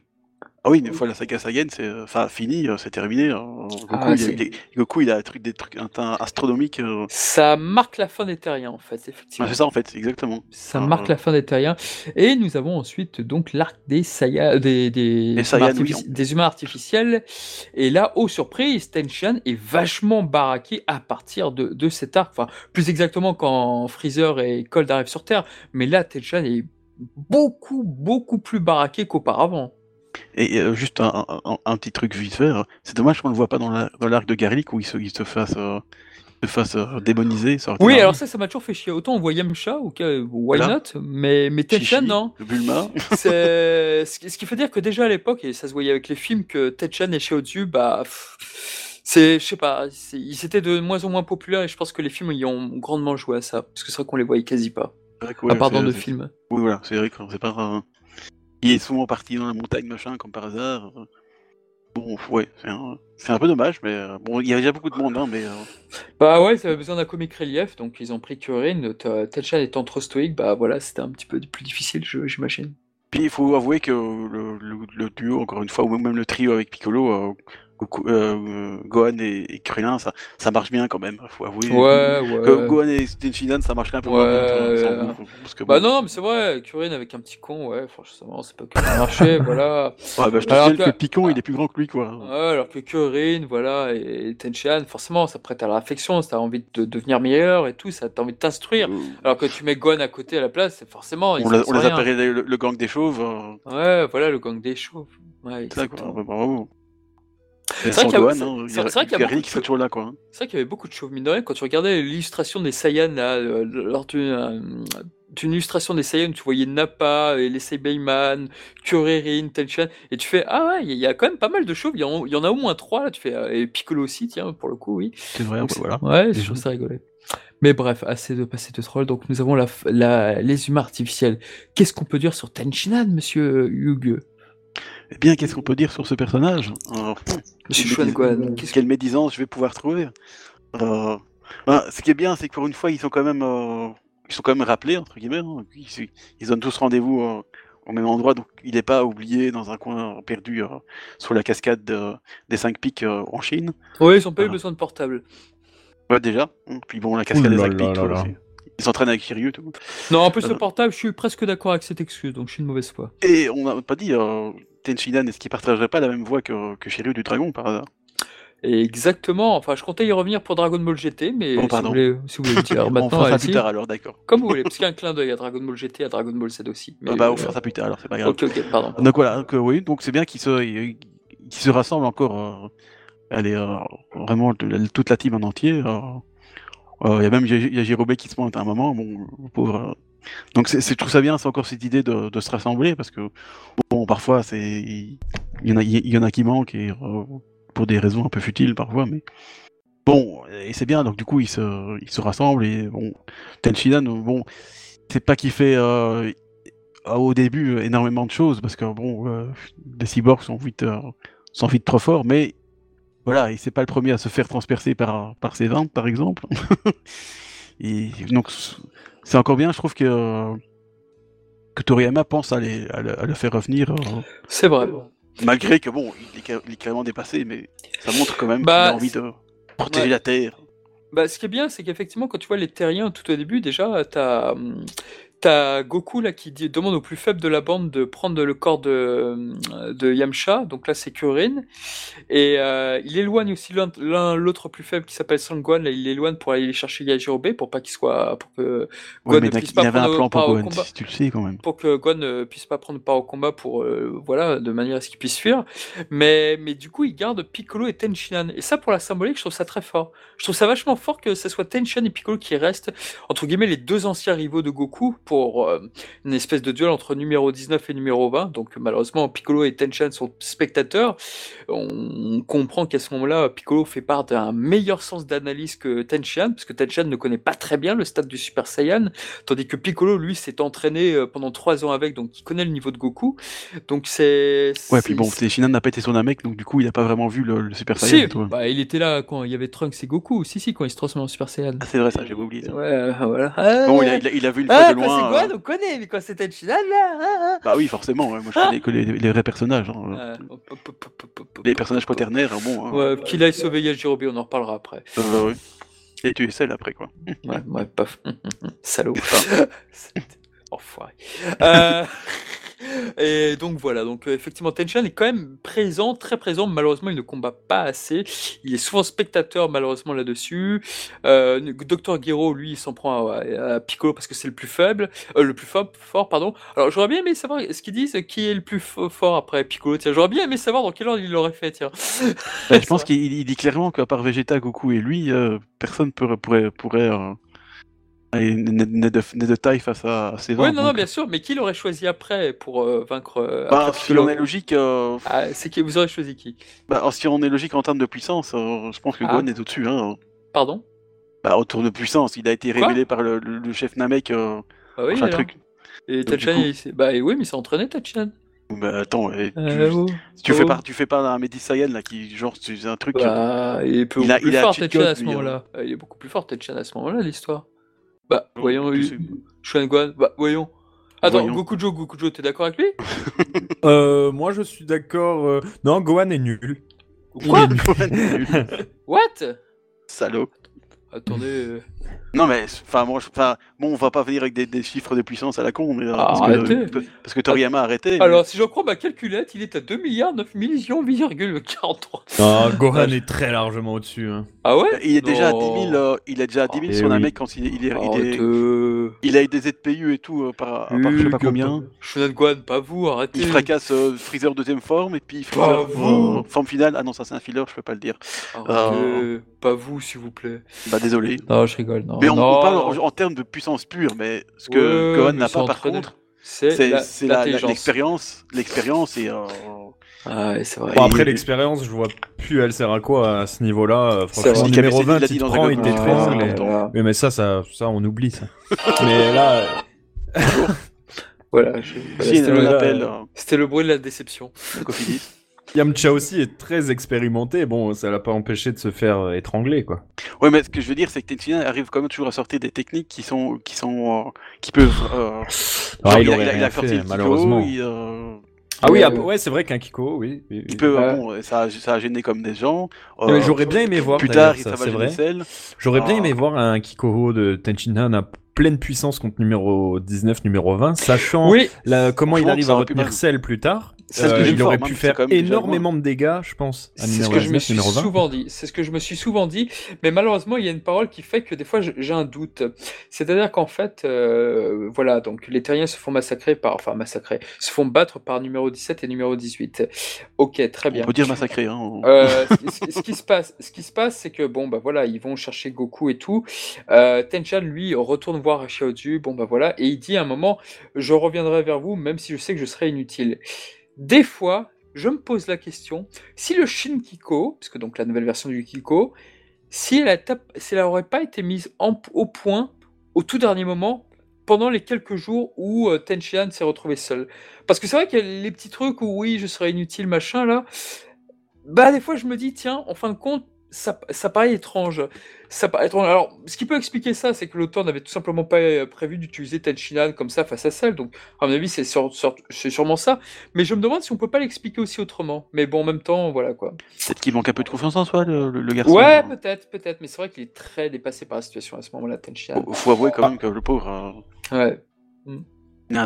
Ah oui, une fois la saga Saiyan, c'est euh, enfin fini, euh, c'est terminé. Hein. Goku, Ah, il, il Goku, il a un truc, des trucs un teint astronomique. euh. Ça marque la fin des terriens, en fait, Ah, effectivement. c'est ça en fait, exactement. Ça Ah, marque la fin des terriens. Et nous avons ensuite donc l'arc des Saiyans, des, des, des humains artificiels. Et là, aux surprises, Tenchan est vachement baraqué à partir de, de cet arc. Enfin, plus exactement quand Freezer et Cold arrivent sur Terre. Mais là, Tenchan est beaucoup, beaucoup plus baraqué qu'auparavant. Et euh, juste un, un- un- un petit truc vite fait, euh, c'est dommage qu'on le voit pas dans la- dans l'arc de Garlic où il se, il se fasse, euh, se fasse euh, démoniser. Oui, alors ça, ça m'a toujours fait chier. Autant on voit Yamcha, ou why Voilà. not, mais, mais Chichi, non. Bulma. <laughs> Ce qui fait dire que déjà à l'époque, et ça se voyait avec les films, que Tenchan et Shiotsu, bah, c'est, je sais pas, ils étaient de moins en moins populaires et je pense que les films y ont grandement joué à ça, parce que c'est vrai qu'on les voyait quasi pas, que, à ouais, part dans deux films. Oui, voilà, c'est vrai que c'est pas. Il est souvent parti dans la montagne, machin, comme par hasard. Bon, ouais, c'est un, un peu dommage, mais euh, bon, il y a déjà beaucoup de monde, hein, mais. euh, Bah ouais, ça avait besoin d'un comic relief, donc ils ont pris Kurin, Te- Tenchan étant trop stoïque, bah voilà, c'était un petit peu plus difficile, j'imagine. Puis il faut avouer que le, le, le duo, encore une fois, ou même le trio avec Piccolo, euh, Goku- euh, Gohan et, et Krillin, ça, ça marche bien quand même, faut avouer. Ouais, Que ouais. Gohan et Tenshinhan, ça marcherait un peu moins bien. Ouais. sans- sans- parce que Bah bon, non, mais c'est vrai, Kurin avec un petit con, ouais, franchement, c'est pas que ça marchait, <laughs> voilà. ouais, bah, je te Alors que- que Picon, il est plus grand que lui, quoi. Ouais, alors que Kurin, voilà, et Tenchan, forcément, ça prête à la réflexion, ça a envie de devenir meilleur et tout, ça t'as envie de t'instruire. Euh, Alors que tu mets Gohan à côté à la place, c'est forcément, on, l'a- en on les appellerait le, le gang des chauves. euh, Ouais, voilà, le gang des chauves. Ouais, exactement. Ouais, bravo. C'est vrai qu'il y a- Gohan, c'est- hein, il y c'est- a- c'est vrai qu'il y a Garlic beaucoup de qui serait toujours là, quoi. C'est vrai qu'il y avait beaucoup de chauves, mine de rien. Quand tu regardais l'illustration des Saiyans, là, euh, lors d'une euh, d'une illustration des Saiyans, tu voyais Nappa, et les Saibeiman, Kuririn, Tenchan, et tu fais, ah ouais, il y, a- quand même pas mal de chauves, il y, en, a au moins trois, là, tu fais, euh, et Piccolo aussi, tiens, pour le coup, oui. C'est vrai, Donc voilà. Ouais, je trouve ça rigolé. Mais bref, assez de passer de troll. Donc nous avons la, f- la, les humains artificiels. Qu'est-ce qu'on peut dire sur Tenchinan, monsieur Hugh Eh bien, qu'est-ce qu'on peut dire sur ce personnage? Euh, Monsieur quelle Xuan médis- Quelle médisance je vais pouvoir trouver? Euh, ben, Ce qui est bien, c'est que pour une fois, ils sont quand même, euh, ils sont quand même rappelés entre guillemets. hein. Ils, ils donnent tous rendez-vous euh, au même endroit, donc il n'est pas oublié dans un coin perdu euh, sur la cascade de- des cinq pics euh, en Chine. Oui, ils ont pas eu besoin de portable. Ouais, déjà. Puis bon, la cascade Ouh des là cinq pics. Ils s'entraînent avec Shiryu, tout. Non, en plus Euh. le portable, je suis presque d'accord avec cette excuse, donc je suis une mauvaise foi. Et on n'a pas dit, euh, Tenshinhan, est-ce qu'il partagerait pas la même voix que, que Shiryu du Dragon par hasard? Exactement, enfin je comptais y revenir pour Dragon Ball GT, mais Bon, si, vous voulez, si vous voulez le dire <laughs> On maintenant, fera ça plus tard alors, d'accord. comme vous voulez, parce qu'il y a un clin d'œil à Dragon Ball GT, à Dragon Ball Z aussi. Mais, Ah bah, on euh, fera ça plus tard alors, c'est pas grave. Ok, ok, pardon. Donc voilà, donc, euh, oui, donc c'est bien qu'ils se, ils, ils se rassemblent encore. Euh, allez, euh, vraiment toute la team en entier. Euh, euh, Il y a même il y qui se pointe à un moment, bon, pauvre. donc c'est, je trouve ça bien, c'est encore cette idée de, se rassembler parce que bon, parfois il y en a, il y en a qui manquent euh, pour des raisons un peu futiles parfois, mais bon, et c'est bien. Donc du coup ils se, ils se rassemblent et bon, Tenshinhan, bon, c'est pas qu'il fait. Euh, au début énormément de choses parce que bon les cyborgs sont vite sont vite trop forts mais voilà et c'est pas le premier à se faire transpercer par par ses ventes par exemple <laughs> et donc c'est encore bien je trouve que que Toriyama pense à, les, à, le, à le faire revenir euh, C'est vrai. malgré que bon il est, carrément dépassé mais ça montre quand même Bah, qu'il a envie de protéger ouais. la terre Bah, ce qui est bien, c'est qu'effectivement, quand tu vois les terriens tout au début, déjà, t'as hum, t'as Goku là qui dit, demande au plus faible de la bande de prendre le corps de, de Yamcha, donc là c'est Kurin, et euh, il éloigne aussi l'un l'autre plus faible qui s'appelle Sangwan, là il l'éloigne pour aller chercher Yajirobe pour pas qu'il soit, pour que ouais, ne puisse pas un prendre plan part pour au combat. si tu le sais quand même. Pour que Gon ne puisse pas prendre part au combat pour euh, voilà de manière à ce qu'il puisse fuir. Mais mais du coup il garde Piccolo et Tenshinhan. Et ça pour la symbolique je trouve ça très fort. Je trouve ça vachement fort que ce soit Tenshinhan et Piccolo qui restent entre guillemets les deux anciens rivaux de Goku pour euh, une espèce de duel entre numéro 19 et numéro 20. Donc malheureusement, Piccolo et Tenchan sont spectateurs. On comprend qu'à ce moment-là, Piccolo fait part d'un meilleur sens d'analyse que Tenchan, parce que Tenchan ne connaît pas très bien le stade du Super Saiyan, tandis que Piccolo, lui, s'est entraîné euh, pendant trois ans avec, donc il connaît le niveau de Goku. Donc c'est... Ouais, puis bon, Tenshinhan n'a pas été son mec, donc du coup, il a pas vraiment vu le, le Super Saiyan. Si, bah, il était là quand il y avait Trunks et Goku. Si, si, quand il se transforme en Super Saiyan. Ah, c'est vrai, ça, j'avais oublié. ça. Ouais, voilà. Ah, Bon, il a, il a- il a vu une fois ah, de loin. On connaît, mais quand c'est Tenchan, là, ah, ah. Bah oui, forcément, ouais, moi je connais que les, les vrais personnages. hein. Les personnages quaternaires, hein, bon. hein. Ouais, qu'il aille sauver Yajirobe, on en reparlera après. Euh, ouais. Et tu es celle après, quoi. Ouais, ouais, paf. <laughs> Salaud. <laughs> <laughs> Enfoiré. Euh, <laughs> Et donc voilà, donc euh, effectivement Tenchan est quand même présent, très présent. Malheureusement, il ne combat pas assez. Il est souvent spectateur, malheureusement là-dessus. Euh, Dr Gero, lui, il s'en prend à, Piccolo parce que c'est le plus faible, euh, le plus fort, pardon. Alors j'aurais bien aimé savoir ce qu'ils disent, qui est le plus fo- fort après Piccolo. Tiens, j'aurais bien aimé savoir dans quel ordre il l'aurait fait. Bah, je pense qu'il il dit clairement qu'à part Vegeta, Goku et lui, euh, personne pourrait, pourrait, n'est de, de taille face à, ces Oui, non, non, bien sûr, mais qui l'aurait choisi après pour euh, vaincre euh, Bah, après si on est logique, euh, Ah, c'est qui vous aurez choisi qui? Bah, si on est logique en termes de puissance, je pense que Ah. Gohan est au-dessus. Hein. Pardon? Bah, autour de puissance, il a été Quoi? révélé par le, chef Namek. Ah oui, alors. truc. Et Tachan, coup- il s'est- bah et oui, mais il s'est entraîné, Tachan. Bah, attends, et tu, oh. tu fais oh. pas, tu fais pas un Medi Saiyan là qui genre c'est un truc. Bah, il est beaucoup Il a- plus il a fort, Tachan, à ce hein. moment-là. Il est beaucoup plus fort, Tachan, à ce moment-là, l'histoire. Bah, Oh, voyons. Shuan Guan, bah, voyons. Attends, Voyons. Gokujo, Gokujo, t'es d'accord avec lui? <laughs> Euh, moi, je suis d'accord. euh, Non, Gohan est nul. Quoi? Il est nul. What? Salaud. Attendez. euh, Non mais enfin moi enfin bon on va pas venir avec des, des chiffres de puissance à la con mais euh, Ah, parce, que, parce que Toriyama a arrêté. mais- Alors, si je crois ma calculette, il est à 2 milliards 9 millions 8,43. Ah, <laughs> Gohan est très largement au-dessus. hein. Ah ouais? Il est déjà à Non. 10 000 euh, il est déjà à 10 000 Eh sur oui. Namek quand il, est- il, est, il, est- euh, il a eu des ZPU et tout euh, par, par je sais pas combien. Shunan Guan, pas vous, arrêtez. Il fracasse euh, Freezer deuxième forme et puis Freezer Pas vous. euh, forme finale. Ah non ça c'est un filler je peux pas le dire. Arrêtez. Pas vous, s'il vous plaît. Bah désolé. Non, je rigole. Non, Mais on, non, on parle en, en termes de puissance pure mais ce que mais n'a pas par contre c'est l'expérience l'expérience et euh, Ah ouais, c'est vrai. Bon, Et- après, l'expérience, je vois plus elle sert à quoi à ce niveau-là. Euh, Franchement, numéro Kamikaze, 20, il te prend, il ouais, voilà. Oui, mais ça, ça, ça, on oublie ça. <laughs> mais là, Voilà, je- voilà, c'était le- euh, c'était le bruit de la déception. Yamcha aussi est très expérimenté. Bon, ça l'a pas empêché de se faire euh, étrangler, quoi. Ouais, mais ce que je veux dire, c'est que Tenshinhan arrive quand même toujours à sortir des techniques qui sont, qui sont, euh, qui peuvent. euh, Ah, genre, il aurait a, rien sorti fait, le Kiko, malheureusement. il, euh, Ah oui, Ouais, ah, ouais. c'est vrai qu'un Kiko, oui. oui, oui. il peut, Ouais. bon, ça, a- ça a gêné comme des gens. Euh, J'aurais bien aimé voir, Plus tard, il ça, ça va c'est vrai. J'aurais bien Ah. aimé voir un Kikoho de Tenchinhan à pleine puissance contre numéro 19, numéro 20, sachant Oui, la- comment il arrive à retenir. Cell plus tard. C'est ce que Euh, il aurait pu faire énormément de dégâts, je pense, à c'est ce numéro que je me 19, suis numéro 20. souvent dit. C'est ce que je me suis souvent dit. Mais malheureusement, il y a une parole qui fait que des fois, j'ai un doute. C'est-à-dire qu'en fait, euh, voilà, donc les terriens se font massacrer par, enfin massacrer, se font battre par numéro 17 et numéro 18. Ok, très bien. On peut dire massacré. Hein. Euh, <laughs> ce, qui se passe, ce qui se passe, c'est que bon bah voilà, ils vont chercher Goku et tout. Euh, Tenchan lui retourne voir Xiaozu, bon bah voilà, et il dit à un moment, je reviendrai vers vous, même si je sais que je serai inutile. Des fois, je me pose la question, si le Shin Kiko, parce que donc la nouvelle version du Kiko, si elle, a tap- si elle aurait pas été mise au point au tout dernier moment, pendant les quelques jours où euh, Tenshinhan s'est retrouvé seul. Parce que c'est vrai qu'il y a les petits trucs où oui, je serais inutile, machin là. Bah, des fois, je me dis, tiens, en fin de compte, ça, ça paraît étrange. Ça paraît étrange. Alors, ce qui peut expliquer ça, c'est que l'auteur n'avait tout simplement pas euh, prévu d'utiliser Tenshinhan comme ça face à Cell. Donc, à mon avis, c'est sur- sur- c'est sûrement ça. Mais je me demande si on peut pas l'expliquer aussi autrement. Mais bon, en même temps, voilà quoi. Peut-être qu'il manque un peu de confiance en soi, le, garçon. Ouais, peut-être, peut-être. Mais c'est vrai qu'il est très dépassé par la situation à ce moment-là, Tenshinhan. Faut, faut avouer quand même que le pauvre. euh, Ouais. il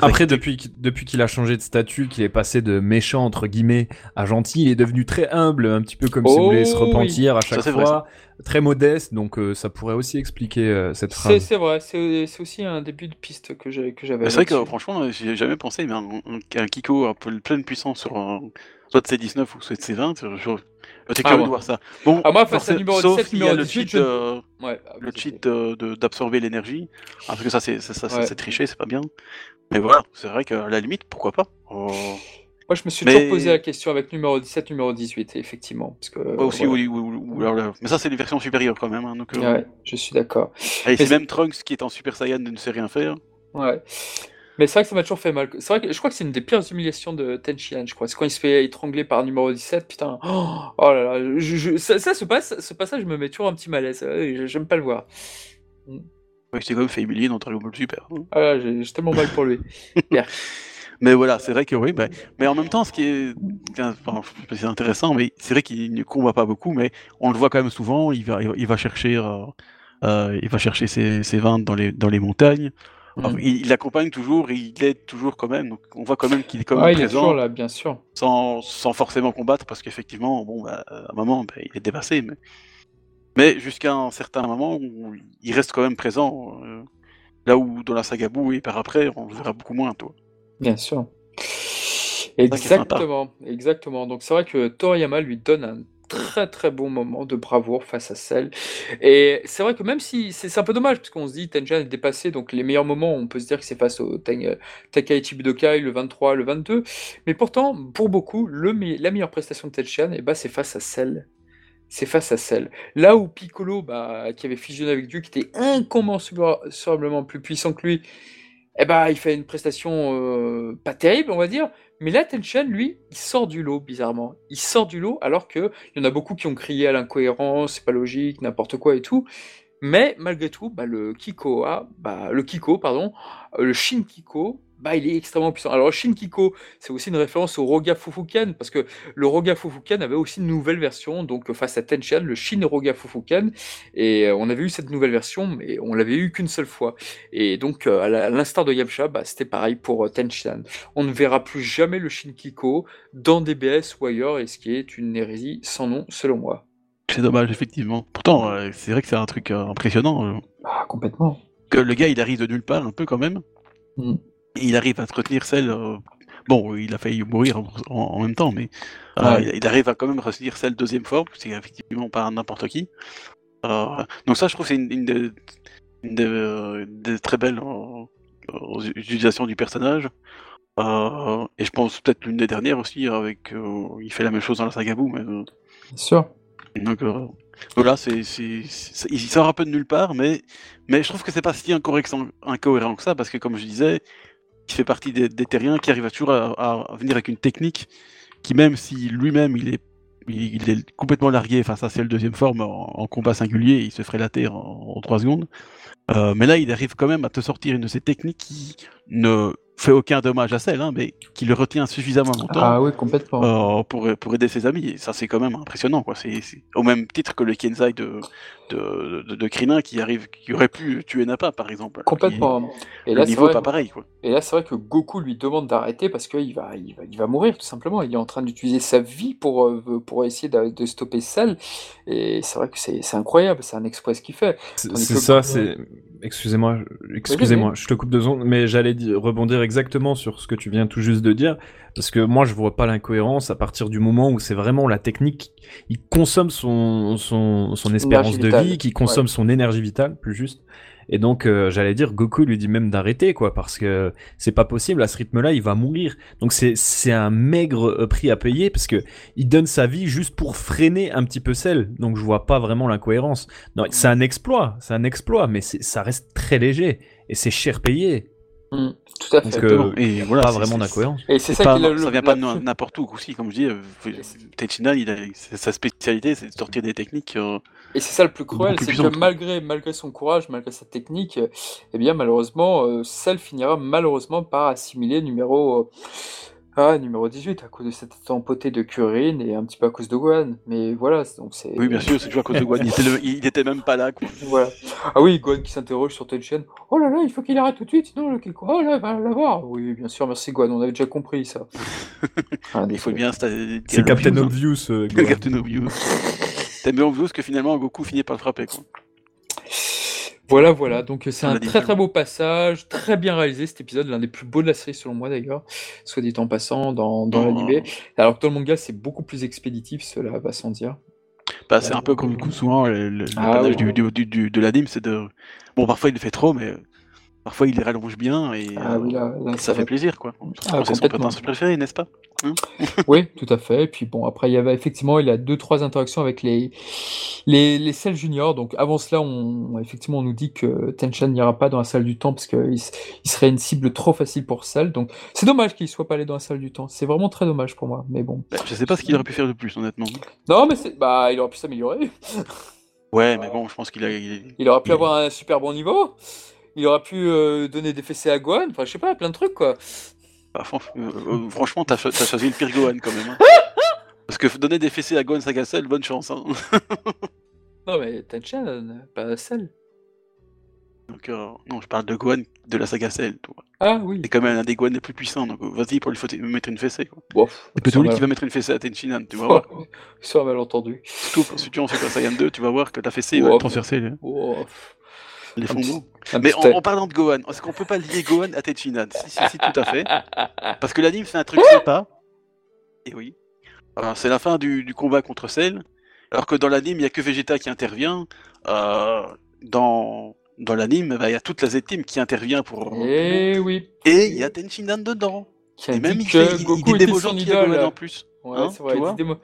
Après, depuis, qu'il- depuis qu'il a changé de statut, qu'il est passé de méchant, entre guillemets, à gentil, il est devenu très humble, un petit peu comme s'il Oh, voulait se repentir à chaque vrai, fois. Très modeste, donc euh, ça pourrait aussi expliquer euh, cette C'est phrase. c'est vrai, c'est c'est aussi un début de piste que j'avais. C'est vrai que franchement, j'ai jamais pensé, mais un, un- un Kiko un peu de pleine puissance sur un, soit de C19 ou soit de C20, je- T'es Ah, curieux de voir ça. Bon, Ah, moi, face à numéro sauf 17, qu'il y a numéro le 18, cheat, je- euh, Ouais, ah, le vas-y, cheat euh, de- d'absorber l'énergie. Ah, parce que ça, c'est Ouais. c'est triché, c'est pas bien. Mais voilà, c'est vrai qu'à la limite, pourquoi pas. Oh. Moi, je me suis Mais- toujours posé la question avec numéro 17, numéro 18, effectivement. Parce que, Ouais, aussi, ouais. ou- ou- ou- alors là- mais ça, c'est les versions supérieures quand même. hein, donc, euh, je suis d'accord. allez, c'est même Trunks qui est en Super Saiyan ne sait rien faire. Ouais. Mais c'est vrai que ça m'a toujours fait mal. C'est vrai que je crois que c'est une des pires humiliations de Tenchian, je crois. C'est quand il se fait étrangler par numéro 17, putain. Oh, oh là là. Je, je- ça, ça, ce, passe, ce passage me met toujours un petit malaise. Euh, J'aime pas le voir. Ouais, il s'est quand même fait humilier dans Dragon Ball Super. Ah j'ai tellement mal pour lui. <laughs> Mais voilà, c'est vrai que oui. bah, mais en même temps, ce qui est, enfin, c'est intéressant, mais c'est vrai qu'il ne combat pas beaucoup, mais on le voit quand même souvent. Va- il va chercher, euh, euh, il va chercher ses, ses ventes dans les, dans les montagnes. Alors, Mm. il, il accompagne toujours, et il aide toujours quand même. Donc on voit quand même qu'il est quand même Ah, il est présent, toujours là, bien sûr. sans, sans forcément combattre, parce qu'effectivement, bon, bah, à un moment, bah, il est dépassé. Mais, mais jusqu'à un certain moment où il reste quand même présent. euh, là où dans la saga Buu et par après, on le verra beaucoup moins, toi. Bien sûr. Exactement, exactement. Donc c'est vrai que Toriyama lui donne un très très bon moment de bravoure face à Cell. Et c'est vrai que même si c'est un peu dommage parce qu'on se dit Tenjan est dépassé, donc les meilleurs moments, on peut se dire que c'est face au Ten- Tenkaichi Budokai le 23, le 22. Mais pourtant, pour beaucoup, le, la meilleure prestation de Tenchian, eh ben, c'est face à Cell. C'est face à Cell. Là où Piccolo, bah, qui avait fusionné avec Dieu, qui était incommensurablement plus puissant que lui, eh ben, il fait une prestation euh, pas terrible, on va dire. Mais là, Tenchen, lui, il sort du lot, bizarrement. Il sort du lot, alors qu'il y en a beaucoup qui ont crié à l'incohérence, c'est pas logique, n'importe quoi et tout. Mais malgré tout, bah, le Kiko, a- bah, le Kiko, pardon, euh, le Shin Kiko, bah, il est extrêmement puissant. Alors, le Shin Kiko, c'est aussi une référence au Roga Fufuken, parce que le Roga Fufuken avait aussi une nouvelle version, donc face à Tenchen, le Shin Roga Fufuken. Et euh, on avait eu cette nouvelle version, mais on l'avait eu qu'une seule fois. Et donc, euh, à l'instar de Yamcha, bah, c'était pareil pour euh, Tenchan. On ne verra plus jamais le Shinkiko dans DBS ou ailleurs, et ce qui est une hérésie sans nom, selon moi. C'est dommage, effectivement. Pourtant, euh, c'est vrai que c'est un truc euh, impressionnant. euh, Ah, complètement. que le gars, il arrive de nulle part, un peu quand même. Mm. Il arrive à se retenir celle. euh, Bon, il a failli mourir en, même temps, mais euh, Ouais. il, il arrive à quand même retenir celle deuxième forme. C'est effectivement pas n'importe qui. Euh, donc ça, je trouve, c'est une, une très belles utilisations du personnage. Euh, et je pense peut-être l'une des dernières aussi, avec euh, il fait la même chose dans la saga Buu, mais euh, Bien sûr. donc voilà, c'est, c'est, c'est- il sort un peu de nulle part, mais, mais je trouve que c'est pas si incorrect- incohérent que ça, parce que comme je disais, il fait partie des, terriens qui arrivent toujours à, venir avec une technique qui, même si lui-même il est, il, est complètement largué face à celle deuxième forme en, en combat singulier, il se ferait la terre en, en 3 secondes. Euh, mais là, il arrive quand même à te sortir une de ces techniques qui ne fait aucun dommage à celle, hein, mais qui le retient suffisamment longtemps Ah oui, complètement. euh, pour, pour aider ses amis. Et ça, c'est quand même impressionnant. Quoi. C'est, c'est au même titre que le Kenzai de, de, de, de Krillin qui, arrive, qui aurait pu tuer Nappa, par exemple. complètement. Et le là, c'est niveau vrai, pas pareil. Quoi. et là, c'est vrai que Goku lui demande d'arrêter parce qu'il va, il va, il va mourir, tout simplement. Il est en train d'utiliser sa vie pour, euh, pour essayer de, de stopper Cell. Et c'est vrai que c'est c'est incroyable, c'est un exploit ce qu'il fait. C'est Tandis c'est que ça, Goku- c'est. Excusez-moi, excusez-moi, je te coupe deux secondes, mais j'allais di- rebondir exactement sur ce que tu viens tout juste de dire, parce que moi je vois pas l'incohérence à partir du moment où c'est vraiment la technique, il consomme son, son, son espérance de vitale, vie, qui consomme son énergie vitale, plus juste. Et donc euh, j'allais dire, Goku lui dit même d'arrêter, quoi, parce que c'est pas possible, à ce rythme-là, il va mourir. Donc c'est c'est un maigre euh, prix à payer, parce que il donne sa vie juste pour freiner un petit peu celle. Donc je vois pas vraiment l'incohérence. Non, c'est un exploit, c'est un exploit, mais ça reste très léger et c'est cher payé. Mm, tout à fait. Donc, euh, Et voilà, pas vraiment d'incohérence. Et c'est ça pas- qui est le- ça vient pas de n'importe où aussi, comme je dis. euh, Tenshinhan, il a, sa spécialité, c'est de sortir des techniques. euh, Et c'est ça le plus cruel, c'est que malgré, malgré son courage, malgré sa technique, eh bien malheureusement, euh, Cell finira malheureusement par assimiler numéro, euh, ah, numéro 18 à cause de cette empotée de Kurin et un petit peu à cause de Gohan. Mais voilà, donc c'est. Oui, bien sûr, c'est toujours à cause de Guan. Il était, le- il était même pas là. Quoi. <laughs> Voilà. Ah oui, Gohan qui s'interroge sur Tenchen. Oh là là, il faut qu'il arrête tout de suite, sinon le Kiko, oh là, va l'avoir. Oui, bien sûr, merci Gohan, on avait déjà compris ça. <laughs> Ah, Il faut bien. C'est C'est Captain Obvious. euh. <laughs> Captain Obvious. T'aimes bien Obvious que finalement Goku finit par le frapper. Quoi. Voilà, voilà. Donc c'est On un très très beau passage, très bien réalisé cet épisode, l'un des plus beaux de la série selon moi d'ailleurs, soit dit en passant dans, dans Oh. l'animé. Alors que dans le manga c'est beaucoup plus expéditif, cela va sans dire. Bah, c'est un peu comme du coup souvent le, le- Ah, du, du, du- de l'anime, c'est de. Bon, parfois il le fait trop, mais parfois il les rallonge bien et Ah oui, là, là, ça fait plaisir quoi. Ah, c'est son personnage préféré, n'est-ce pas? <laughs> Oui, tout à fait. Et puis bon, après, il y avait effectivement, il a deux, trois interactions avec les, les, les Cell Juniors. Donc avant cela, on, effectivement, on nous dit que Tenchan n'ira pas dans la salle du temps parce qu'il il serait une cible trop facile pour Cell. Donc c'est dommage qu'il soit pas allé dans la salle du temps. C'est vraiment très dommage pour moi. Mais bon. Bah, Je sais pas ce qu'il aurait pu faire de plus, honnêtement. Non, mais c'est, bah, il aurait pu s'améliorer. Ouais, mais bon, je pense qu'il a. il- Il aurait pu il- avoir un super bon niveau. Il aurait pu euh, donner des fessées à Gohan. Enfin, je sais pas, plein de trucs, quoi. bah, euh, euh, franchement, t'as cho- t'as choisi le pire Gohan quand même. hein. <laughs> Parce que donner des fessées à Gohan Sagasel, bonne chance. Hein. <laughs> Non, mais Tenchan, euh, pas Cell. Donc, euh, non, je parle de Gohan de la saga Cell. tu vois. Ah oui. C'est quand même un des Gohan les plus puissants. Donc, vas-y pour lui faut mettre une fessée. quoi. C'est plutôt lui qui va mettre une fessée à Tenchinan, tu vas voir. <laughs> Soit un malentendu. Surtout si tu en Super Saiyan 2, tu vas voir que la fessée Ouais, va Oh, les un Mais en, en parlant de Gohan, est-ce qu'on peut pas lier Gohan à Tenchinan si, si, si, tout à fait. <laughs> Parce que l'anime fait un truc sympa. Et oui. Alors, c'est la fin du, du combat contre Cell. Alors que dans l'anime, il n'y a que Vegeta qui intervient. Euh, dans dans l'anime, bah, il y a toute la Z-Team qui intervient pour. Eh oui. Et il y a Tenchinan dedans. Qui a Et même dit il, que fait, il- il Goku dit des était mots son gentils à idole. Gohan en plus. Ouais, Hein, c'est vrai, tu il vois dit, des mots...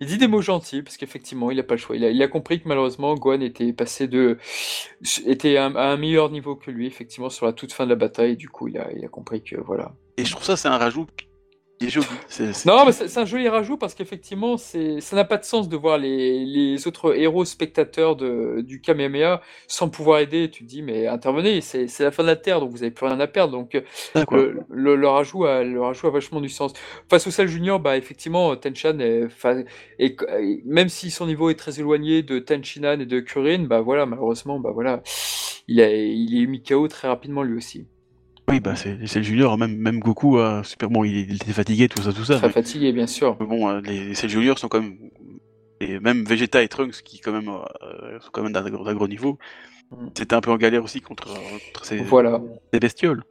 il dit des mots gentils parce qu'effectivement, il n'a pas le choix. Il a, compris que malheureusement, Gohan était passé de, était à un, à un meilleur niveau que lui, effectivement, sur la toute fin de la bataille. Du coup, il a, il a compris que voilà. Et je trouve ça, c'est un rajout est joli. C'est- c'est- Non, mais c'est c'est un joli rajout parce qu'effectivement, c'est, ça n'a pas de sens de voir les, les autres héros spectateurs de, du Kamehameha sans pouvoir aider. Tu te dis, mais intervenez, c'est, c'est la fin de la Terre, donc vous avez plus rien à perdre. Donc, le, le, le rajout a, le rajout a vachement du sens. Face au Cell Junior, bah effectivement, Tenchan est, est- même si son niveau est très éloigné de Tenchinan et de Kurin, bah voilà, malheureusement, bah voilà, il a, il est mis KO très rapidement lui aussi. Oui, bah c'est le junior, même, même Goku, euh, super bon, il, il était fatigué, tout ça, tout ça. Très mais- fatigué, bien sûr. mais bon, euh, les, les Cell Juniors sont quand même. Et même Vegeta et Trunks, qui quand même euh, sont quand même d'un gros, niveau, Mm. c'était un peu en galère aussi contre, contre ces, Voilà. ces bestioles.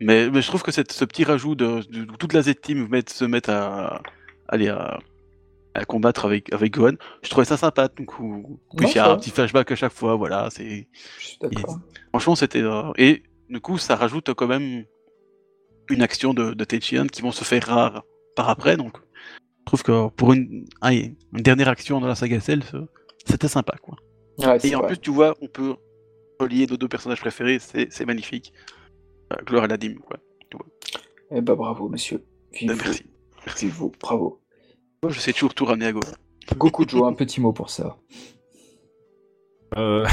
Mais, mais je trouve que cette- ce petit rajout de, de- de toute la Z-Team se mettre à, aller à, à combattre avec, avec Gohan, je trouvais ça sympa. Donc, il y a un petit flashback à chaque fois, voilà, c'est. Je suis d'accord. Franchement, c'était. euh, Et du coup, ça rajoute quand même une action de, de qui vont se faire rares par après. Donc, je trouve que pour une, allez, une dernière action dans la saga Cell, ça- c'était sympa. Quoi. Ouais, Et en vrai. plus, tu vois, on peut relier nos deux personnages préférés, c'est magnifique. Euh, Gloire à la dîme, quoi. Eh bah bravo, monsieur. Vive vous. Merci. Vive vous. Bravo. Moi, je sais toujours tout ramener à Gohan. Goku Joe, un petit mot pour ça. Euh...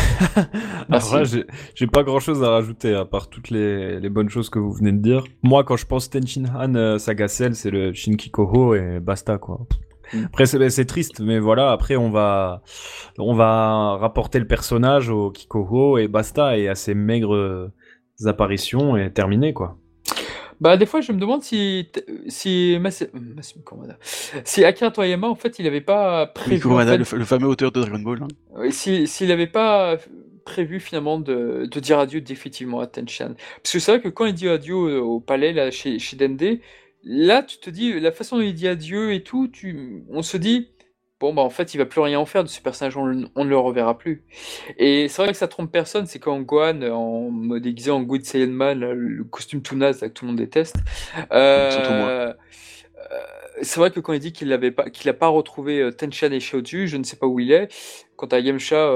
<laughs> Là, j'ai- pas grand chose à rajouter à part toutes les, les bonnes choses que vous venez de dire. Moi, quand je pense Tenshinhan euh, Saga Cell, c'est le Shinkikoho et basta quoi. Mm. Après, c'est triste, mais voilà. Après, on va on va rapporter le personnage au Kikoho et basta et à ses maigres apparitions et terminé quoi. Bah, des fois, je me demande si, si, Mas- Kurumada- si Akira Toriyama, en fait, il avait pas Oui, prévu. en fait, le, fa- le fameux auteur de Dragon Ball. hein. Si- S'il n'avait pas prévu finalement de, de dire adieu définitivement à Tenchan. Parce que c'est vrai que quand il dit adieu au, au palais, là, chez, chez Dende, là, tu te dis, la façon dont il dit adieu et tout, tu, on se dit, bon, bah en fait, il va plus rien en faire de ce personnage, on, on ne le reverra plus. Et c'est vrai que ça trompe personne, c'est quand Gohan, en me déguisant en Good Saiyan Man, le costume tout naze là, que tout le monde déteste, euh, Surtout moi. euh, c'est vrai que quand il dit qu'il n'avait pas, qu'il pas retrouvé euh, Tenchan et Xiaoju, je ne sais pas où il est. Quant à Yamcha,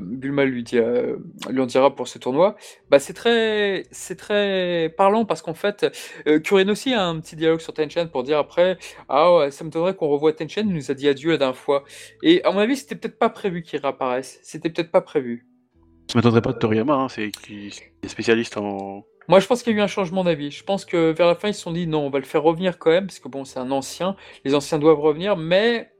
Bulma lui, dit, euh, lui en dira pour ce tournoi. Bah c'est très, c'est très parlant parce qu'en fait, euh, Kuren aussi a un petit dialogue sur Tenchan pour dire après, ah ouais, ça me donnerait qu'on revoie Tenchan, il nous a dit adieu la dernière fois. Et à mon avis, c'était peut-être pas prévu qu'il réapparaisse. C'était peut-être pas prévu. Ça m'étonnerait pas de Toriyama, hein, c'est qui est spécialiste en. Moi, je pense qu'il y a eu un changement d'avis. Je pense que vers la fin, ils se sont dit non, on va le faire revenir quand même, parce que bon, c'est un ancien. Les anciens doivent revenir, mais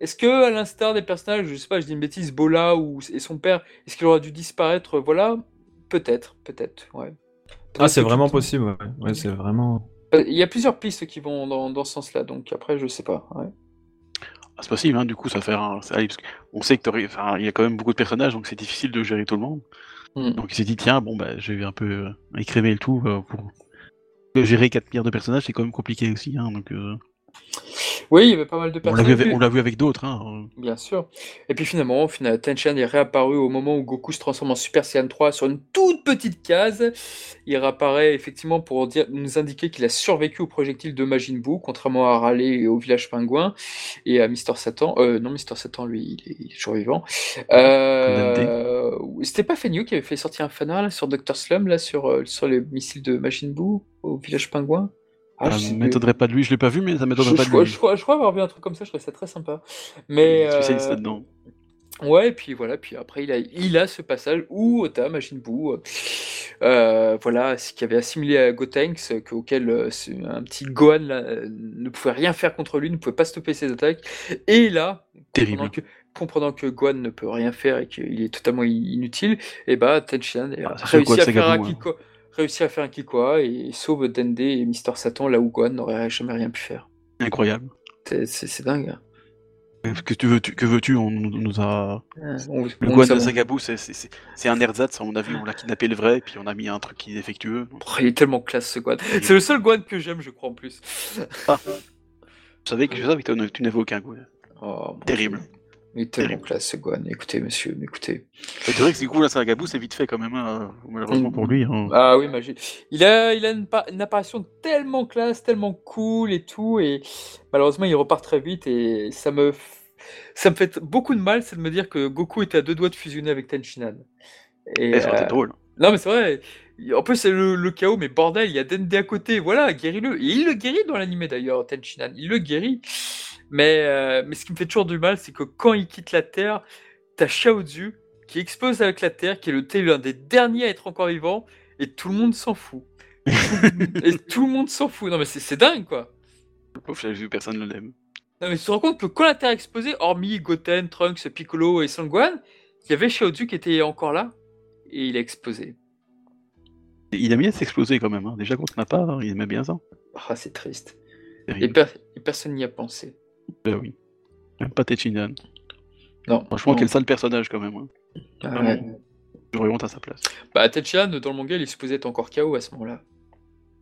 est-ce que, à l'instar des personnages, je sais pas, je dis une bêtise, Bola ou et son père, est-ce qu'il aura dû disparaître? Voilà, peut-être, peut-être, ouais. Ah, c'est vraiment possible. Ouais, ouais c'est vraiment. Euh, Il y a plusieurs pistes qui vont dans, dans ce sens-là, donc après, je sais pas. ouais. Ah, c'est possible, hein, du coup, ça fait un. on sait que enfin, il y a quand même beaucoup de personnages, donc c'est difficile de gérer tout le monde. Mm. Donc il s'est dit tiens bon bah je vais un peu euh, écrémer le tout euh, pour gérer 4 milliards de personnages c'est quand même compliqué aussi hein, donc euh, Oui, il y avait pas mal de personnes. vu on l'a vu avec d'autres hein. Bien sûr. Et puis finalement, finalement Tenchan est réapparu au moment où Goku se transforme en Super Saiyan 3 sur une toute petite case. Il réapparaît effectivement pour dire, nous indiquer qu'il a survécu au projectile de Majin Buu, contrairement à Raleigh et au village pingouin et à Mister Satan. Euh, non, Mister Satan, lui, il est, il est toujours vivant. Euh, C'était pas Fenyu qui avait fait sortir un fanart là, sur Dr. Slum, là, sur, euh, sur les missiles de Majin Buu au village pingouin? Ah, ça plus. m'étonnerait pas de lui je l'ai pas vu mais ça Je, m'étonnerait pas de lui je crois- je crois avoir vu un truc comme ça, je trouvais ça très sympa. Mais spécialiste euh, là-dedans ouais, et puis voilà, puis après il a, il a ce passage où Ota, Majin Buu, euh, euh, voilà, ce qui avait assimilé à Gotenks, euh, que- auquel euh, un petit Gohan là, ne pouvait rien faire contre lui, ne pouvait pas stopper ses attaques. Et là, Terrible. comprenant que, comprenant que Gohan ne peut rien faire et qu'il est totalement inutile, et bah Tenshinhan Ah, le réussit à faire un. Kiko, réussit à faire un Kikoa et sauve Dende et Mister Satan là où Gohan n'aurait jamais rien pu faire. incroyable C'est- dingue. hein. que tu veux tu, que veux-tu on nous a On- le on Gohan de Sagabou c'est un ersatz à mon avis on l'a kidnappé le vrai puis on a mis un truc qui est défectueux Oh, il est tellement classe ce Gohan. C'est le seul Gohan que j'aime, je crois en plus. je savais que je savais que tu- tu n'avais aucun goût Oh, Terrible. Dieu. Il est tellement classe ce. Écoutez, monsieur, écoutez. Et c'est vrai que du coup, là, Sagabou, c'est vite fait quand même, hein, malheureusement pour lui. hein. Ah oui, Magie. Il a, il a une, pa- une apparition tellement classe, tellement cool et tout, et malheureusement, il repart très vite et ça me, ça me fait beaucoup de mal, c'est de me dire que Goku était à deux doigts de fusionner avec Tenshinhan. Et, ça aurait été euh, drôle. Non, mais c'est vrai. En plus, c'est le, le chaos, mais bordel, il y a Dende à côté. Voilà, guéris-le. Et il le guérit dans l'animé d'ailleurs, Tenshinhan. Il le guérit. Mais, euh, mais ce qui me fait toujours du mal, c'est que quand il quitte la Terre, t'as Xiaozu qui explose avec la Terre, qui est le l'un des derniers à être encore vivant, et tout le monde s'en fout. <laughs> et tout le monde s'en fout. Non, mais c'est c'est dingue, quoi. Le pauvre, j'avais vu, personne ne l'aime. Non, mais tu te rends compte que quand la Terre a explosé, hormis Goten, Trunks, Piccolo et Sangwan, il y avait Xiaozu qui était encore là, et il a explosé. Il aime bien s'exploser quand même. Hein. Déjà contre Nappa, hein, il aimait bien ça. Ah, c'est triste. Et, Terrible. per- et personne n'y a pensé. Ben oui. Même pas Tenshinhan. Non. Franchement, non. quel sale personnage quand même. Hein. Ah, Vraiment. ouais. J'aurais honte à sa place. Bah, Tenshinhan, dans le manga, il est supposé être encore KO à ce moment-là.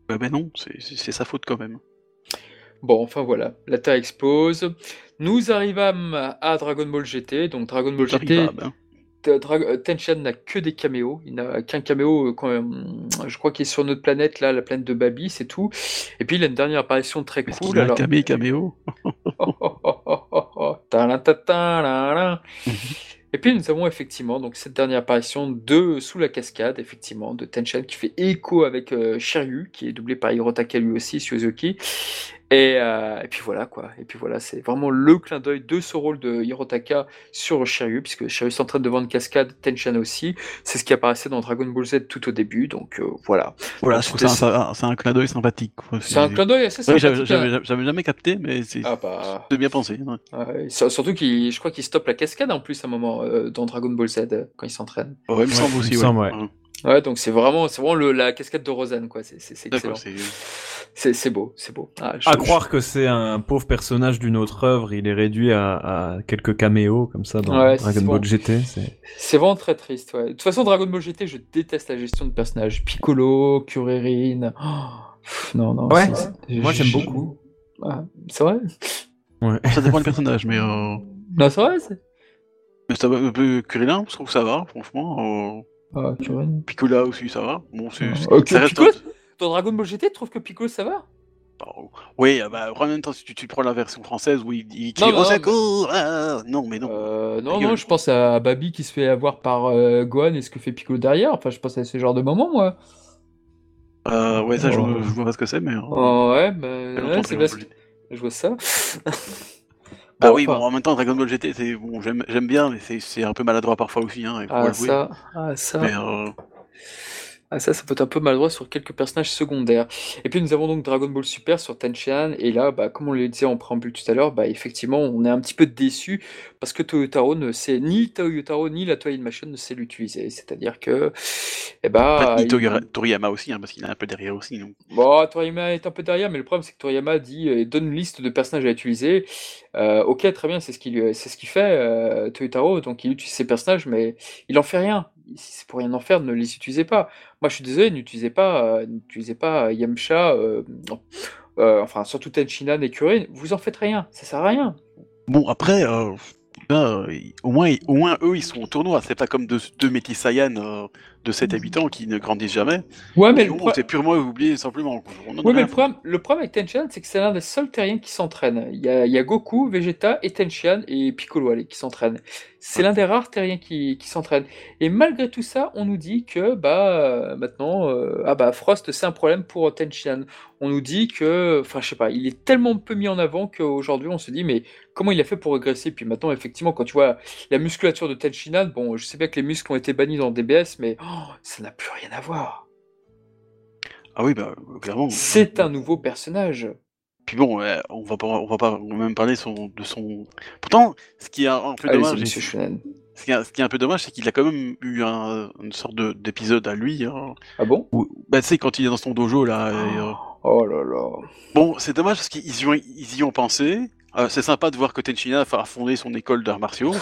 Ben, ben non, c'est- sa faute quand même. Bon, enfin voilà, la Terre explose. Nous arrivâmes à Dragon Ball GT. Donc, Dragon Ball GT, hein. Dra- euh, n'a que des caméos. Il n'a qu'un caméo, euh, quand même, je crois qu'il est sur notre planète, là, la planète de Babi, c'est tout. Et puis, il a une dernière apparition très cool. qu'il a un camé caméo? Et puis nous avons effectivement donc cette dernière apparition de sous la cascade effectivement de Tenchan qui fait écho avec euh, Shiryu qui est doublé par Hirotaka lui aussi Suzuki et, euh, et puis voilà quoi et puis voilà c'est vraiment le clin d'œil de ce rôle de Hirotaka sur Shiryu puisque Shiryu s'entraîne devant une cascade Tenchan aussi c'est ce qui apparaissait dans Dragon Ball Z tout au début donc euh, voilà Voilà, Donc, je trouve que c'est un, clin d'œil sympathique. c'est un clin d'œil assez Oui, j'avais sympathique, hein. j'avais- jamais capté, mais c'est ah bah bien pensé. Ouais, sur- surtout qu'il, je crois qu'il stoppe la cascade en plus à un moment euh, dans Dragon Ball Z quand il s'entraîne. Ouais, il me Ouais, semble il me aussi. semble, ouais. ouais. Ouais, donc c'est vraiment, c'est vraiment le- la cascade de Rosanne quoi. C'est excellent. C'est. Beau, c'est beau. Ah, je- À je- croire que c'est un pauvre personnage d'une autre œuvre, il est réduit à, à quelques caméos comme ça dans Ouais, Dragon bon. Ball GT. C'est... C'est vraiment très triste. Ouais. De toute façon, Dragon Ball GT, je déteste la gestion de personnages. Piccolo, Kuririn. Oh, non, non. Ouais, c'est- c'est- moi, j'aime je- beaucoup. Ah, c'est vrai? Ça dépend du personnage, mais. Euh... Non, c'est vrai. C'est... mais ça va un peu Kurilin, je trouve que ça va, franchement. Euh... Ah, Kuririn. Picola aussi, ça va. Bon, c'est. Ah, c'est- ok, ça reste. Piccolo Dans Dragon Ball GT, tu trouves que Piccolo ça va? Bah, Oui, euh, bah, en même temps, si tu, tu prends la version française où il, il Non, crie non, non, secours ah Non, mais non. Euh, non, non, je pense à Babi qui se fait avoir par euh, Gohan et ce que fait Piccolo derrière. Enfin, je pense à ce genre de moment, moi. Euh, ouais, ça, je, Oh. je vois pas ce que c'est, mais. euh, Oh, ouais, bah, ouais, c'est parce je vois ça. <laughs> Bah Bon, oui, enfin, bon, en même temps, Dragon Ball GT, c'est bon, j'aime bien, mais c'est un peu maladroit parfois aussi, hein, ah, ça, ah, ça. Mais euh, Ah ça, ça peut être un peu maladroit sur quelques personnages secondaires. Et puis nous avons donc Dragon Ball Super sur Tenshinhan, et là, bah, comme on le disait en préambule tout à l'heure, bah, effectivement, on est un petit peu déçu parce que Toyotaro ne sait, ni Toyotaro ni la Toei Animation ne sait l'utiliser. C'est-à-dire que, eh bah, après, il- Toriyama aussi, hein, parce qu'il est un peu derrière aussi. Donc. Bon, Toriyama est un peu derrière, mais le problème c'est que Toriyama dit euh, donne une liste de personnages à utiliser. Euh, ok, très bien, c'est ce qu'il ce qu'il fait, euh, donc il utilise ses personnages, mais il en fait rien. si c'est pour rien en faire, ne les utilisez pas. Moi, je suis désolé, n'utilisez pas, euh, pas euh, Yamcha, euh, enfin, surtout Tenchinan et Kurin, vous en faites rien, ça sert à rien. Bon, après, euh, au, moins, au moins, eux, ils sont au tournoi. C'est pas comme deux, deux Saiyan de 7 habitants qui ne grandissent jamais. Ouais, mais le, pro- c'est purement oublié simplement. ouais, mais le problème, le problème avec Tenchinan, c'est que c'est l'un des seuls terriens qui s'entraînent. Il y a, il y a Goku, Vegeta et Tenchian et Piccolo allez, qui s'entraînent. C'est l'un des rares terriens qui, qui s'entraînent. Et malgré tout ça, on nous dit que bah euh, maintenant, euh, ah bah Frost, c'est un problème pour Tenchian. On nous dit que, enfin, je sais pas, il est tellement peu mis en avant qu'aujourd'hui, on se dit, mais comment il a fait pour régresser? Puis maintenant, effectivement, quand tu vois la musculature de Tenchinan, bon, je sais bien que les muscles ont été bannis dans DBS, mais oh, ça n'a plus rien à voir. Ah oui, bah, clairement. C'est un nouveau personnage. Puis bon, on va pas, on va pas même parler son, de son. Pourtant, ce qui est un, peu Allez, dommage, ce qui est, ce qui est un peu dommage, c'est qu'il a quand même eu un, une sorte de- d'épisode à lui. Hein, Ah bon? Où, bah, tu sais, quand il est dans son dojo là. et, euh, Oh là là. Bon, c'est dommage parce qu'ils y ont, ils y ont pensé. Euh, c'est sympa de voir que Tenchina a fondé son école d'arts martiaux.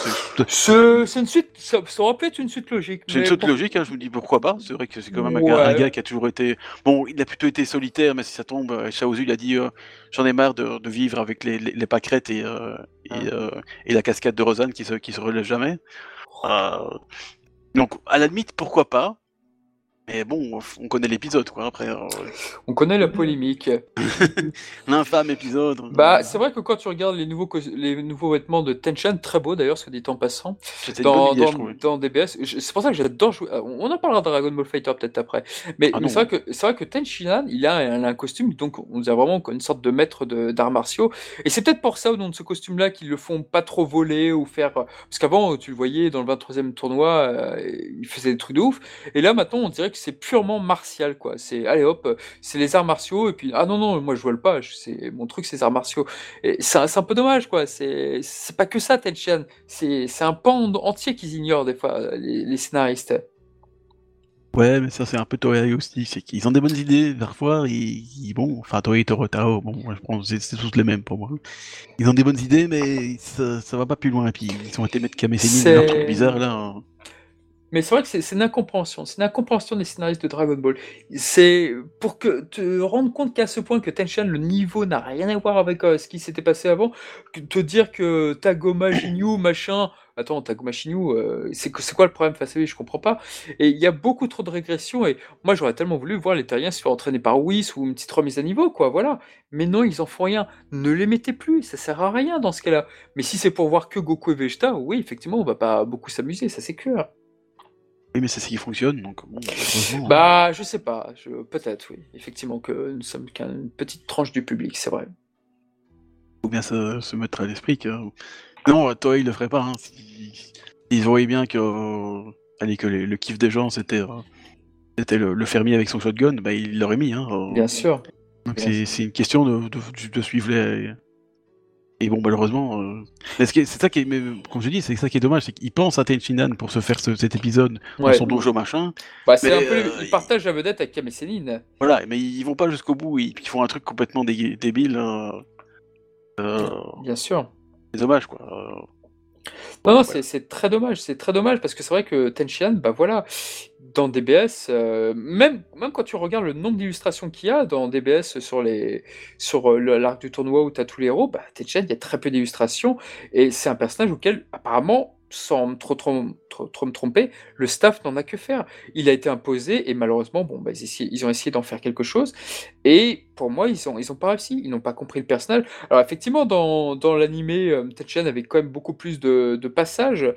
C'est une suite, ça, ça aurait pu être une suite logique. c'est une suite pour- logique, hein, je me dis pourquoi pas. C'est vrai que c'est quand même un, gars, un gars qui a toujours été. Bon, il a plutôt été solitaire, mais si ça tombe, euh, Shaozu il a dit euh, J'en ai marre de, de vivre avec les, les, les pâquerettes et, euh, et, Ah. euh, et la cascade de Rosanne qui se, qui se relève jamais. Euh, donc, à la limite, pourquoi pas Mais bon, on connaît l'épisode, quoi. Après, euh, On connaît la polémique. <laughs> l'infâme épisode. Bah, c'est vrai que quand tu regardes les nouveaux, les nouveaux vêtements de Tenchan, très beau d'ailleurs, soit dit en passant, dans, idée, dans, DBS, c'est pour ça que j'adore jouer. euh, On en parlera de Dragon Ball Fighter peut-être après. Mais, Ah mais c'est vrai que vrai que Tenshinhan, il a, un, un costume, donc on a vraiment une sorte de maître de- d'arts martiaux. Et c'est peut-être pour ça, au nom de ce costume-là, qu'ils le font pas trop voler ou faire. Parce qu'avant, tu le voyais dans le 23e tournoi, euh, il faisait des trucs de ouf. Et là, maintenant, on dirait que c'est purement martial, quoi. C'est, allez hop, euh, c'est les arts martiaux, et puis, ah non, non, moi je vole pas, je- c'est, mon truc, c'est les arts martiaux. C'est un, un peu dommage, quoi. C'est, c'est pas que ça, Tenshinhan. C'est, c'est un pan entier qu'ils ignorent, des fois, les, les scénaristes. Ouais, mais ça c'est un peu Toei aussi, c'est qu'ils ont des bonnes idées, parfois, ils, bon, enfin Toei, Torotao, bon, je pense c'est tous les mêmes pour moi. Ils ont des bonnes idées, mais ça, ça va pas plus loin, et puis ils ont été mettre Kameseni, C'est- leur truc bizarre là. hein. Mais c'est vrai que c'est une incompréhension. C'est une incompréhension des scénaristes de Dragon Ball. C'est pour que te rendre compte qu'à ce point que Tenshin, le niveau n'a rien à voir avec euh, ce qui s'était passé avant, te dire que Tagoma Shinyu, machin. Attends, Tagoma Shinyu, euh, c'est quoi le problème face à lui? Je comprends pas. Et il y a beaucoup trop de régression. Et moi, j'aurais tellement voulu voir les Terriens se faire entraîner par Whis ou une petite remise à niveau, quoi. Voilà. Mais non, ils en font rien. Ne les mettez plus. Ça sert à rien dans ce cas-là. Mais si c'est pour voir que Goku et Vegeta, oui, effectivement, on va pas beaucoup s'amuser. Ça, c'est clair. Oui, mais c'est ce qui fonctionne, donc bon, hein. Bah, je sais pas. Je... Peut-être, oui. Effectivement, que nous sommes qu'une petite tranche du public, c'est vrai. faut bien se, se mettre à l'esprit que. Non, Toei le ferait pas, hein. Si- Ils voyaient bien que, euh, allez, que le, le kiff des gens c'était. euh, C'était le, le fermier avec son shotgun, bah il l'aurait mis. Hein, euh. Bien sûr. Donc c'est c'est une question de, de, de suivre les. Et bon, malheureusement, euh, c'est ça qui est, mais, comme je dis, c'est ça qui est dommage, c'est qu'il pense à Tenshinhan pour se faire ce- cet épisode dans son dojo machin. Bah, c'est un peu. euh, Ils partagent la vedette avec et Céline. Voilà, mais ils vont pas jusqu'au bout, ils, ils font un truc complètement dé- débile. euh, euh, Bien sûr. c'est dommage, quoi. Non, non, ouais. c'est très dommage. C'est très dommage parce que c'est vrai que Tenshinhan, bah voilà, dans DBS, euh, même, même quand tu regardes le nombre d'illustrations qu'il y a dans DBS sur les sur euh, l'arc du tournoi où tu tous les héros, bah, Tenshinhan, il y a très peu d'illustrations. Et c'est un personnage auquel, apparemment, sans trop, trop, trop, trop me tromper, le staff n'en a que faire. Il a été imposé et malheureusement, bon, bah, ils, ont essayé d'en faire quelque chose et pour moi, ils ont, ils ont pas réussi. Ils n'ont pas compris le personnage. Alors effectivement, dans, dans l'animé, euh, Tenshinhan avait quand même beaucoup plus de, de passages.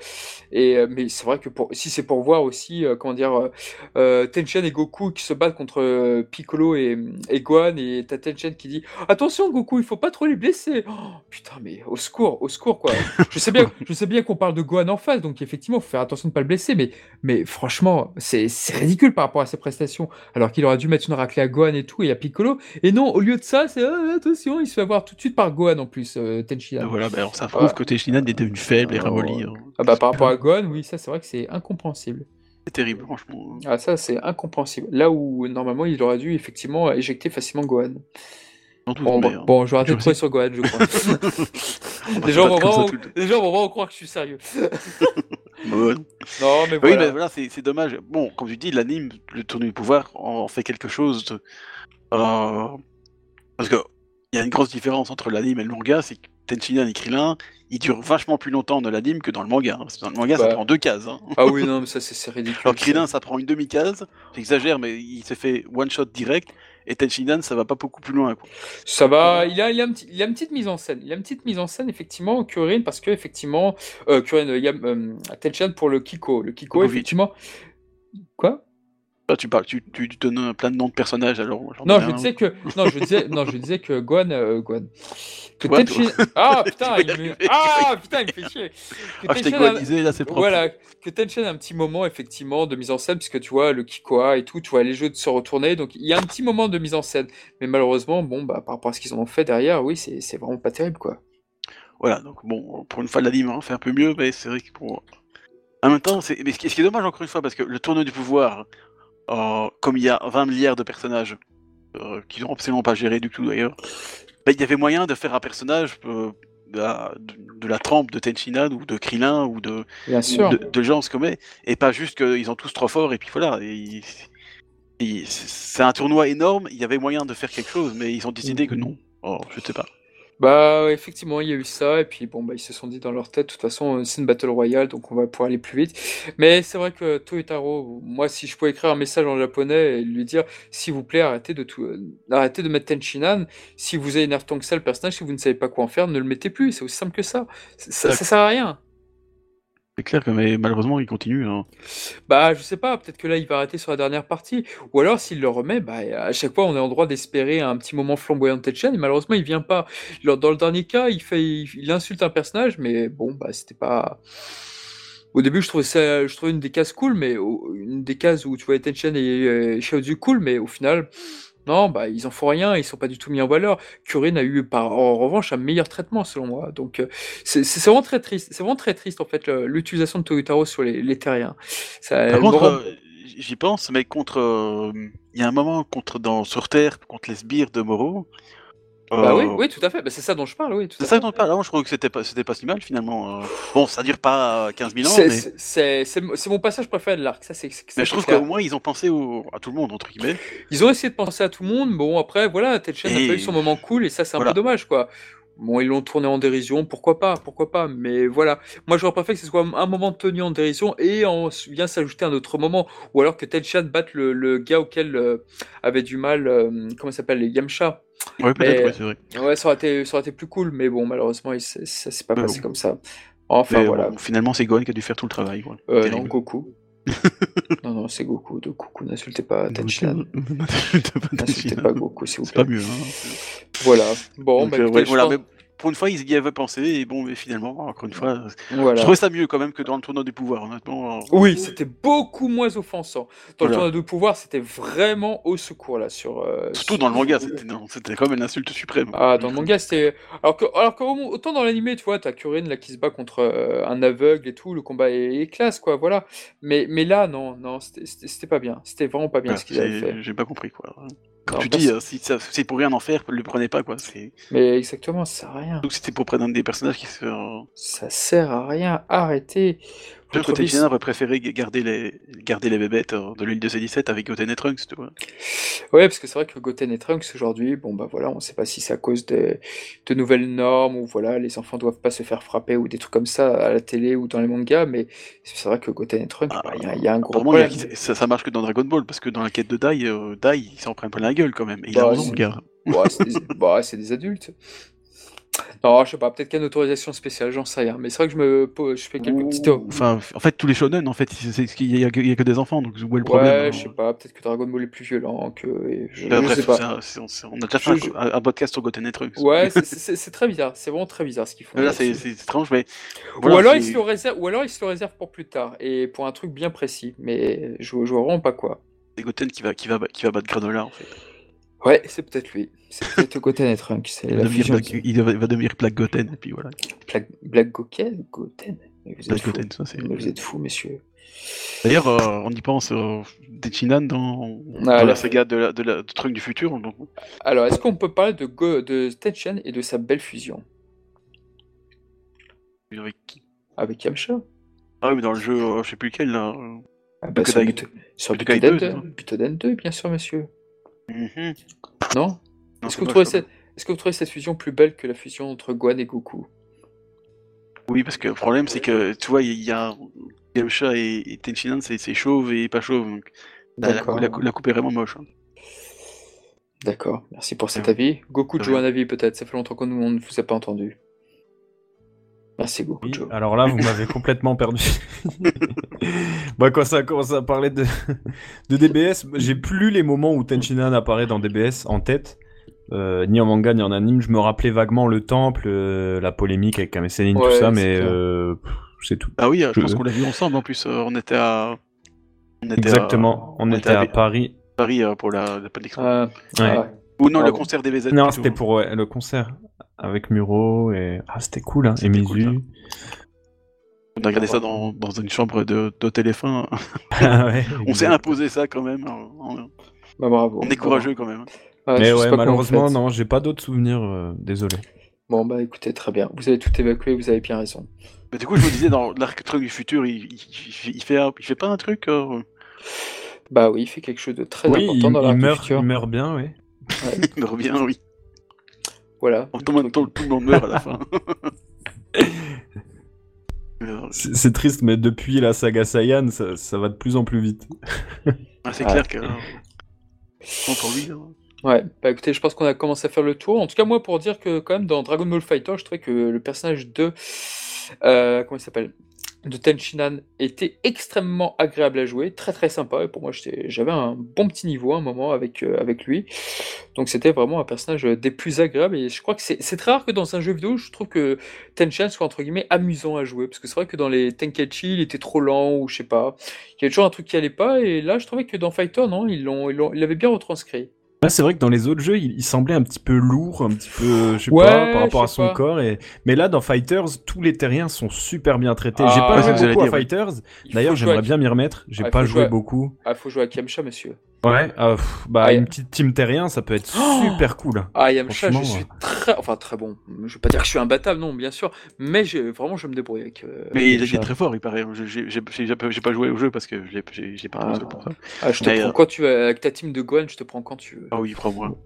Et, euh, mais c'est vrai que pour, si c'est pour voir aussi, euh, comment dire, euh, Tenshinhan et Goku qui se battent contre Piccolo et, et Gohan, et t'as Tenshinhan qui dit Attention Goku, il faut pas trop les blesser. Oh, putain, mais au secours, au secours quoi. je sais bien, <laughs> je sais bien qu'on parle de Gohan en face, donc effectivement, faut faire attention de ne pas le blesser. Mais, mais franchement, c'est ridicule par rapport à ses prestations. Alors qu'il aurait dû mettre une raclée à Gohan et tout, et à Piccolo. Et non, au lieu de ça, c'est Ah, attention, il se fait avoir tout de suite par Gohan en plus, euh, Tenshinhan. voilà, bah, alors ça prouve Ouais. que Tenshinhan est devenu faible et Ah, ramolli. hein. Ah bah par rapport à Gohan, oui, ça c'est vrai que c'est incompréhensible. C'est terrible, franchement. Ah ça c'est incompréhensible. Là où normalement il aurait dû effectivement éjecter facilement Gohan. Bon, bon, euh, bon, je vais arrêter de trouver sur Gohan, je crois. <laughs> <laughs> les, gens vont tout les gens vraiment croire que je suis sérieux. <laughs> Ouais. Non, mais Oui, voilà. mais voilà, c'est c'est dommage. Bon, comme tu dis, l'anime, le tournoi du pouvoir, en fait quelque chose de. euh, Parce que il y a une grosse différence entre l'anime et le manga, c'est que Tenshinhan et Krillin, ils durent vachement plus longtemps dans l'anime que dans le manga. hein. Parce que dans le manga, ça prend deux cases. hein. Ah oui, non, mais ça, c'est c'est <laughs> ridicule. Alors. Krillin, ça prend une demi-case. J'exagère, mais il s'est fait one shot direct. Et Tenshinhan, ça va pas beaucoup plus loin. Quoi. Ça va, il a, il, a un petit- il a une petite mise en scène. Il a une petite mise en scène, effectivement, Kurin, parce que, effectivement, euh, Kurin, il y a euh, pour le Kiko. Le Kiko, effectivement. Là, tu parles, tu, tu, tu donnes plein de noms de personnages. Alors, Non, je disais que, non, je disais, non, je disais que Guan, euh. Que Ah, <laughs> putain, il me, ah, putain, il me fait chier. Que Ah, je guanisé, là, c'est propre. Voilà, que Tenchan a un petit moment effectivement de mise en scène, puisque tu vois le Kikoa et tout, tu vois les jeux de se retourner, donc il y a un petit moment de mise en scène. Mais malheureusement, bon, bah, par rapport à ce qu'ils en ont fait derrière, oui, c'est c'est vraiment pas terrible, quoi. Voilà, donc bon, pour une fois, l'anime hein, fait un peu mieux, mais c'est vrai que pour. En même temps, c'est... mais ce qui ce qui est dommage, encore une fois, parce que le tournoi du pouvoir, euh, comme il y a 20 milliards de personnages euh, qui n'ont absolument pas géré du tout d'ailleurs, bah, il y avait moyen de faire un personnage euh, de, la, de, de la trempe de Tenshinhan ou de Krillin ou de, Bien sûr. de, de gens comme et pas juste qu'ils ont tous trop fort et puis voilà. et c'est un tournoi énorme, il y avait moyen de faire quelque chose, mais ils ont décidé que non. Oh, je sais pas. Bah, effectivement, il y a eu ça, et puis bon, bah, ils se sont dit dans leur tête, de toute façon, euh, c'est une Battle Royale, donc on va pouvoir aller plus vite. Mais c'est vrai que Toyotaro, moi, si je pouvais écrire un message en japonais et lui dire, s'il vous plaît, arrêtez de tout, euh, arrêtez de mettre Tenshinhan, si vous avez énervé tant que ça le personnage, si vous ne savez pas quoi en faire, ne le mettez plus, c'est aussi simple que ça. Ça, ça, ça sert à rien. C'est clair que mais malheureusement il continue. hein. Bah, je sais pas, peut-être que là, il va arrêter sur la dernière partie. Ou alors, s'il le remet, bah, à chaque fois, on est en droit d'espérer un petit moment flamboyant de Tetchen, et malheureusement, il vient pas. Dans le dernier cas, il fait, il insulte un personnage, mais bon, bah, c'était pas. Au début, je trouvais ça, je trouvais une des cases cool, mais une des cases où tu vois Tetchen et Xiaozu cool, mais au final, non, bah, ils en font rien, ils sont pas du tout mis en valeur. Kurin a eu, par, en revanche, un meilleur traitement, selon moi. Donc, euh, c'est vraiment très triste. C'est vraiment très triste, en fait, l'utilisation de Toyotaro sur les, les terriens. Ça, Par contre, rend- euh, j'y pense, mais contre, euh, il y a un moment contre dans sur Terre contre les sbires de Moro. Bah euh, oui, oui, tout à fait. Bah, c'est ça dont je parle, oui. C'est ça dont on parle. Avant, je trouvais que c'était pas, c'était pas si mal finalement. euh. Bon, ça dure pas 15 000 ans, C'est- mais, mon passage préféré de l'arc. Ça, c'est. ça, mais je trouve qu'au moins ils ont pensé au- à tout le monde entre guillemets. Ils ont essayé de penser à tout le monde. Bon, après, voilà, Tetchen Et- pas eu son moment cool et ça, c'est un Voilà. peu dommage, quoi. Bon, ils l'ont tourné en dérision, pourquoi pas, pourquoi pas, mais voilà. Moi, j'aurais préféré que ce soit un moment tenu en dérision et en vient s'ajouter un autre moment. Ou alors que Tetchan batte le, le gars auquel euh, avait du mal, euh, comment s'appelle, les Yamcha. Ouais, peut-être, ouais, c'est vrai. Ouais, ça aurait été, ça aurait été plus cool, mais bon, malheureusement, il ça s'est pas Mais passé bon. comme ça. Enfin, Mais voilà. bon, finalement, c'est Gohan qui a dû faire tout le travail. Euh, non. Goku. <laughs> non, non, c'est Goku. De Goku, n'insultez pas Tenshinhan. C'est <laughs> N'insultez pas Goku, s'il vous pas plaît. mieux. Hein. Voilà. Bon, Donc, bah, euh, écoutez, ouais, je voilà, pense- mais pour une fois, ils y avaient pensé, et bon, mais finalement, encore une fois, voilà. je trouvais ça mieux quand même que dans le tournoi du pouvoir, honnêtement. Oui, c'était beaucoup moins offensant. Dans le tournoi de pouvoir, c'était vraiment au secours là sur. euh, Surtout sur- dans le manga, c'était comme une insulte suprême. Ah, dans le manga, c'était. Alors que, alors que au- autant dans l'animé, tu vois, t'as Kurin là qui se bat contre euh, un aveugle et tout, le combat est, est classe, quoi, voilà. Mais, mais là, non, non, c'était- pas bien. C'était vraiment pas bien ce qu'ils avaient fait. J'ai pas compris quoi. Comme tu dis, euh, si c'est pour rien en faire, le prenez pas quoi. Mais exactement, ça sert à rien. que c'était pour prendre un des personnages qui se. Ça sert à rien. Arrêtez. Le Votre Tenshinhan aurait préféré garder les garder les bébêtes euh, de l'île de C17 avec Goten et Trunks, tu vois. Ouais, parce que c'est vrai que Goten et Trunks aujourd'hui, bon bah voilà, on sait pas si c'est à cause de, de nouvelles normes ou voilà, les enfants doivent pas se faire frapper ou des trucs comme ça à la télé ou dans les mangas, mais c'est vrai que Goten et Trunks, Ah, bah, il y, a- il y a un gros y a- problème. ça, ça marche que dans Dragon Ball parce que dans la quête de Dai, euh, Dai, il s'en prend plein la gueule quand même. Et il a raison, le gars. Ouais, c'est des, bah, c'est des adultes. Non, je sais pas, peut-être qu'il y a une autorisation spéciale, j'en sais rien, mais c'est vrai que je me pose- je fais quelques petites. Enfin, en fait, tous les shonen, en fait, c'est c'est qu'il y, a que- il y a que des enfants, donc où est le problème Ouais, hein je sais pas, peut-être que Dragon Ball est plus violent que. Je, Bah, je bref, sais pas. on a déjà fait Je- un, un podcast sur Goten et Trunks. Ouais, <laughs> c'est- très bizarre, c'est vraiment très bizarre ce qu'ils font. Là, c'est étrange, mais. ou, alors c'est- il se le réserve, ou alors il se le réserve pour plus tard, et pour un truc bien précis, mais je, je vois vraiment pas quoi. C'est Goten qui va, qui, va, qui va battre Granola, en fait. Ouais, c'est peut-être lui. C'est peut-être Goten et Trunks, c'est Il va, la devenir fusion. Black, il va- il va devenir Black Goten, et puis voilà. Black, Black Goken Goten Mais vous êtes. Goten, ça c'est. Mais vous êtes fous, messieurs. D'ailleurs, euh, on y pense, euh, Tenshinhan dans, dans la saga de, la, de, la, de Trunks du futur. Donc, Alors, est-ce qu'on peut parler de, Go, de et de sa belle fusion? Avec qui? Avec Yamcha Ah oui, mais dans le jeu, euh, je sais plus lequel, là. Ah bah, sur Butoden- Buto- sur Butoden Butoden 2, 2, c'est ça Butoden 2, bien sûr, monsieur. Mhm. Non Non, Est-ce que, vous trouvez cette... Est-ce que vous trouvez cette fusion plus belle que la fusion entre Gohan et Goku? Oui, parce que le problème, c'est que, tu vois, il y a Yamcha et, et Tenshinhan, c'est c'est chauve et pas chauve. Donc la, la, D'accord. la, la coupe est vraiment moche. hein. D'accord, merci pour cet Ouais. avis. Goku, Joe, un avis peut-être Ça fait longtemps qu'on on ne vous a pas entendu. Merci Goku, Oui, Joe. alors là, vous m'avez <laughs> complètement perdu. <laughs> <laughs> Bah, quand ça commence à parler de, <laughs> de DBS, j'ai plus les moments où Tenshinhan apparaît dans DBS en tête. Euh, ni en manga ni en anime. Je me rappelais vaguement le temple, euh, la polémique avec Kame Sennin, Ouais, tout ça, mais euh, c'est tout. Ah oui, euh, je Je- pense qu'on l'a vu ensemble en plus. euh, on était à. On était Exactement. On, on était était à à- Paris. Paris euh, pour la, la. Ah, Ouais. Ou non, ah le bon. concert des VZ. Non, c'était pour ouais, le concert avec Muro et ah c'était cool hein. Et C'était cool, Mizu. On a regardé ça dans, dans une chambre de, de téléphone. <laughs> Ah ouais, <laughs> On s'est imposé ça quand même. On, bah, bravo. on est courageux quand même. Ah, Mais ouais, vous malheureusement non, j'ai pas d'autres souvenirs. euh, désolé. Bon, bah écoutez, très bien. Vous avez tout évacué, vous avez bien raison. Mais du coup, je me disais, dans l'arc truc du futur, il, il, fait, un- il fait pas un truc euh, Bah oui, il fait quelque chose de très oui, important il, dans il l'arc du meurt, futur. il meurt bien, oui. <laughs> Il revient, oui. Voilà. Tout le monde, tout, tout le monde meurt à la fin. C'est triste, mais depuis la saga Saiyan, ça, ça va de plus en plus vite. ah, c'est clair que. lui. hein. Ouais, bah écoutez, je pense qu'on a commencé à faire le tour. En tout cas, moi, pour dire que quand même dans Dragon Ball Fighter, je trouvais que le personnage de euh, comment il s'appelle? De Tenshinhan était extrêmement agréable à jouer, très très sympa. Et pour moi, j'avais un bon petit niveau à un moment avec euh, avec lui. Donc c'était vraiment un personnage des plus agréables. Et je crois que c'est très rare que dans un jeu vidéo, je trouve que Tenshinhan soit entre guillemets amusant à jouer, parce que c'est vrai que dans les Tenkaichi, il était trop lent ou je sais pas. Il y avait toujours un truc qui allait pas. Et là, je trouvais que dans Fighter, non, ils ils l'avaient bien retranscrit. Ouais, c'est vrai que dans les autres jeux, il, il semblait un petit peu lourd, un petit peu, je sais Ouais, pas, par rapport à son pas. corps. Et... Mais là, dans Fighters, tous les terriens sont super bien traités. J'ai Ah, pas joué beaucoup à Fighters. Il D'ailleurs, j'aimerais bien m'y remettre. J'ai Ah, pas joué à- beaucoup. Ah, faut jouer à Kiamsha, monsieur. Ouais, euh, pff, bah, Ah, une petite team terrien, ça peut être Oh super cool. Ah, Yamcha, je suis très, enfin très bon. Je vais pas dire que je suis imbattable, non, bien sûr, mais j'ai vraiment, je me débrouille avec. euh, Mais il, Yamcha. est très fort, il paraît. Je- J'ai pas joué au jeu parce que je l'ai- j'ai pas Ah. pour ça. Ah, je te Mais, prends euh, quand tu veux, avec ta team de Gohan, je te prends quand tu veux. Ah oui, prends-moi.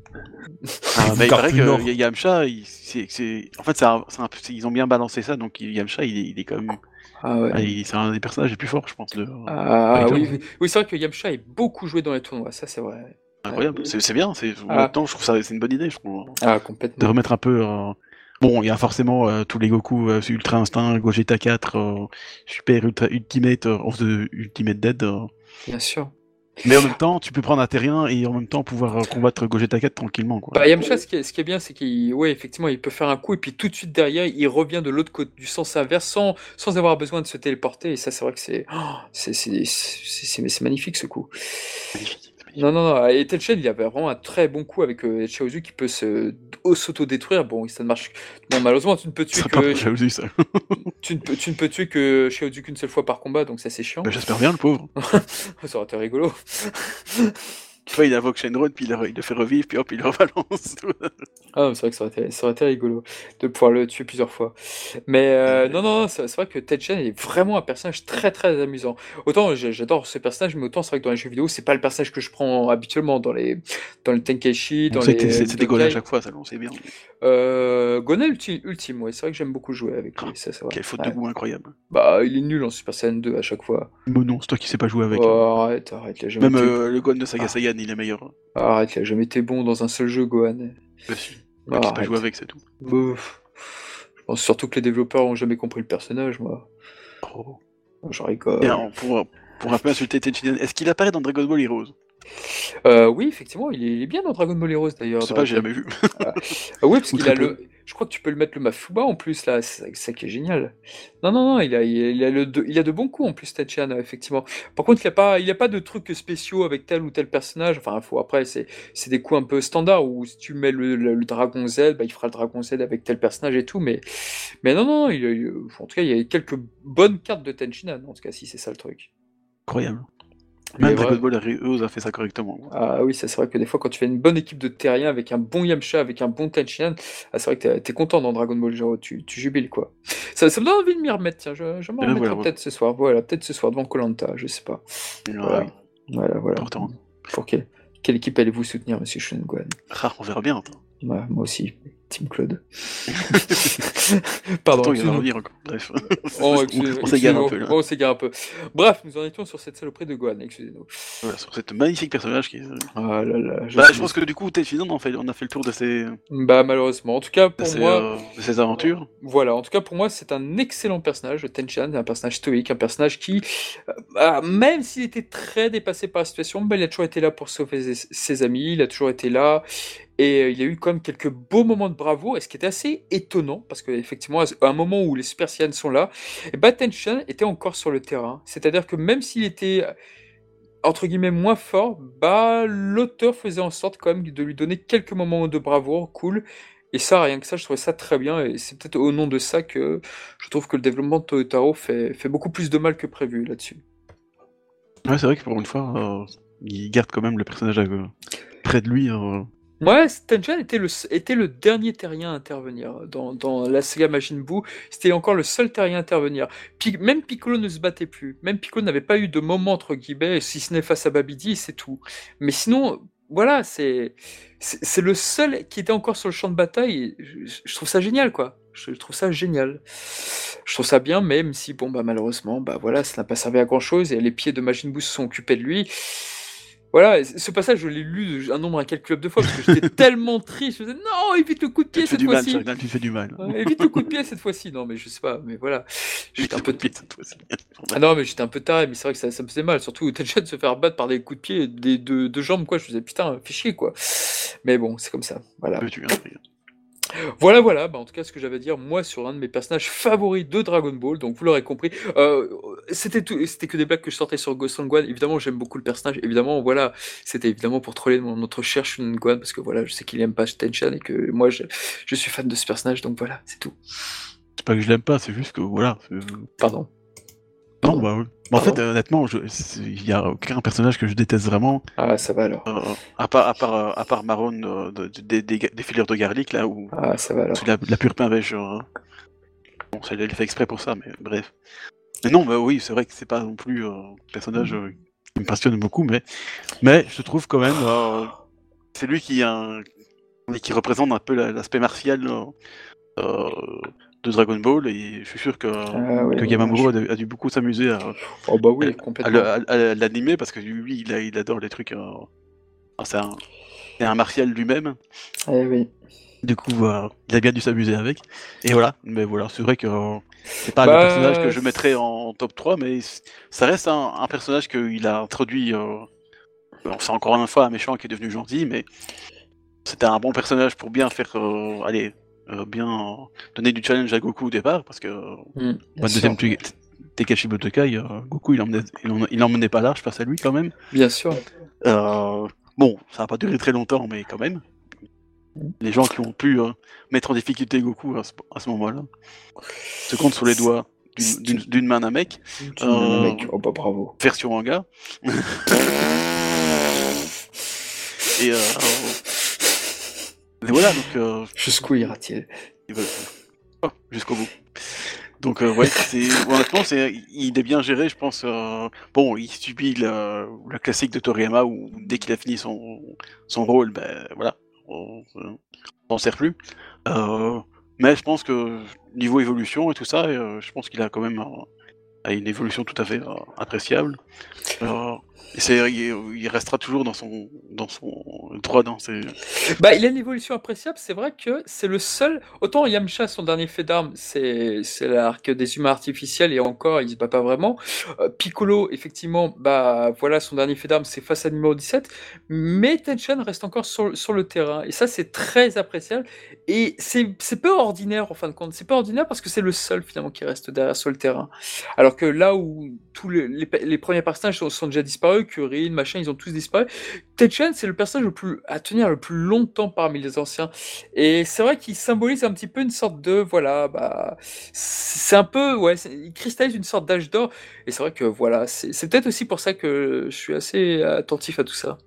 Ah, mais il paraît que y- Yamcha, il- c'est- c'est- en fait, c'est un- c'est un peu- c'est- ils ont bien balancé ça, donc Yamcha, il est, il est quand même. Ah ouais. ah, C'est un des personnages les plus forts, je pense. de- Ah oui, c'est vrai que Yamcha est beaucoup joué dans les tournois, ça c'est vrai. Incroyable. C'est c'est bien. c'est- En Ah. même temps, je trouve ça c'est une bonne idée, je trouve. Ah De complètement. remettre un peu. euh, Bon, il y a forcément euh, tous les Goku, euh, Ultra Instinct, Gogeta 4, euh, Super Ultra Ultimate, euh, of the Ultimate Dead. euh. Bien sûr. Mais en même temps, tu peux prendre un terrien et en même temps pouvoir euh, combattre Gogeta 4 tranquillement. Quoi. Bah, Yamcha, ce qui est, ce qui est bien, c'est qu'il, ouais, effectivement, il peut faire un coup et puis tout de suite derrière, il revient de l'autre côté, du sens inverse, sans, sans avoir besoin de se téléporter. Et ça, c'est vrai que c'est, oh, c'est, c'est, c'est, c'est- c'est magnifique ce coup. Magnifique. Non, non, non. Et Tenchen, il avait vraiment un très bon coup avec euh, Chaozu qui peut se s'auto-détruire. Bon, ça ne marche. Bon, malheureusement, tu ne peux tuer Ça que pour Chaozu, ça. <laughs> tu ne peux, tu ne peux tuer que Chaozu qu'une seule fois par combat, donc ça c'est chiant. Bah, J'espère bien, le pauvre. <laughs> ça aurait été rigolo. Il invoque Shenron, puis il le, il le fait revivre, puis hop, il le <laughs> rebalance. Ah, c'est vrai que ça aurait, été, ça aurait été rigolo de pouvoir le tuer plusieurs fois. Mais euh, non, non, non, c'est vrai que Tenchen est vraiment un personnage très très amusant. Autant j'adore ce personnage, mais autant c'est vrai que dans les jeux vidéo, c'est pas le personnage que je prends habituellement dans les dans le Tenkaichi, dans les. goals à chaque fois, ça, on sait bien. Euh, Gonel ulti- ultime, ouais, c'est vrai que j'aime beaucoup jouer avec lui, ça c'est vrai. Quelle faute Ouais. de goût incroyable. Bah, il est nul en Super Saiyan 2 à chaque fois. Mais non, c'est toi qui sais pas jouer avec. hein. Oh, arrête, arrête, Même euh, le Gohan de Saga Ah. Saiyan, il est meilleur. Arrête, il a jamais été bon dans un seul jeu, Gohan. Bah, si. Ah, pas avec, c'est tout. Bouf. Je pense surtout que les développeurs ont jamais compris le personnage, moi. Oh. Je rigole. Pour un peu insulter Tenshinhan, est-ce qu'il apparaît dans Dragon Ball Heroes? Euh, oui, effectivement, il est, il est bien dans Dragon Ball Heroes d'ailleurs. Je sais pas, j'ai la- jamais vu. Ah oui, parce qu'il a peu. le. Je crois que tu peux le mettre le Mafuba en plus là, c'est ça qui est génial. Non, non, non, il a, il a, le de, il a de bons coups en plus, Tachan, effectivement. Par contre, il a pas, il a pas de trucs spéciaux avec tel ou tel personnage. Enfin, faut après, c'est, c'est des coups un peu standards où si tu mets le, le, le Dragon Z, bah, il fera le Dragon Z avec tel personnage et tout. Mais, mais non, non, il, il- en tout cas, il y a quelques bonnes cartes de Tenchinan. En tout cas, si c'est ça le truc. Incroyable. Même Mais Dragon. Ball Heroes a fait ça correctement. Ah oui, c'est vrai que des fois quand tu fais une bonne équipe de terriens avec un bon Yamcha, avec un bon Tenshinhan, ah, c'est vrai que t'es- content dans Dragon Ball Zero, tu, tu jubiles quoi. Ça, ça me donne envie de m'y remettre, tiens, je, je m'en Eh ben remettrai voilà, peut-être ce soir, voilà, peut-être ce soir devant Colanta, je sais pas. Voilà, Ouais. voilà, voilà. Pour quelle, quelle équipe allez-vous soutenir, monsieur Shenguan Ah, on verra bien. Ouais, Moi aussi, Team Claude. <laughs> Pardon, Attends, il va excuse-nous. revenir encore. Bref. Oh, <laughs> on s'égare un peu là. Oh, on s'égare un peu. Bref, nous en étions sur cette saloperie de Gohan, excusez-nous. Voilà, sur cette magnifique personnage qui. Ah là là, je Bah, je pense que du coup, Tenshinhan, on, en fait, on a fait le tour de ses, Bah malheureusement, en tout cas de pour moi, euh, de ses aventures. voilà, en tout cas pour moi c'est un excellent personnage, Tenchan, un personnage stoïque, un personnage qui, euh, bah, même s'il était très dépassé par la situation, bah, il a toujours été là pour sauver ses, ses amis, il a toujours été là, et euh, il y a eu quand même quelques beaux moments de bravoure, et ce qui était assez étonnant, parce qu'effectivement, à un moment où les Super Saiyans sont là, et bah Tenchan était encore sur le terrain, c'est-à-dire que même s'il était entre guillemets moins fort, bah l'auteur faisait en sorte quand même de lui donner quelques moments de bravoure, cool. Et ça, rien que ça, je trouvais ça très bien. Et c'est peut-être au nom de ça que je trouve que le développement de Toyotaro fait, beaucoup plus de mal que prévu là-dessus. Ouais, c'est vrai que pour une fois, euh, il garde quand même le personnage euh, près de lui. euh. Ouais, Tenjan était le, était le dernier terrien à intervenir dans, dans la saga Majin Buu. C'était encore le seul terrien à intervenir. Pi- même Piccolo ne se battait plus. Même Piccolo n'avait pas eu de moment entre guillemets, si ce n'est face à Babidi, c'est tout. Mais sinon, voilà, c'est c'est le seul qui était encore sur le champ de bataille. Je, je trouve ça génial, quoi. Je trouve ça génial. Je trouve ça bien, même si, bon, bah, malheureusement, bah, voilà, ça n'a pas servi à grand chose et les pieds de Majin Buu se sont occupés de lui. Voilà, ce passage, je l'ai lu un nombre incalculable de fois parce que j'étais <laughs> tellement triste. Je me disais, non, évite le coup de pied cette fois-ci. Tu fais du mal. Ouais, évite le coup de pied cette fois-ci. Non, mais je sais pas, mais voilà. J'étais un peu de pied cette fois-ci. ah non, mais j'étais un peu taré, mais c'est vrai que ça, ça me faisait mal. Surtout, Tension de se faire battre par des coups de pied, des deux de jambes, quoi. Je me disais, putain, fais chier, quoi. Mais bon, c'est comme ça. Voilà. Voilà, voilà. Bah, en tout cas, ce que j'avais à dire, moi, sur un de mes personnages favoris de Dragon Ball. Donc, vous l'aurez compris. Euh, c'était tout, c'était que des blagues que je sortais sur Ghost Guan. Évidemment, j'aime beaucoup le personnage. Évidemment, voilà. C'était évidemment pour troller notre cher Guan, parce que voilà, je sais qu'il aime pas Tenchan et que moi, je, je suis fan de ce personnage. Donc voilà, c'est tout. C'est pas que je l'aime pas, c'est juste que voilà. c'est- Pardon. Non, bah oui. Mais en fait, euh, honnêtement, il y a aucun personnage que je déteste vraiment, Ah, ça va alors. euh, à part, à part, euh, à part Maron euh, de- de- des, des, des fileurs de Garlic, là, où Ah, ça va alors. la, la pure pinvèche. euh, Bon, ça, il fait exprès pour ça, mais bref. Mais non, bah oui, c'est vrai que c'est pas non plus euh, un personnage euh, qui me passionne beaucoup, mais, mais je trouve quand même. c'est lui qui, a un- qui représente un peu la- l'aspect martial de Dragon Ball, et je suis sûr que, Ah, ouais, que ouais, Yamamuro ouais, a, dû- beaucoup s'amuser à, Oh, bah oui, à, à- à l'animer parce que lui, il, a- il adore les trucs. euh, c'est un, martial lui-même. Eh oui. Du coup, euh, il a bien dû s'amuser avec. Et voilà. Mais voilà, c'est vrai que euh, c'est pas Bah, le personnage que je mettrais en top 3, mais ça reste un, un personnage qu'il a introduit. Euh, c'est encore une fois un méchant qui est devenu gentil, mais c'était un bon personnage pour bien faire. euh, allez. Euh, bien donner du challenge à Goku au départ, parce que bien le deuxième Tekashi Butokai, euh, Goku il emmenait, il, en, il emmenait pas large face à lui quand même. Bien sûr. Bon, ça n'a pas duré très longtemps, mais quand même. Les gens qui ont pu mettre en difficulté Goku à ce, moment-là se comptent sur les doigts d'une- main d'un mec, Euh. Oh, bah bravo. version manga. <laughs> Et, euh, voilà, donc euh, Jusqu'où ira-t-il? oh, jusqu'au bout. Donc euh, ouais, c'est honnêtement, c'est il est bien géré, je pense. euh, bon, il subit la, la classique de Toriyama où dès qu'il a fini son son rôle, ben voilà, on s'en sert plus. Euh, mais je pense que niveau évolution et tout ça, je pense qu'il a quand même euh, une évolution tout à fait euh, appréciable. Euh, et c'est, il, restera toujours dans son dans son droit dans ses. Bah, il a une évolution appréciable. C'est vrai que c'est le seul. Autant Yamcha, son dernier fait d'armes, c'est l'arc des humains artificiels et encore, il se bat pas vraiment. Euh, Piccolo, effectivement, bah voilà, son dernier fait d'armes, c'est face à numéro 17. Mais Tenchan reste encore sur, sur le terrain et ça, c'est très appréciable. Et c'est peu ordinaire en fin de compte. C'est pas ordinaire parce que c'est le seul finalement qui reste derrière sur le terrain. Alors Alors que là où tous les, les, premiers personnages sont, déjà disparus, Kurin, machin, ils ont tous disparu. Tenchan, c'est le personnage le plus à tenir le plus longtemps parmi les anciens. Et c'est vrai qu'il symbolise un petit peu une sorte de, voilà, bah, c'est un peu, ouais, il cristallise une sorte d'âge d'or. Et c'est vrai que voilà, c'est peut-être aussi pour ça que je suis assez attentif à tout ça.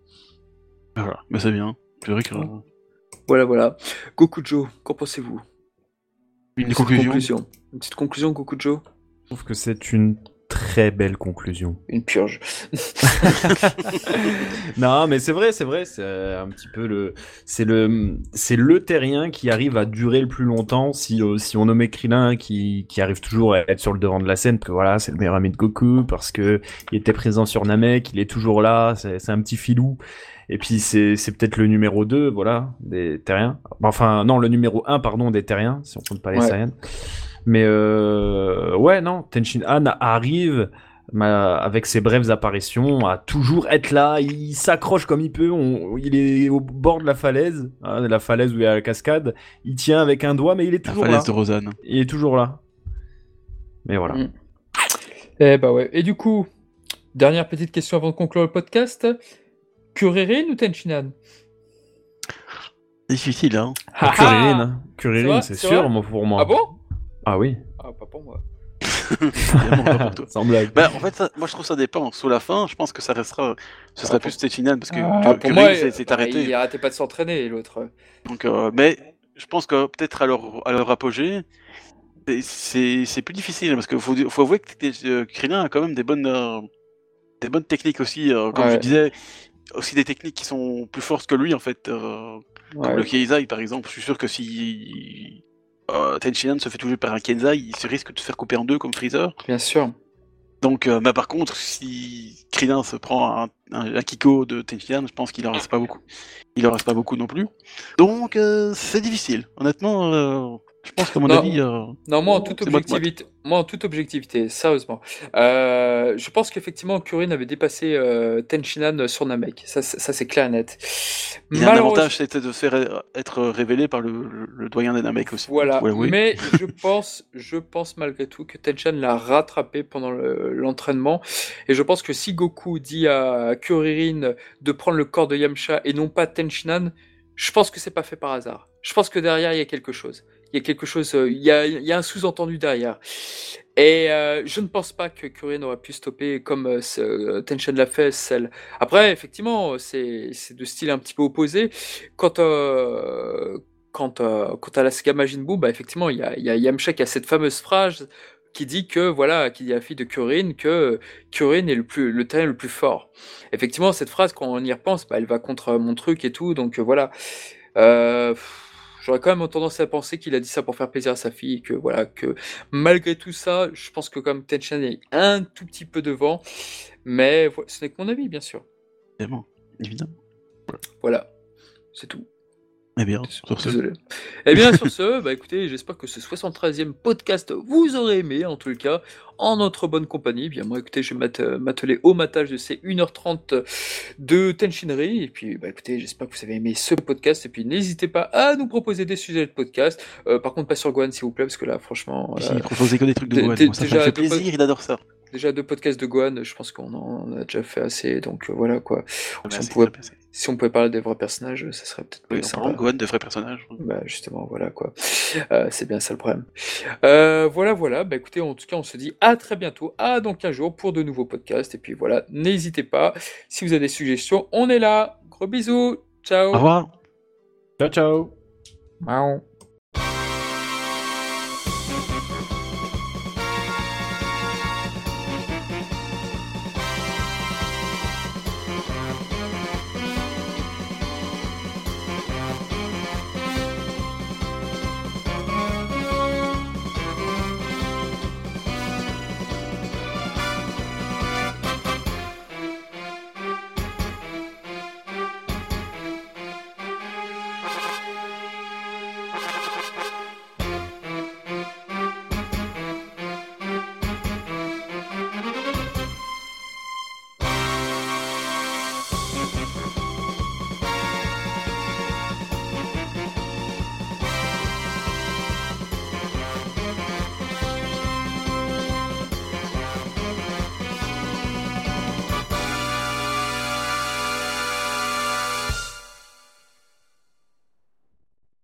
Voilà, mais c'est bien. C'est vrai que. Voilà, voilà. Gokujo, qu'en pensez-vous? Une, conclusion. Une petite conclusion, Gokujo? Trouve que c'est une très belle conclusion. Une purge. <laughs> non, mais c'est vrai, c'est vrai, c'est un petit peu le, c'est le, c'est le terrien qui arrive à durer le plus longtemps si, euh, si on nommait Krillin qui, qui arrive toujours à être sur le devant de la scène, parce que voilà, c'est le meilleur ami de Goku, parce que il était présent sur Namek, il est toujours là, c'est un petit filou. Et puis c'est peut-être le numéro 2, voilà, des terriens. Enfin, non, le numéro 1, pardon, des terriens, si on compte pas les Saiyans. Mais euh, ouais, non, Tenshin Han arrive avec ses brèves apparitions à toujours être là. Il s'accroche comme il peut. il est au bord de la falaise, hein, la falaise où il y a la cascade. Il tient avec un doigt, mais il est toujours la falaise de Rosanne. Il est toujours là. Mais voilà. Mm. Eh bah ouais. Et du coup, dernière petite question avant de conclure le podcast. Kuririn ou Tenchinan Difficile, hein. Kuririn, Kuririn, c'est sûr, moi, pour moi. Ah bon? Ah oui. Ah, pas pour moi. <laughs> Sans blague. Bah, en fait, moi je trouve ça dépend. Sous la fin, je pense que ça restera. Ce serait ah, plus Tenchinan parce que ah, pour moi, c'est arrêté. Il arrêtait pas de s'entraîner, l'autre. Donc, euh, mais je pense que peut-être à leur, à leur apogée, c'est plus difficile parce qu'il faut, faut avouer que euh, Krillin a quand même des bonnes, euh, des bonnes techniques aussi. comme je disais, aussi des techniques qui sont plus fortes que lui en fait. Euh, Comme le Keizai par exemple, je suis sûr que si euh, Tenshinhan se fait toucher par un Kenzai, il se risque de se faire couper en deux comme Freezer. Bien sûr. Donc, euh, bah, par contre, si Krillin se prend un, un, Kiko de Tenshinhan, je pense qu'il en reste pas beaucoup. Il en reste pas beaucoup non plus. Donc, euh, c'est difficile. Honnêtement, euh, je pense qu'à mon avis. Euh, non, moi en toute objectivité, moi en toute objectivité, sérieusement, euh, je pense qu'effectivement Kurin avait dépassé euh, Tenshinhan sur Namek. Ça, ça c'est clair et net. Il a un avantage, c'était de faire être révélé par le, doyen des Namek aussi. Voilà. Mais <laughs> je pense, je pense malgré tout que Tenshinhan l'a rattrapé pendant l'entraînement. et je pense que si Goku dit à Kuririn de prendre le corps de Yamcha et non pas Tenshinhan, je pense que c'est pas fait par hasard. Je pense que derrière il y a quelque chose il y a quelque chose, euh, il y a, il y a un sous-entendu derrière. Et euh, je ne pense pas que Kurian aurait pu stopper comme euh, euh Tension l'a fait. Celle. Après, effectivement, c'est de style un petit peu opposé. Quant, euh, quant, quant à la saga Majin Buu, bah, effectivement, il y a, y a Yamcha qui a cette fameuse phrase qui dit que voilà, qui dit à la fille de Kurin que Kurin est le plus le talent le plus fort. Effectivement, cette phrase quand on y repense, bah, elle va contre mon truc et tout, donc voilà. Euh, j'aurais quand même tendance à penser qu'il a dit ça pour faire plaisir à sa fille et que voilà que malgré tout ça, je pense que comme Tenchan est un tout petit peu devant, mais ce n'est que mon avis bien sûr. Évidemment, évidemment. Voilà, c'est tout. Eh bien, sur ce. Eh bien, sur ce, <laughs> bah écoutez, j'espère que ce 73e podcast vous aurez aimé, en tout cas, en notre bonne compagnie. Bien, moi, écoutez, je vais euh, m'atteler au matage de ces 1h30 de Tenshinri. Et puis, bah écoutez, j'espère que vous avez aimé ce podcast. Et puis, n'hésitez pas à nous proposer des sujets de podcast. Euh, par contre, pas sur Gohan, s'il vous plaît, parce que là, franchement. Euh, il proposait que des trucs de Gohan. ça fait plaisir, il adore ça. Déjà deux podcasts de Gohan, je pense qu'on en a déjà fait assez, donc voilà quoi. Ah bah, on pouvait si on pouvait parler des vrais personnages, ça serait peut-être plus sympa. Gohan de vrais personnages. Bah justement, voilà quoi. Euh, c'est bien ça le problème. Euh, voilà, voilà. Bah écoutez, en tout cas, on se dit à très bientôt, à dans 15 jours pour de nouveaux podcasts. Et puis voilà, n'hésitez pas. Si vous avez des suggestions, on est là. Gros bisous. Ciao. Au revoir. Ciao, ciao. Ciao.